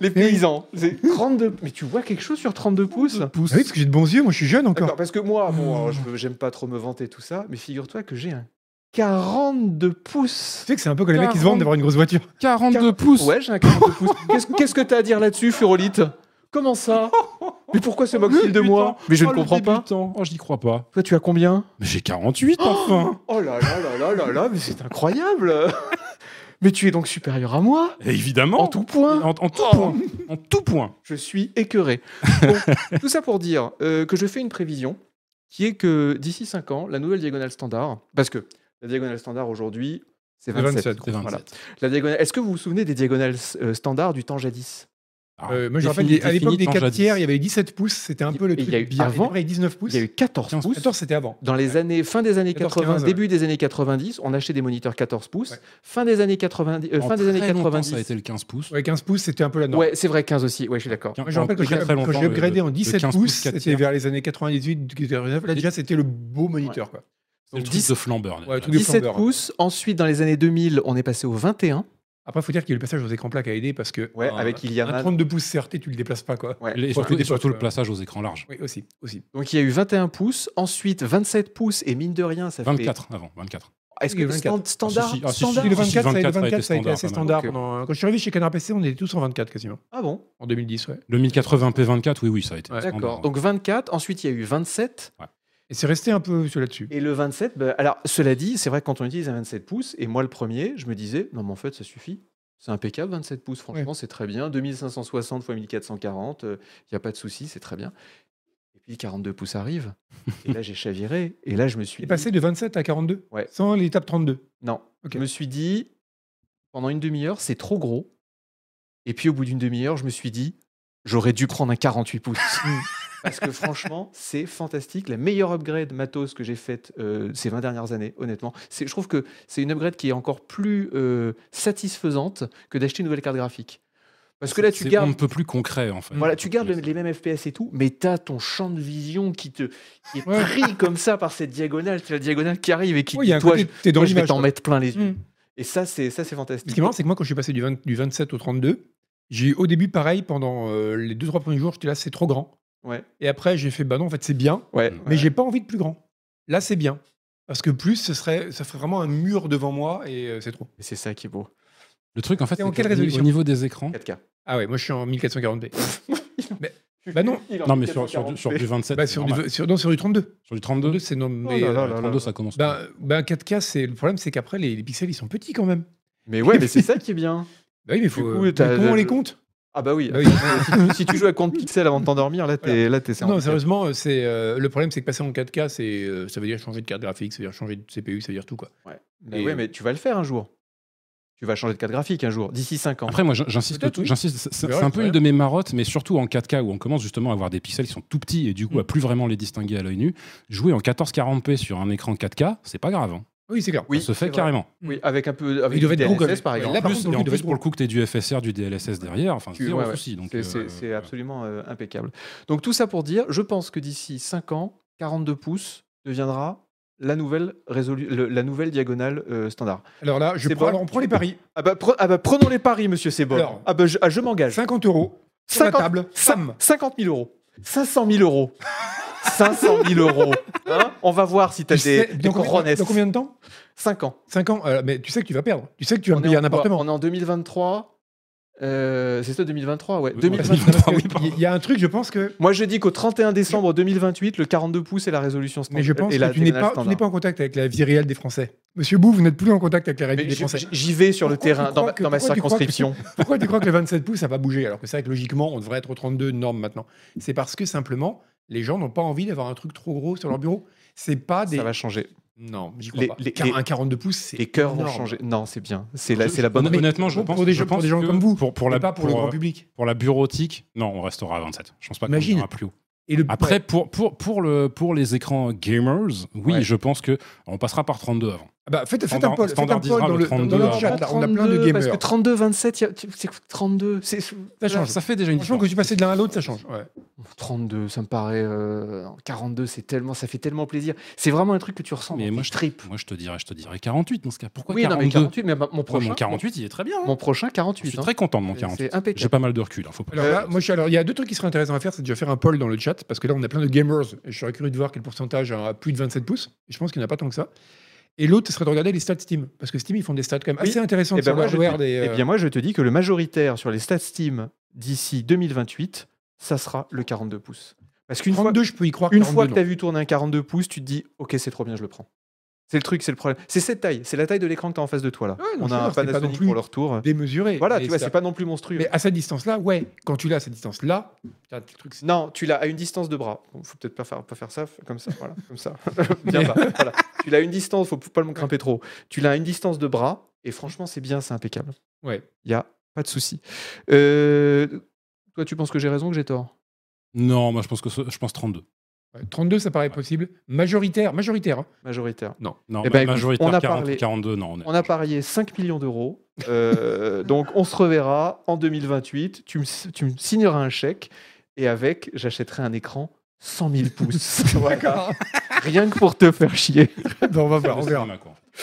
les paysans. C'est 32. Mais tu vois quelque chose sur 32 pouces Ah oui, parce que j'ai de bons yeux, moi je suis jeune encore. Parce que moi, bon, je j'aime pas trop me vanter tout ça, mais figure-toi que j'ai un 42 pouces. Tu sais que c'est un peu comme les mecs qui se vendent d'avoir une grosse voiture. 42 pouces Ouais, j'ai un 42 pouces. Qu'est-ce qu'est-ce que t'as à dire là-dessus, Furolite Comment ça? Mais pourquoi se moque-t-il de moi Mais je ne Oh, comprends pas. Oh, je n'y crois pas. Toi, tu as combien Mais j'ai 48 enfin Oh là là là là là là, mais c'est incroyable Mais tu es donc supérieur à moi Et Évidemment En tout point En, en tout Oh. point En tout point Je suis écœuré. Bon, tout ça pour dire euh, que je fais une prévision qui est que d'ici 5 ans, la nouvelle diagonale standard, parce que la diagonale standard aujourd'hui, c'est C'est 27. 27, C'est 27. Voilà. La diagonale, Est-ce que vous vous souvenez des diagonales euh, standards du temps jadis Ah, Euh, moi je rappelle, à l'époque des tant 4 jadis. tiers, il y avait 17 pouces, c'était un peu le Il y truc a eu bien. avant, Et après, il y a 19 pouces. Il y a eu 14 15 pouces. 14, c'était avant. Dans les années, fin des années 14, 80, 15, ouais. début des années 90, on achetait des moniteurs 14 pouces. Ouais. Fin des années 90, euh, fin des années très longtemps, 90. ça a été le 15 pouces. Ouais, 15 pouces, c'était un peu la norme. Ouais, c'est vrai 15 aussi. Ouais, je suis d'accord. Je rappelle que quand longtemps, j'ai le- upgradé en le 17 15 pouces, c'était vers les années 98, 99. Là, déjà, c'était le beau moniteur. Quoi. Le Donc, truc 10 de flambeur. Ouais, le truc de 17 flambeur. pouces. Ensuite, dans les années 2000, on est passé au 21. Après, il faut dire qu'il y a eu le passage aux écrans plats qui a aidé parce que Ouais, un- avec un Iliana. 32 pouces CRT, tu le déplaces pas. quoi. Ouais. Et Ouais, surtout, et surtout le plaçage aux écrans larges. Oui, aussi. aussi. Donc il y a eu 21 pouces, ensuite 27 pouces et mine de rien, ça 24 avant, 24. fait. Est-ce que 24. stand- standard, Ah, si, si. Si, standard Si, le si, 24, ça, a été- 24 a été 24, ça a été assez standard. Pendant- Quand je suis arrivé chez Canard PC, on était tous en 24 quasiment. Ah bon? En 2010, ouais. Le 1080p24, oui, oui, ça a été Ouais. standard. D'accord. Donc 24, ensuite il y a eu 27 Et c'est resté un peu sur là-dessus. et le 27. bah, alors cela dit, c'est vrai que quand on utilise un 27 pouces et moi le premier, je me disais non mais en fait ça suffit. C'est impeccable 27 pouces, franchement c'est très bien. 2560 x 1440, il n'y a pas de souci, c'est très bien. Et puis 42 pouces arrive. Et là j'ai chaviré. Et là je me suis Il est dit- passé de 27 à 42 Ouais. Sans l'étape 32. Non. Ok. Je me suis dit, pendant une demi-heure, c'est trop gros. Et puis au bout d'une demi-heure, je me suis dit, j'aurais dû prendre un 48 pouces. Parce que franchement, c'est fantastique. La meilleure upgrade matos que j'ai faite euh, ces 20 dernières années, honnêtement. C'est- Je trouve que c'est une upgrade qui est encore plus euh, satisfaisante que d'acheter une nouvelle carte graphique. Parce que là, tu C'est gardes un peu plus concret, en fait. voilà, tu gardes le- les mêmes FPS et tout, mais t'as ton champ de vision qui te qui est Ouais. pris comme ça par cette diagonale, tu as la diagonale qui arrive et qui Oui, il y a un dit, toi, côté, dans toi, je vais t'en mettre plein les yeux. Mm. Et ça, c'est ça, c'est Ce fantastique. qui est marrant, c'est que moi, quand je suis passé du, 20 du 27 au 32, j'ai eu au début pareil, pendant euh, les 2-3 premiers jours, j'étais là, c'est trop grand. Ouais, Et après, j'ai fait, bah non, en fait, c'est bien, ouais. mais j'ai pas envie de plus grand. Là, c'est bien. Parce que plus, ce serait, ça ferait vraiment un mur devant moi et euh, c'est trop. Et c'est ça qui est beau. Le truc, en fait, Et en c'est quelle résolution au niveau des écrans. 4K. Ah ouais, moi, je suis en 1440p. Bah non. Non, mais sur, sur, du, sur du 27, Bah, c'est sur, du, sur, non, sur du 32. Sur du 32, 32, c'est non, mais. là là euh, là. 32, ça commence. ben, ben, 4K, c'est le problème, c'est qu'après, les, les pixels, ils sont petits quand même. Mais ouais, mais c'est ça qui est bien. Bah oui, mais faut. coup, mais t'as- comment on les le- compte? Ah bah oui. Bah oui. si, tu, si tu joues à compte pixel avant de t'endormir, là, t'es là, t'es c'est Non, en- sérieusement, c'est euh, le problème, c'est que passer en 4K, c'est euh, ça veut dire changer de carte graphique, ça veut dire changer de CPU, ça veut dire tout quoi. Ouais. Mais ouais, mais tu vas le faire un jour. Tu vas changer de carte graphique un jour, d'ici 5 ans. Après, moi, j'insiste, oui. j'insiste, c'est- un peu une de mes marottes, mais surtout en 4K où on commence justement à avoir des pixels qui sont tout petits et du coup Mm. à plus vraiment les distinguer à l'œil nu. Jouer en 1440p sur un écran 4K, c'est pas grave. hein. Oui, c'est clair. Oui, ça se c'est fait vrai. carrément. Oui, avec un peu avec Il devait du DLSS, quoi. par exemple. là, par Plus- contre, et il en devait plus, être pour le coup, que tu du FSR, du DLSS derrière, enfin, Tu- c'est ouais, un ouais. C'est- euh, absolument euh, impeccable. Donc tout ça pour dire, je pense que d'ici 5 ans, 42 pouces deviendra la nouvelle, résolu- le- la nouvelle diagonale euh, standard. Alors là, je C'est prends, bon. alors on prend les paris. Ah bah, pre- ah bah, prenons les paris, monsieur Sebon. Alors. ah bah, je, ah, je m'engage. 50 euros sur la table. Sam. 50 000 euros. 500 000 euros. 500 000 euros. Hein On va voir si tu as Tu des, sais, des dans, combien, corones. dans combien de temps 5 ans. 5 ans. Euh, mais tu sais que tu vas perdre. Tu sais que tu vas On payer en un appartement. On est en 2023. Euh, c'est ça 2023, ouais. Oui, 2023. Ah oui. Il y a un truc, je pense que. Moi, je dis qu'au 31 décembre 2028, le 42 pouces est la résolution standard. Mais je pense et la que tu n'es pas, en contact avec la vie réelle des Français. Monsieur Bou, vous n'êtes plus en contact avec la réalité des Français. J'y vais sur le Pourquoi terrain, dans ma, que- dans ma pourquoi tu crois que- circonscription. Pourquoi tu crois que le 27 pouces, ça va bouger Alors que c'est vrai que logiquement, on devrait être au 32 norme maintenant. C'est parce que simplement, les gens n'ont pas envie d'avoir un truc trop gros sur leur bureau. C'est pas des. Ça va changer. Non, j'y crois Les- pas. les- Car les- un 42 pouces, c'est. Les cœurs vont changer. Non, c'est bien. C'est la, Je- c'est la bonne. honnêt- Honnêtement, je pense, pour des je gens- pour pense des gens que comme vous. Pour, pour la, pas pour, pour, le grand euh, public. pour la bureautique, non, on restera à 27. Je pense pas qu'on ira plus haut. Et le, Après, pour, pour, pour, le, pour les écrans gamers, oui, Ouais. je pense que on passera par 32 avant. Ah Bah, faites, faites un poll, faites un standardisera poll dans le le, dans 32, le alors. chat. là, on a plein de 32, Parce que gamers. 32, 27, y a- c'est 32. C'est Ça change. Ça fait déjà une Franchement, différence. que tu passais de l'un à l'autre, ça change. Ouais. 32, ça me paraît. euh, 42, c'est tellement, ça fait tellement plaisir. C'est vraiment un truc que tu ressens. Mais moi, je, tripes. moi, je te dirais, je te dirais 48 dans ce cas. Pourquoi Oui, non, 42 mais 48, mais ma- mon Ouais, prochain. Mon 48, il est très bien. hein. Mon prochain, 48. je suis hein. très content de mon C'est 48. J'ai impeccable. pas mal de recul. hein, faut pas- Alors là, moi, je suis- alors, il y a deux trucs qui seraient intéressants à faire, c'est déjà faire un poll dans le chat, parce que là, on a plein de gamers, et je serais curieux de voir quel pourcentage a plus de 27 pouces, je pense qu'il n'y en a pas tant que ça. Et l'autre, ce serait de regarder les stats Steam, parce que Steam, ils font des stats quand même Oui. assez intéressantes Eh ben, moi, je hardware te- des, eh euh, bien, moi, je te dis que le majoritaire sur les stats Steam d'ici 2028, ça sera le 42 pouces. Parce qu'une fois, 32, je peux y croire. une 42, fois que tu as vu tourner un 42 pouces, tu te dis, OK, c'est trop bien, je le prends. C'est le truc, c'est le problème. C'est cette taille, c'est la taille de l'écran que tu as en face de toi. Là. Ouais, non, On a un Panasonic pour le retour. démesuré. Voilà, mais tu vois, c'est pas non plus monstrueux. Mais à cette distance-là, ouais, quand tu l'as à cette distance-là, Non, tu l'as à une distance de bras. Bon, faut peut-être pas faire, pas faire ça, comme ça, voilà, comme ça. bien bas, voilà. Tu l'as à une distance, faut pas le grimper trop. Tu l'as à une distance de bras, et franchement, c'est bien, c'est impeccable. ouais. Il y a pas de souci. Euh, toi, tu penses que j'ai raison ou que j'ai tort? Non, moi, je pense que ce- je pense 32. Ouais, 32, ça paraît possible. Majoritaire, majoritaire. hein. Majoritaire. Non, Eh ma- ben, écoute, majoritaire on a 40 parlé- 42, non. on est- On a parié 5 millions d'euros. Euh, donc, on se reverra en 2028. Tu me, tu me signeras un chèque, et avec, j'achèterai un écran 100 000 pouces. Voilà. Rien que pour te faire chier. Bon, on va voir, on verra.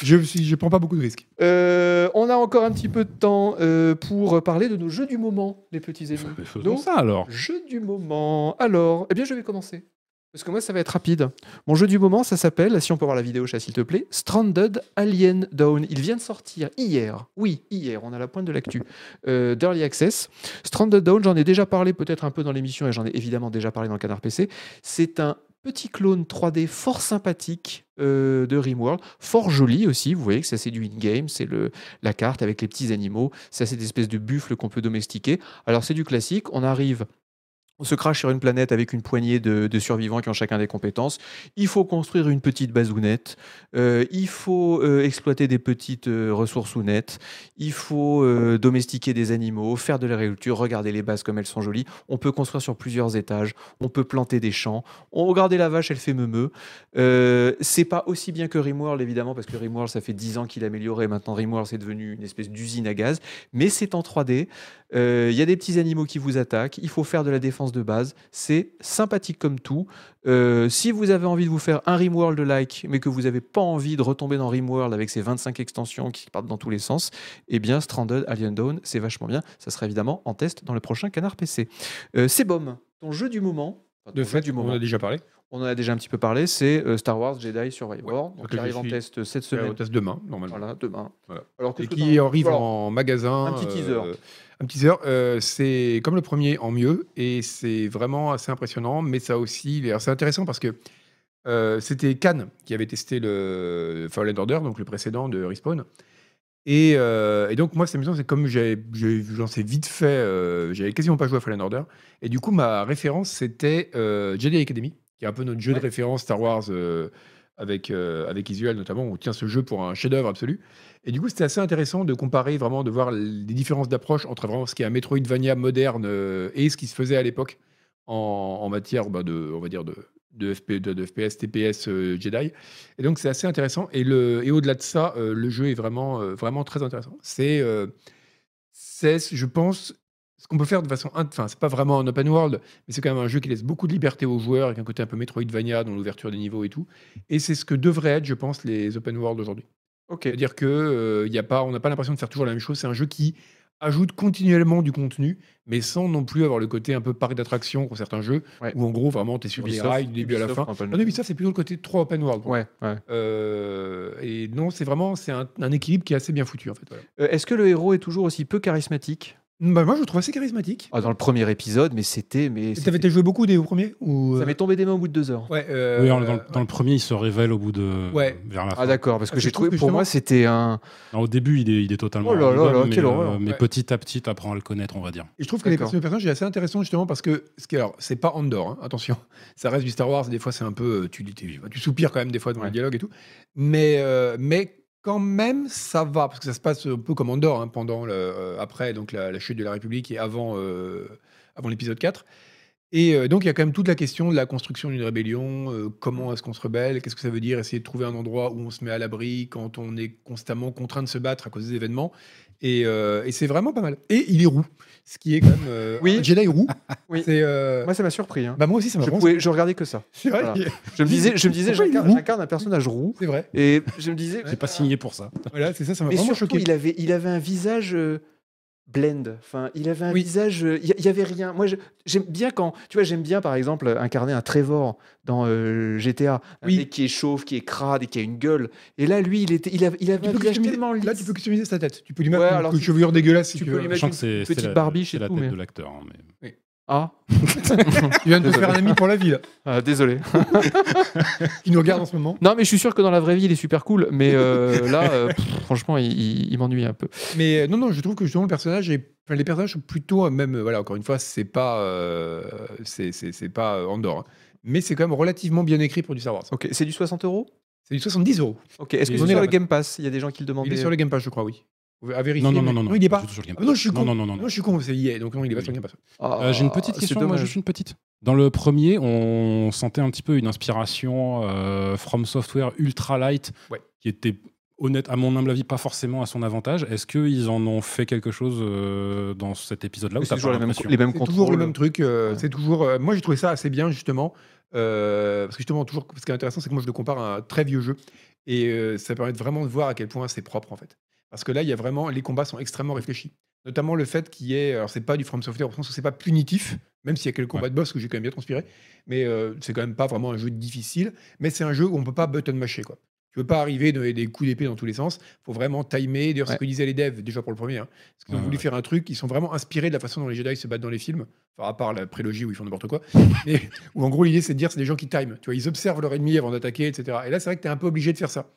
Je, suis- je prends pas beaucoup de risques. Euh, on a encore un petit peu de temps euh, pour parler de nos jeux du moment, les petits amis. Faisons Donc, ça alors. Jeu du moment. Alors, eh bien, je vais commencer. Parce que moi, ça va être rapide. Mon jeu du moment, ça s'appelle, si on peut voir la vidéo, chat, s'il te plaît, Stranded Alien Dawn. Il vient de sortir hier. Oui, hier, on a la pointe de l'actu. Euh, D'Early Access. Stranded Dawn, j'en ai déjà parlé peut-être un peu dans l'émission et j'en ai évidemment déjà parlé dans le canard PC. C'est un petit clone 3D fort sympathique euh, de Rimworld, fort joli aussi. Vous voyez que ça c'est du in-game, c'est la carte avec les petits animaux, ça c'est des espèces de buffles qu'on peut domestiquer. Alors c'est du classique, on arrive on se crache sur une planète avec une poignée de, survivants qui ont chacun des compétences. Il faut construire une petite bazounette. Euh, il faut euh, exploiter des petites euh, ressources nettes. Il faut euh, domestiquer des animaux, faire de l'agriculture, regarder les bases comme elles sont jolies. On peut construire sur plusieurs étages. On peut planter des champs. On regardez la vache, elle fait meumeux. Euh, c'est pas aussi bien que Rimworld évidemment parce que Rimworld ça fait 10 ans qu'il a amélioré. Maintenant Rimworld c'est devenu une espèce d'usine à gaz, mais c'est en 3D. Euh, Il y a des petits animaux qui vous attaquent. Il faut faire de la défense de base. C'est sympathique comme tout. Euh, si vous avez envie de vous faire un Rimworld-like, mais que vous n'avez pas envie de retomber dans Rimworld avec ses 25 extensions qui partent dans tous les sens, eh bien Stranded Alien Dawn, c'est vachement bien. Ça sera évidemment en test dans le prochain Canard PC. Euh, c'est Bom, ton jeu du moment. enfin, De fait, du on moment. en a déjà parlé. On en a déjà un petit peu parlé, c'est euh, Star Wars Jedi Survivor. Ouais, donc, je arrive en test cette On semaine. teste demain, normalement. Voilà, demain. Voilà. Alors, Et qui arrive en magasin. un petit teaser. euh, un teaser. euh, c'est comme le premier en mieux et c'est vraiment assez impressionnant. Mais ça aussi, c'est intéressant parce que euh, c'était Cannes qui avait testé le Fallen Order, donc le précédent de Respawn. Et, euh, et donc moi, c'est amusant, c'est comme j'ai lancé vite fait, euh, j'avais quasiment pas joué à Fallen Order. Et du coup, ma référence, c'était Jedi Academy, qui est un peu notre jeu de référence Star Wars avec, euh, avec Isuel notamment. On tient ce jeu pour un chef-d'œuvre absolu. Et du coup, c'était assez intéressant de comparer vraiment, de voir les différences d'approche entre vraiment ce qui est un Metroidvania moderne euh, et ce qui se faisait à l'époque en, matière bah, de, on va dire, de, de, FP, de, de FPS, TPS euh, Jedi. Et donc, c'est assez intéressant. Et, et au-delà de ça, le jeu est vraiment, vraiment très intéressant. C'est, c'est, je pense, ce qu'on peut faire de façon. Enfin, c'est pas vraiment un open world, mais c'est quand même un jeu qui laisse beaucoup de liberté aux joueurs, avec un côté un peu Metroidvania dans l'ouverture des niveaux et tout. Et c'est ce que devraient être, je pense, les open world aujourd'hui. Ok. C'est-à-dire que euh, y a pas, on n'a pas l'impression de faire toujours la même chose. C'est un jeu qui ajoute continuellement du contenu, mais sans non plus avoir le côté un peu parc d'attraction pour certains jeux, Ouais. où en gros, vraiment, tu es sur Ubisoft- rails du début à la fin. Ah non, Ubisoft, c'est plutôt le côté trop open world. Ouais, ouais. Euh, et non, c'est vraiment c'est un, un équilibre qui est assez bien foutu, en fait. voilà. Euh, Est-ce que le héros est toujours aussi peu charismatique? Bah, moi, je le trouve assez charismatique. Ah, Dans le premier épisode, mais c'était. Mais T'avais joué beaucoup des premiers ou, Ça euh, m'est tombé des mains au bout de deux heures. Ouais, euh, Oui, dans, le- dans premier, il se révèle au bout de. Ouais. Vers la fin. Ah d'accord, parce que que j'ai trouvé, que pour moi, c'était un... Non, au début, il est, il est totalement. Oh là là là, mais, quelle euh, horreur. Mais Ouais. petit à petit, tu apprends à le connaître, on va dire. Et je trouve que les personnages est assez intéressant justement parce que ce qui alors c'est pas Andorre, hein, attention, ça reste du Star Wars. Des fois c'est un peu tu, tu, tu soupires quand même des fois dans Ouais. le dialogue et tout, mais euh, mais quand même ça va parce que ça se passe un peu comme Andorre hein, pendant euh, après donc la, chute de la République et avant euh, avant l'épisode 4. Et euh, donc, il y a quand même toute la question de la construction d'une rébellion. comment est-ce qu'on se rebelle Qu'est-ce que ça veut dire Essayer de trouver un endroit où on se met à l'abri quand on est constamment contraint de se battre à cause des événements. Et, et c'est vraiment pas mal. Et il est roux, ce qui est quand même. euh, Oui. Jedi roux. Oui. C'est, euh, Moi, ça m'a surpris. hein. bah, moi aussi, ça m'a Je, pouvais, je regardais que ça. C'est vrai, Voilà. Je me disais, je me disais j'incarne un personnage roux. c'est vrai. Et je me disais. J'ai pas signé pour ça. Voilà, c'est ça, ça m'a vraiment surtout, choqué. il avait, il avait un visage euh, blend. Enfin, il avait un Oui. visage. euh, Il y, y avait rien. Moi, j'aime bien quand. Tu vois, j'aime bien, par exemple, incarner un Trevor dans euh, GTA. Un Oui. mec qui est chauve, qui est crade et qui a une gueule. Et là, lui, il, était, il, avait, il avait un peux visage tellement lisse. Là, tu peux customiser sa tête. Tu peux lui mettre Ouais, une, alors une chevelure dégueulasse si tu tu, peux veux. lui mettre une petite barbiche c'est et la tête mais- de l'acteur. hein, mais- Ah, Tu viens de te faire un ami pour la vie, là, ah, désolé. qui nous regarde en ce moment. Non, mais je suis sûr que dans la vraie vie, il est super cool. Mais euh, là, euh, pff, franchement, il, il- il m'ennuie un peu. Mais euh, non, non, je trouve que justement le personnage est. enfin, les personnages sont plutôt, même, voilà, encore une fois, c'est pas, euh, c'est, c'est, c'est pas Andorre, hein. mais c'est quand même relativement bien écrit pour du Star Wars. Ok, c'est du 60 euros? C'est du 70 euros. Ok, est-ce que c'est on est sur le Game Pass? Il y a des gens qui le demandaient. Il est sur le Game Pass, je crois, oui. À vérifier. Non, non, non, non, non. il est pas. sur le Game Ah, non, je suis con. Non, non, non, non. Je suis con, c'est EA, donc non, il est pas sur le Game Pass. Ah, Euh, J'ai une petite question, moi, juste une petite. Dans le premier, on sentait un petit peu une inspiration euh, From Software ultra light, Ouais. qui était honnête, à mon humble avis, pas forcément à son avantage. Est-ce qu'ils en ont fait quelque chose euh, dans cet épisode-là ou C'est toujours les mêmes, les mêmes contrôles. toujours le même truc. euh, Ouais. C'est toujours. euh, moi, j'ai trouvé ça assez bien justement, euh, parce que justement, toujours, ce qui est intéressant, c'est que moi, je le compare à un très vieux jeu, et euh, ça permet vraiment de voir à quel point c'est propre en fait. Parce que là, il y a vraiment, les combats sont extrêmement réfléchis. Notamment le fait qu'il y ait, alors c'est pas du From Software, au sens où c'est pas punitif, même s'il y a quelques combats Ouais. de boss que j'ai quand même bien transpiré, mais euh, c'est quand même pas vraiment un jeu difficile, mais c'est un jeu où on peut pas button masher quoi. Tu veux pas arriver donner des coups d'épée dans tous les sens. faut vraiment timer. D'ailleurs, ce que disaient les devs déjà pour le premier. Hein. Parce qu'ils ont Ouais, voulu faire un truc. Ils sont vraiment inspirés de la façon dont les Jedi se battent dans les films. Enfin, à part la prélogie où ils font n'importe quoi. Mais où en gros, l'idée, c'est de dire c'est des gens qui time. Tu vois, ils observent leur ennemi avant d'attaquer, etc. Et là, c'est vrai que tu es un peu obligé de faire ça.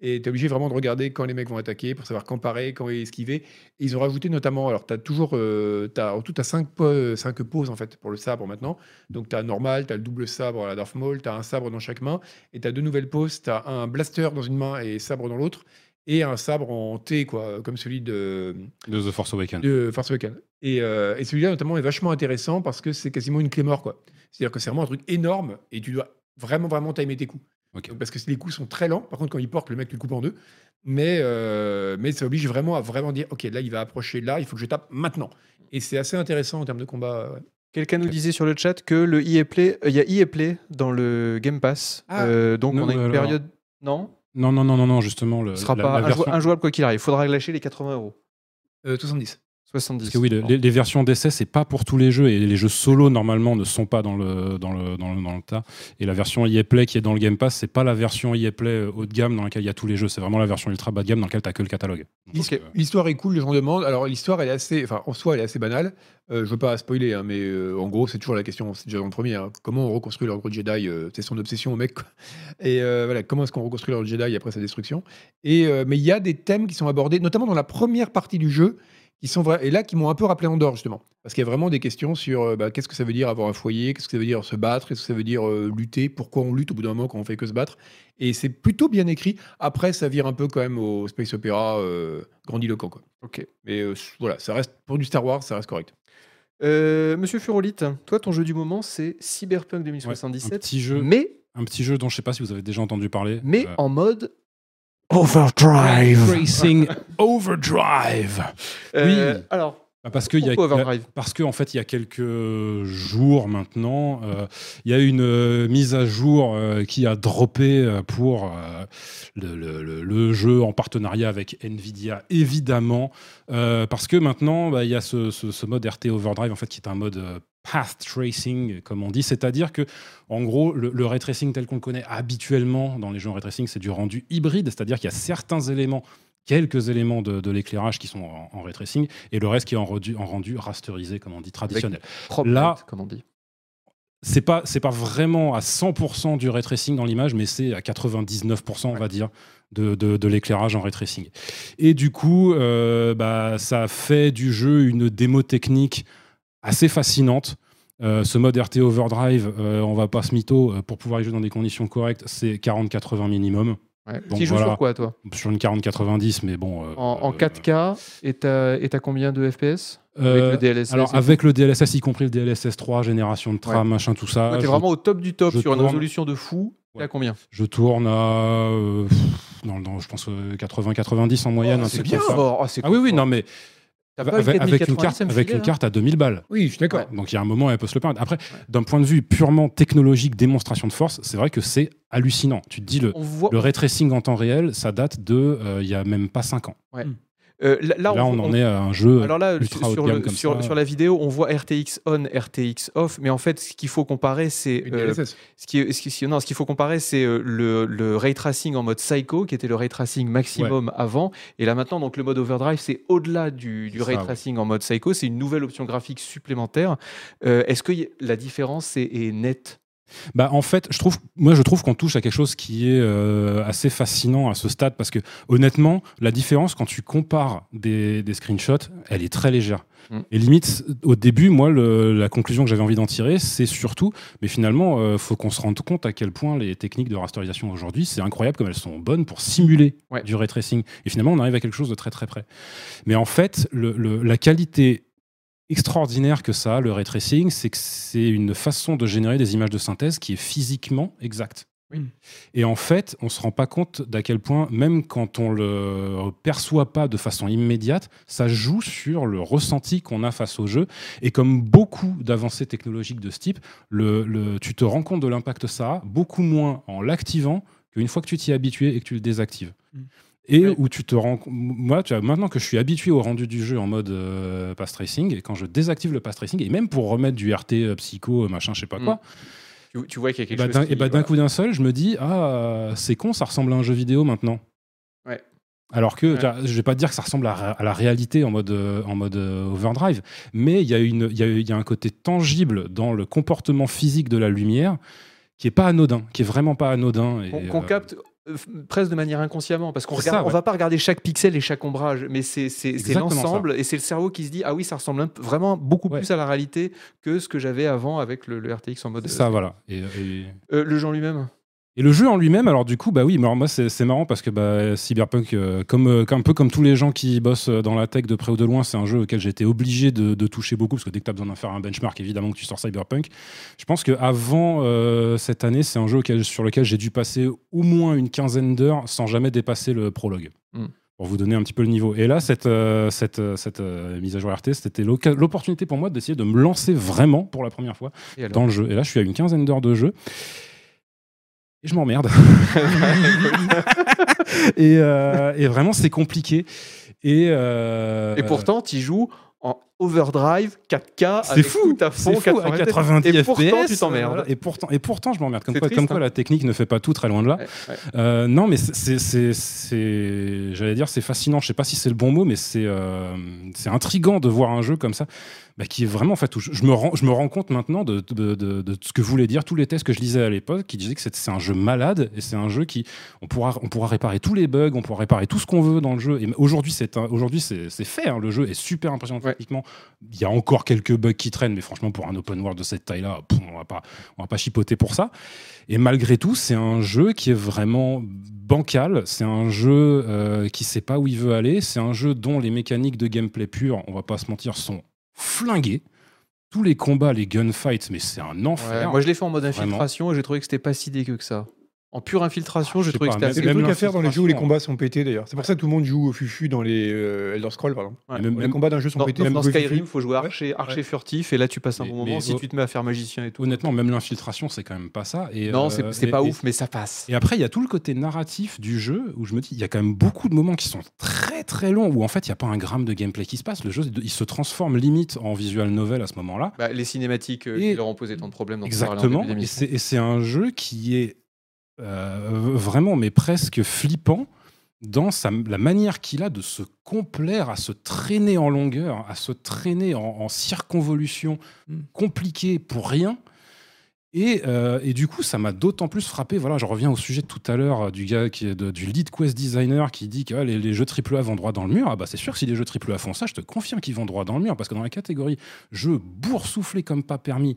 Et tu es obligé vraiment de regarder quand les mecs vont attaquer pour savoir quand parer, quand esquiver. Et ils ont rajouté notamment, alors tu as toujours, euh, en tout, tu as 5 pauses en fait pour le sabre maintenant. Donc tu as normal, tu as le double sabre à la Darth Maul, tu as un sabre dans chaque main, et tu as deux nouvelles pauses, tu as un blaster dans une main et sabre dans l'autre, et un sabre en T, quoi, comme celui de, de The Force Awakens. de Force Awakens. Et, euh, et celui-là, notamment, est vachement intéressant parce que c'est quasiment une clé mort, quoi. C'est-à-dire que c'est vraiment un truc énorme et tu dois vraiment, vraiment timer tes coups. Donc, Parce que les coups sont très lents. Par contre, quand il porte, le mec, tu le coupes en deux. Mais, euh, mais ça oblige vraiment à vraiment dire Ok, là, il va approcher là, il faut que je tape maintenant. Et c'est assez intéressant en termes de combat. ouais. Quelqu'un nous disait sur le chat que le EA Play, euh, il y a EA Play dans le Game Pass. Ah. Euh, donc Non, on a une alors- période. Non, Non, non, non, non, non, justement. Le, ce sera la- pas la version- injouable quoi qu'il arrive. Il faudra lâcher les 80 euros. Euh, 70. 70. Parce que oui, le- les, les versions d'essai, c'est pas pour tous les jeux et les jeux solo normalement ne sont pas dans le dans le dans le, dans le tas. Et la version EA Play qui est dans le Game Pass, c'est pas la version EA Play euh, haut de gamme dans laquelle il y a tous les jeux. C'est vraiment la version ultra bas de gamme dans laquelle t'as que le catalogue. Euh, L'histoire est cool, les gens demandent. Alors, l'histoire, elle est assez. Enfin, en soi, elle est assez banale. Euh, je veux pas spoiler, hein, mais euh, en gros, c'est toujours la question. C'est déjà dans le premier. hein. comment on reconstruit l'ordre Jedi euh, C'est son obsession au mec. quoi. Et euh, voilà, comment est-ce qu'on reconstruit l'ordre Jedi après sa destruction? Et euh, mais il y a des thèmes qui sont abordés, notamment dans la première partie du jeu, qui sont vrais. Et là, qui m'ont un peu rappelé Andorre, justement. Parce qu'il y a vraiment des questions sur euh, bah, qu'est-ce que ça veut dire avoir un foyer, qu'est-ce que ça veut dire se battre, qu'est-ce que ça veut dire euh, lutter, pourquoi on lutte au bout d'un moment quand on fait que se battre. Et c'est plutôt bien écrit. Après, ça vire un peu quand même au space opéra euh, grandiloquent. Quoi. Ok. Mais euh, voilà, ça reste pour du Star Wars, ça reste correct. Euh, Monsieur Furolite, toi, ton jeu du moment, c'est Cyberpunk ouais, un 2077. petit jeu, mais un petit jeu dont je sais pas si vous avez déjà entendu parler. mais Euh, en mode Overdrive. Racing Overdrive. Euh, Oui. Alors, Bah, Parce qu'il y a, Parce qu'en fait, il y a quelques jours maintenant, euh, il y a une euh, mise à jour euh, qui a droppé euh, pour euh, le, le- le- le jeu en partenariat avec Nvidia, évidemment, euh, parce que maintenant, bah, il y a ce, ce- ce mode RT Overdrive en fait qui est un mode euh, path tracing, comme on dit, c'est-à-dire que en gros, le, le ray tracing tel qu'on le connaît habituellement dans les jeux en ray tracing, c'est du rendu hybride, c'est-à-dire qu'il y a certains éléments quelques éléments de, de l'éclairage qui sont en, en ray tracing et le reste qui est en rendu, en rendu rasterisé, comme on dit, traditionnel. Là- comme on dit. C'est pas, c'est pas vraiment à 100% du ray tracing dans l'image, mais c'est à 99%, on va dire, de, de- de l'éclairage en ray tracing. Et du coup, euh, bah, ça fait du jeu une démo technique assez fascinante. Euh, ce mode RT Overdrive, euh, on va pas se mytho, euh, pour pouvoir y jouer dans des conditions correctes, c'est 40-80 minimum. Ouais. Donc tu joues sur quoi, toi? Sur une 40-90, mais bon. euh, en, en euh, 4K, et t'as et t'as combien de FPS Euh, le DLSS alors avec le DLSS, y compris le DLSS 3, génération de tram, Ouais. machin, tout ça. Toi, t'es vraiment au top du top sur une résolution de fou. T'es Ouais. à combien? Je tourne à, je pense, 80-90 en moyenne. Oh, C'est bien fort. Oh, c'est Ah oui, oui, non, mais avec, une 4090, carte, avec une carte à 2000 balles. Oui, je suis d'accord. Donc il y a un moment, elle peut se le permettre. Après, d'un point de vue purement technologique, démonstration de force, c'est vrai que c'est hallucinant. Tu te dis, le, On voit. le ray tracing en temps réel, ça date de, euh, il y a même pas 5 ans. Euh, là, là, Là, on, en est à un jeu. Alors là, ultra haut sur, de gamme le- comme sur, ça. sur la vidéo, on voit RTX on, RTX off, mais en fait, ce qu'il faut comparer, c'est euh, ce qui, est- ce qui- non, ce qu'il faut comparer, c'est euh, le, le ray tracing en mode psycho, qui était le ray tracing maximum avant, et là maintenant, donc le mode overdrive, c'est au-delà du, ray ça, ouais. tracing en mode psycho, c'est une nouvelle option graphique supplémentaire. Euh, Est-ce que y- la différence est, est nette? Bah, en fait, je trouve, moi, je trouve qu'on touche à quelque chose qui est euh, assez fascinant à ce stade parce que, honnêtement, la différence quand tu compares des, des screenshots, elle est très légère. Mm. Et limite, au début, moi, le- la conclusion que j'avais envie d'en tirer, c'est surtout, mais finalement, euh, faut qu'on se rende compte à quel point les techniques de rasterisation aujourd'hui, c'est incroyable comme elles sont bonnes pour simuler Ouais. du ray tracing. Et finalement, on arrive à quelque chose de très très près. Mais en fait, le- le- la qualité extraordinaire que ça le ray tracing, c'est que c'est une façon de générer des images de synthèse qui est physiquement exacte. Oui. Et en fait, on se rend pas compte d'à quel point, même quand on le perçoit pas de façon immédiate, ça joue sur le ressenti qu'on a face au jeu. Et comme beaucoup d'avancées technologiques de ce type, le, le- tu te rends compte de l'impact que ça a, beaucoup moins en l'activant qu'une fois que tu t'y es habitué et que tu le désactives. Mm. Et où tu te rends moi tu vois, maintenant que je suis habitué au rendu du jeu en mode euh, pass tracing et quand je désactive le pass tracing et même pour remettre du RT euh, psycho machin je sais pas Mm. quoi tu, tu vois qu'il y a quelque bah, chose d'un qui- et bah, d'un coup d'un seul je me dis ah c'est con ça ressemble à un jeu vidéo maintenant Ouais. alors que Ouais. je vais pas te dire que ça ressemble à, à la réalité en mode euh, en mode euh, overdrive mais il y a une il y a, y a un côté tangible dans le comportement physique de la lumière qui est pas anodin qui est vraiment pas anodin et, qu'on qu'on euh, capte euh, presque de manière inconsciemment parce qu'on ouais. va pas regarder chaque pixel et chaque ombrage mais c'est l'ensemble et c'est le cerveau qui se dit ah oui ça ressemble vraiment beaucoup Ouais. plus à la réalité que ce que j'avais avant avec le, le RTX en mode ça voilà et- et... Euh, le en lui-même Et le jeu en lui-même, alors du coup, bah oui, alors moi c'est marrant parce que bah, Cyberpunk, euh, comme, euh, un peu comme tous les gens qui bossent euh, dans la tech de près ou de loin, c'est un jeu auquel j'ai été obligé de, de toucher beaucoup parce que dès que tu as besoin d'en faire un benchmark, évidemment que tu sors Cyberpunk. Je pense qu'avant cette année, c'est un jeu auquel- sur lequel j'ai dû passer au moins une quinzaine d'heures sans jamais dépasser le prologue. Mm. Pour vous donner un petit peu le niveau. Et là, cette, euh, cette, euh, cette euh, mise à jour RT, c'était l'opportunité pour moi d'essayer de me lancer vraiment pour la première fois dans le jeu. Et là, je suis à une quinzaine d'heures de jeu. Et je m'emmerde. et, euh, et vraiment, c'est compliqué. Et, euh, et pourtant tu joues en overdrive 4K c'est fou, à fond fou, à 90 et pourtant FPS, tu t'emmerdes voilà. et pourtant, et pourtant, je m'emmerde. Comme, quoi, triste, comme quoi hein. la technique ne fait pas tout, très loin de là. Ouais, ouais. Euh, non, mais c'est- j'allais dire, c'est fascinant. Je sais pas si c'est le bon mot, mais c'est, euh, c'est intriguant de voir un jeu comme ça, bah, qui est vraiment, en fait, où je, je me rends, je me rends compte maintenant de, de, de- de ce que voulaient dire tous les tests que je lisais à l'époque, qui disaient que c'est, un jeu malade et c'est un jeu qui, on pourra, on pourra réparer tous les bugs, on pourra réparer tout ce qu'on veut dans le jeu. Et aujourd'hui, c'est, aujourd'hui, c'est, c'est fait. hein. le jeu est super impressionnant Ouais. techniquement. Il y a encore quelques bugs qui traînent, mais franchement, pour un open world de cette taille-là, on va pas, on va pas chipoter pour ça. Et malgré tout, c'est un jeu qui est vraiment bancal. C'est un jeu euh, qui sait pas où il veut aller. C'est un jeu dont les mécaniques de gameplay pur, on va pas se mentir, sont flinguées. Tous les combats, les gunfights, mais c'est un Ouais, enfer. moi je l'ai fait en mode Vraiment. infiltration et j'ai trouvé que c'était pas si dégueu que ça en pure infiltration Ah, j'ai je sais trouvé que pas, c'était C'est assez le même truc à faire dans les jeux où les combats sont pétés d'ailleurs. C'est pour ça que tout le monde joue au fufu dans les euh, Elder Scrolls par exemple. Ouais. Et même- Les même- combats d'un jeu sont dans, pétés. dans- même dans Skyrim, il faut jouer archer, archer furtif et là tu passes un Mais- bon moment mais- si tu te mets à faire magicien et tout. Honnêtement, même l'infiltration, c'est quand même pas ça. Et, non, euh, c'est et- pas et- ouf, mais ça passe. Et après, il y a tout le côté narratif du jeu où je me dis, il y a quand même beaucoup de moments qui sont très très longs où en fait, il n'y a pas un gramme de gameplay qui se passe. Le jeu, il se transforme limite en visual novel à ce moment-là. Bah, les cinématiques euh, leur ont posé tant de problèmes Exactement. Et c'est un jeu qui est euh, vraiment, mais presque flippant dans sa, la manière qu'il a de se complaire à se traîner en longueur, à se traîner en, en circonvolution Mm. compliquée pour rien. Et, euh, et du coup, ça m'a d'autant plus frappé. Voilà, je reviens au sujet de tout à l'heure euh, du gars qui est de- du lead quest designer qui dit que ah, les, les jeux AAA vont droit dans le mur. Ah bah c'est sûr que si les jeux AAA font ça, je te confirme qu'ils vont droit dans le mur parce que dans la catégorie jeux boursouflés comme pas permis,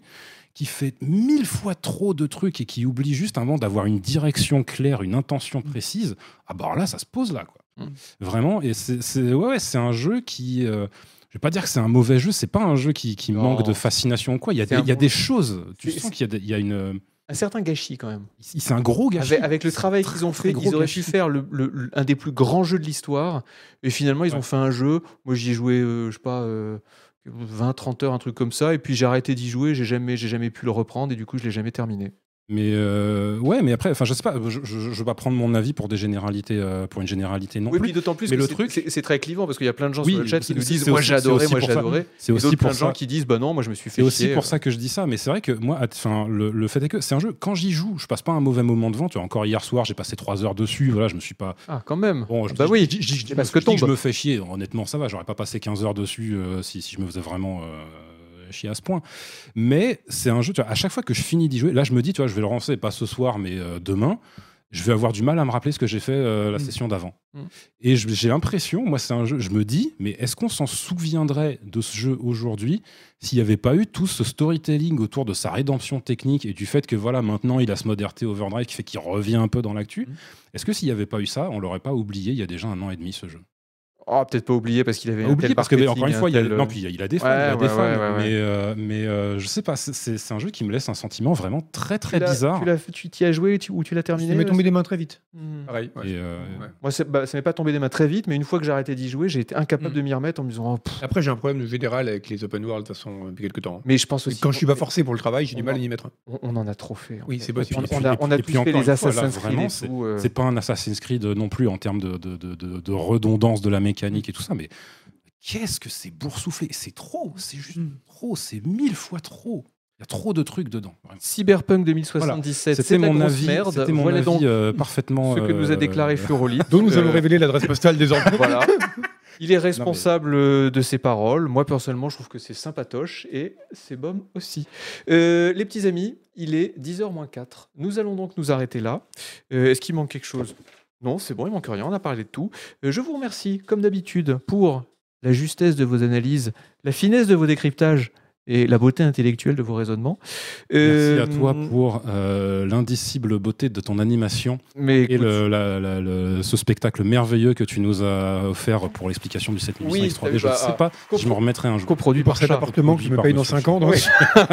qui fait mille fois trop de trucs et qui oublie juste avant d'avoir une direction claire, une intention précise, ah bah là, ça se pose là, quoi. Mm. Vraiment. Et c'est ouais, ouais, c'est un jeu qui. euh, je vais pas dire que c'est un mauvais jeu, c'est pas un jeu qui, qui manque de fascination ou quoi. Il y a, des, il y a bon des choses. Tu sens qu'il y a, y une. Un certain gâchis quand même. C'est un gros gâchis. Avec, avec le travail qu'ils ont fait, ils auraient gâchis. pu faire le, le- le- un des plus grands jeux de l'histoire. Et finalement, ils Ouais. ont fait un jeu. Moi, j'y ai joué, euh, je sais pas, euh, 20, 30 heures, un truc comme ça. Et puis j'ai arrêté d'y jouer. J'ai jamais, j'ai jamais pu le reprendre. Et du coup, je l'ai jamais terminé. Mais euh, ouais, mais après, enfin, je sais pas, je, je, je vais pas prendre mon avis pour des généralités, euh, pour une généralité non oui, plus. puis d'autant plus Mais que le truc- c'est très clivant parce qu'il y a plein de gens Oui, sur le chat qui nous disent Moi j'ai adoré, moi j'ai adoré. C'est aussi pour plein de gens qui disent Bah non, moi je me suis fait C'est aussi pour ça que je dis ça, mais c'est vrai que moi, enfin, le, le fait est que c'est un jeu. Quand j'y joue, je passe pas un mauvais moment devant. Tu vois, encore hier soir, j'ai passé trois heures dessus. Voilà, je me suis pas. Ah, quand même. Bon, je bah oui, je parce que je me fais chier. Honnêtement, ça va. J'aurais pas passé 15 heures dessus euh, si, si je me faisais vraiment euh, chier à ce point. Mais c'est un jeu. Tu vois, à chaque fois que je finis d'y jouer, là, je me dis, tu vois, je vais le lancer pas ce soir, mais euh, demain. Je vais avoir du mal à me rappeler ce que j'ai fait euh, la Mm. session d'avant. Mm. Et j'ai l'impression, moi, c'est un jeu. Je me dis, mais est-ce qu'on s'en souviendrait de ce jeu aujourd'hui s'il n'y avait pas eu tout ce storytelling autour de sa rédemption technique et du fait que voilà maintenant il a ce mode RT Overdrive qui fait qu'il revient un peu dans l'actu? Mm. Est-ce que s'il n'y avait pas eu ça, on l'aurait pas oublié il y a déjà un an et demi ce jeu? Oh, peut-être pas oublié parce qu'il avait Oublié parce que encore une un fois il a, tel, non, puis il y a- il a des fans, Ouais, il a des ouais, fans, ouais, ouais, ouais. mais euh, mais euh, je sais pas, c'est- un jeu qui me laisse un sentiment vraiment très très tu l'as- bizarre. Tu l'as fait- tu t'y as joué tu- ou tu l'as Ça terminé m'est tombé des mains très vite. Hmm. Pareil. Et, euh, Ouais. Moi, c'est- bah, ça m'est pas tombé des mains très vite, mais une fois que j'ai arrêté d'y jouer, j'ai été incapable Mm. de m'y remettre en me disant. oh. Après, j'ai un problème de fédéral avec les open world de toute façon depuis quelques temps. Mais je pense aussi. Quand je suis pas forcé pour le travail, j'ai du mal à va- y mettre. On, en a trop fait. Oui, c'est possible. On, Et puis- on a, tous fait les Assassin's Creed c'est- euh. C'est pas un Assassin's Creed non plus en termes de redondance de la mécanique et tout ça, mais qu'est-ce que c'est boursouflé? C'est trop, c'est juste trop, c'est mille fois trop. Il y a trop de trucs dedans. vraiment. Cyberpunk 2077, c'est C'était la mon avis, merde. mon voilà avis donc euh, parfaitement. ce que nous a euh, déclaré Furolite. Donc nous Euh, allons révéler l'adresse postale des enfants. Voilà. Il est responsable euh, de ses paroles. Moi, personnellement, je trouve que c'est sympatoche et c'est bon aussi. Euh, les petits amis, il est 10h moins 4. Nous allons donc nous arrêter là. Euh, Est-ce qu'il manque quelque chose? Non, c'est bon, il manque rien. On a parlé de tout. Euh, je vous remercie, comme d'habitude, pour la justesse de vos analyses, la finesse de vos décryptages et la beauté intellectuelle de vos raisonnements. Merci Euh, à toi pour euh, l'indicible beauté de ton animation mais et écoute, le, la- la- le- ce spectacle merveilleux que tu nous as offert pour l'explication du 7800 Oui, X3D. t'avais Je ne sais pas je me remettrai un jour. coproduit par cet appartement que je me paye dans 5 ans. donc- Oui.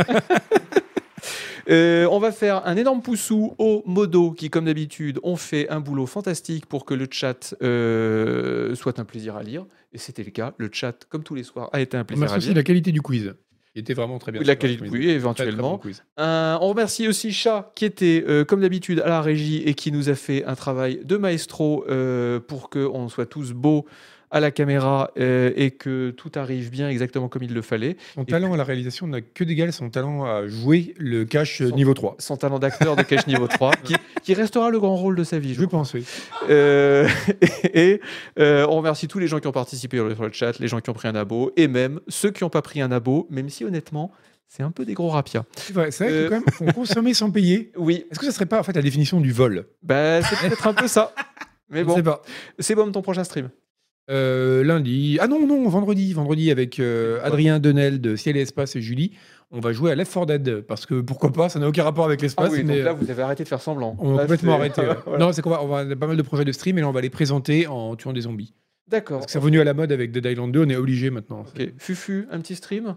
Euh, on va faire un énorme poussou aux modos qui, comme d'habitude, ont fait un boulot fantastique pour que le chat euh, soit un plaisir à lire. Et c'était le cas. Le chat, comme tous les soirs, a été un On plaisir à remercie aussi lire. la qualité du quiz. Il était vraiment très bien. Oui, la qualité, Très, très éventuellement. bon quiz. Un- on remercie aussi Chat qui était, euh, comme d'habitude, à la régie et qui nous a fait un travail de maestro euh, pour qu'on soit tous beaux à la caméra euh, et que tout arrive bien exactement comme il le fallait. Son talent à la réalisation n'a que d'égal son talent à jouer le cache Son- niveau 3. Son talent d'acteur de cache niveau 3, qui, qui restera le grand rôle de sa vie. je Je pense, oui. Euh, et euh, on remercie tous les gens qui ont participé sur le chat, les gens qui ont pris un abo, et même ceux qui n'ont pas pris un abo, même si honnêtement, c'est un peu des gros rapias. C'est vrai, c'est vrai Euh. que quand même, on consommait sans payer. Oui, Est-ce que ça serait pas en fait la définition du vol? Bah, c'est peut-être un peu ça. Mais bon, c'est bon ton prochain stream. Euh, lundi. Ah non, non, vendredi. Vendredi avec euh, Adrien Denel de Ciel et Espace et Julie. On va jouer à Left 4 Dead parce que pourquoi pas, ça n'a aucun rapport avec Ah l'espace. oui, mais donc là, vous avez arrêté de faire semblant. on a complètement arrêté. ouais. Voilà. Non, c'est qu'on va, on va- on a pas mal de projets de stream et là on va les présenter en tuant des zombies. D'accord. Parce que c'est revenu à la mode avec Dead Island 2, on est obligé maintenant. Ok. Fufu, un petit stream?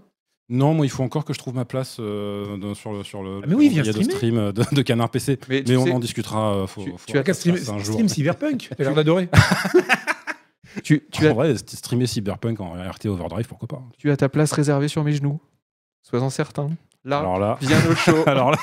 Non, moi, il faut encore que je trouve ma place euh, dans- sur le sur le. Ah, mais oui, viens il y a de streamer. stream de, de Canard PC. Mais, on sais, en discutera. faut- tu- faut- tu as Qu'à stream, ça un jour. stream Cyberpunk, t'as l'air d'adorer. tu, tu En as, vrai, streamer Cyberpunk en RT Overdrive, pourquoi pas tu as ta place réservée sur mes genoux. Sois-en certain. Là, Alors là, bien au chaud. alors là,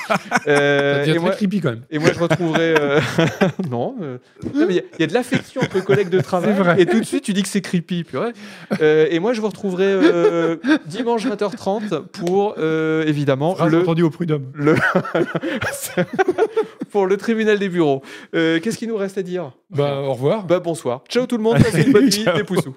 Euh, Ça et très moi, creepy quand même. Et moi, je retrouverai. euh, non, euh, non, il y a- il y, a de l'affection entre collègues de travail. C'est vrai. Et tout de suite, tu dis que c'est creepy. Purée. Euh, et moi, je vous retrouverai euh, dimanche 20h30 pour, euh, évidemment, le, entendue au prud'homme. le pour le tribunal des bureaux. Euh, Qu'est-ce qu'il nous reste à dire? Bah, au revoir. Bah, bonsoir. Ciao tout le monde. Passez une bonne nuit. Des poussous.